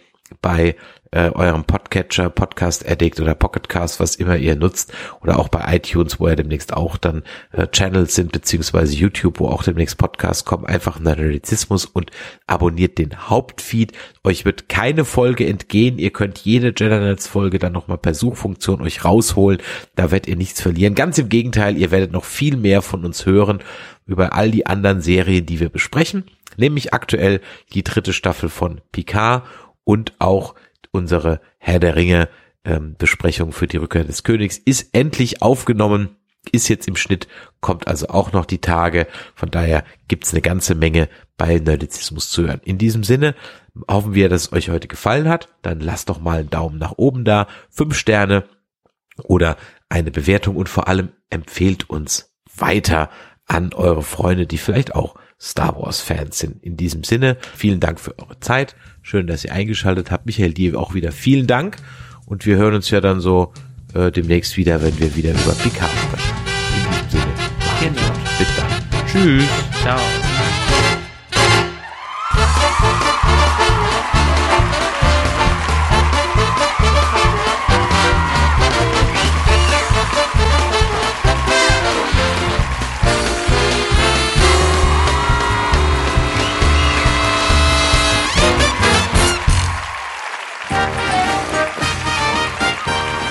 bei äh, eurem Podcatcher, Podcast Addict oder Pocketcast, was immer ihr nutzt, oder auch bei iTunes, wo ja demnächst auch dann äh, Channels sind, beziehungsweise YouTube, wo auch demnächst Podcasts kommen, einfach Nerdizismus und abonniert den Hauptfeed. Euch wird keine Folge entgehen. Ihr könnt jede Generals Folge dann nochmal per Suchfunktion euch rausholen. Da werdet ihr nichts verlieren. Ganz im Gegenteil, ihr werdet noch viel mehr von uns hören über all die anderen Serien, die wir besprechen. Nämlich aktuell die dritte Staffel von Picard und auch unsere Herr der Ringe ähm, Besprechung für die Rückkehr des Königs ist endlich aufgenommen, ist jetzt im Schnitt, kommt also auch noch die Tage. Von daher gibt's eine ganze Menge bei Nerdizismus zu hören. In diesem Sinne hoffen wir, dass es euch heute gefallen hat. Dann lasst doch mal einen Daumen nach oben da, fünf Sterne oder eine Bewertung und vor allem empfehlt uns weiter an eure Freunde, die vielleicht auch Star Wars Fans sind. In diesem Sinne, vielen Dank für eure Zeit. Schön, dass ihr eingeschaltet habt. Michael, dir auch wieder vielen Dank. Und wir hören uns ja dann so äh, demnächst wieder, wenn wir wieder über Picard sprechen. In diesem Sinne, genau. bis dann. Tschüss. Ciao.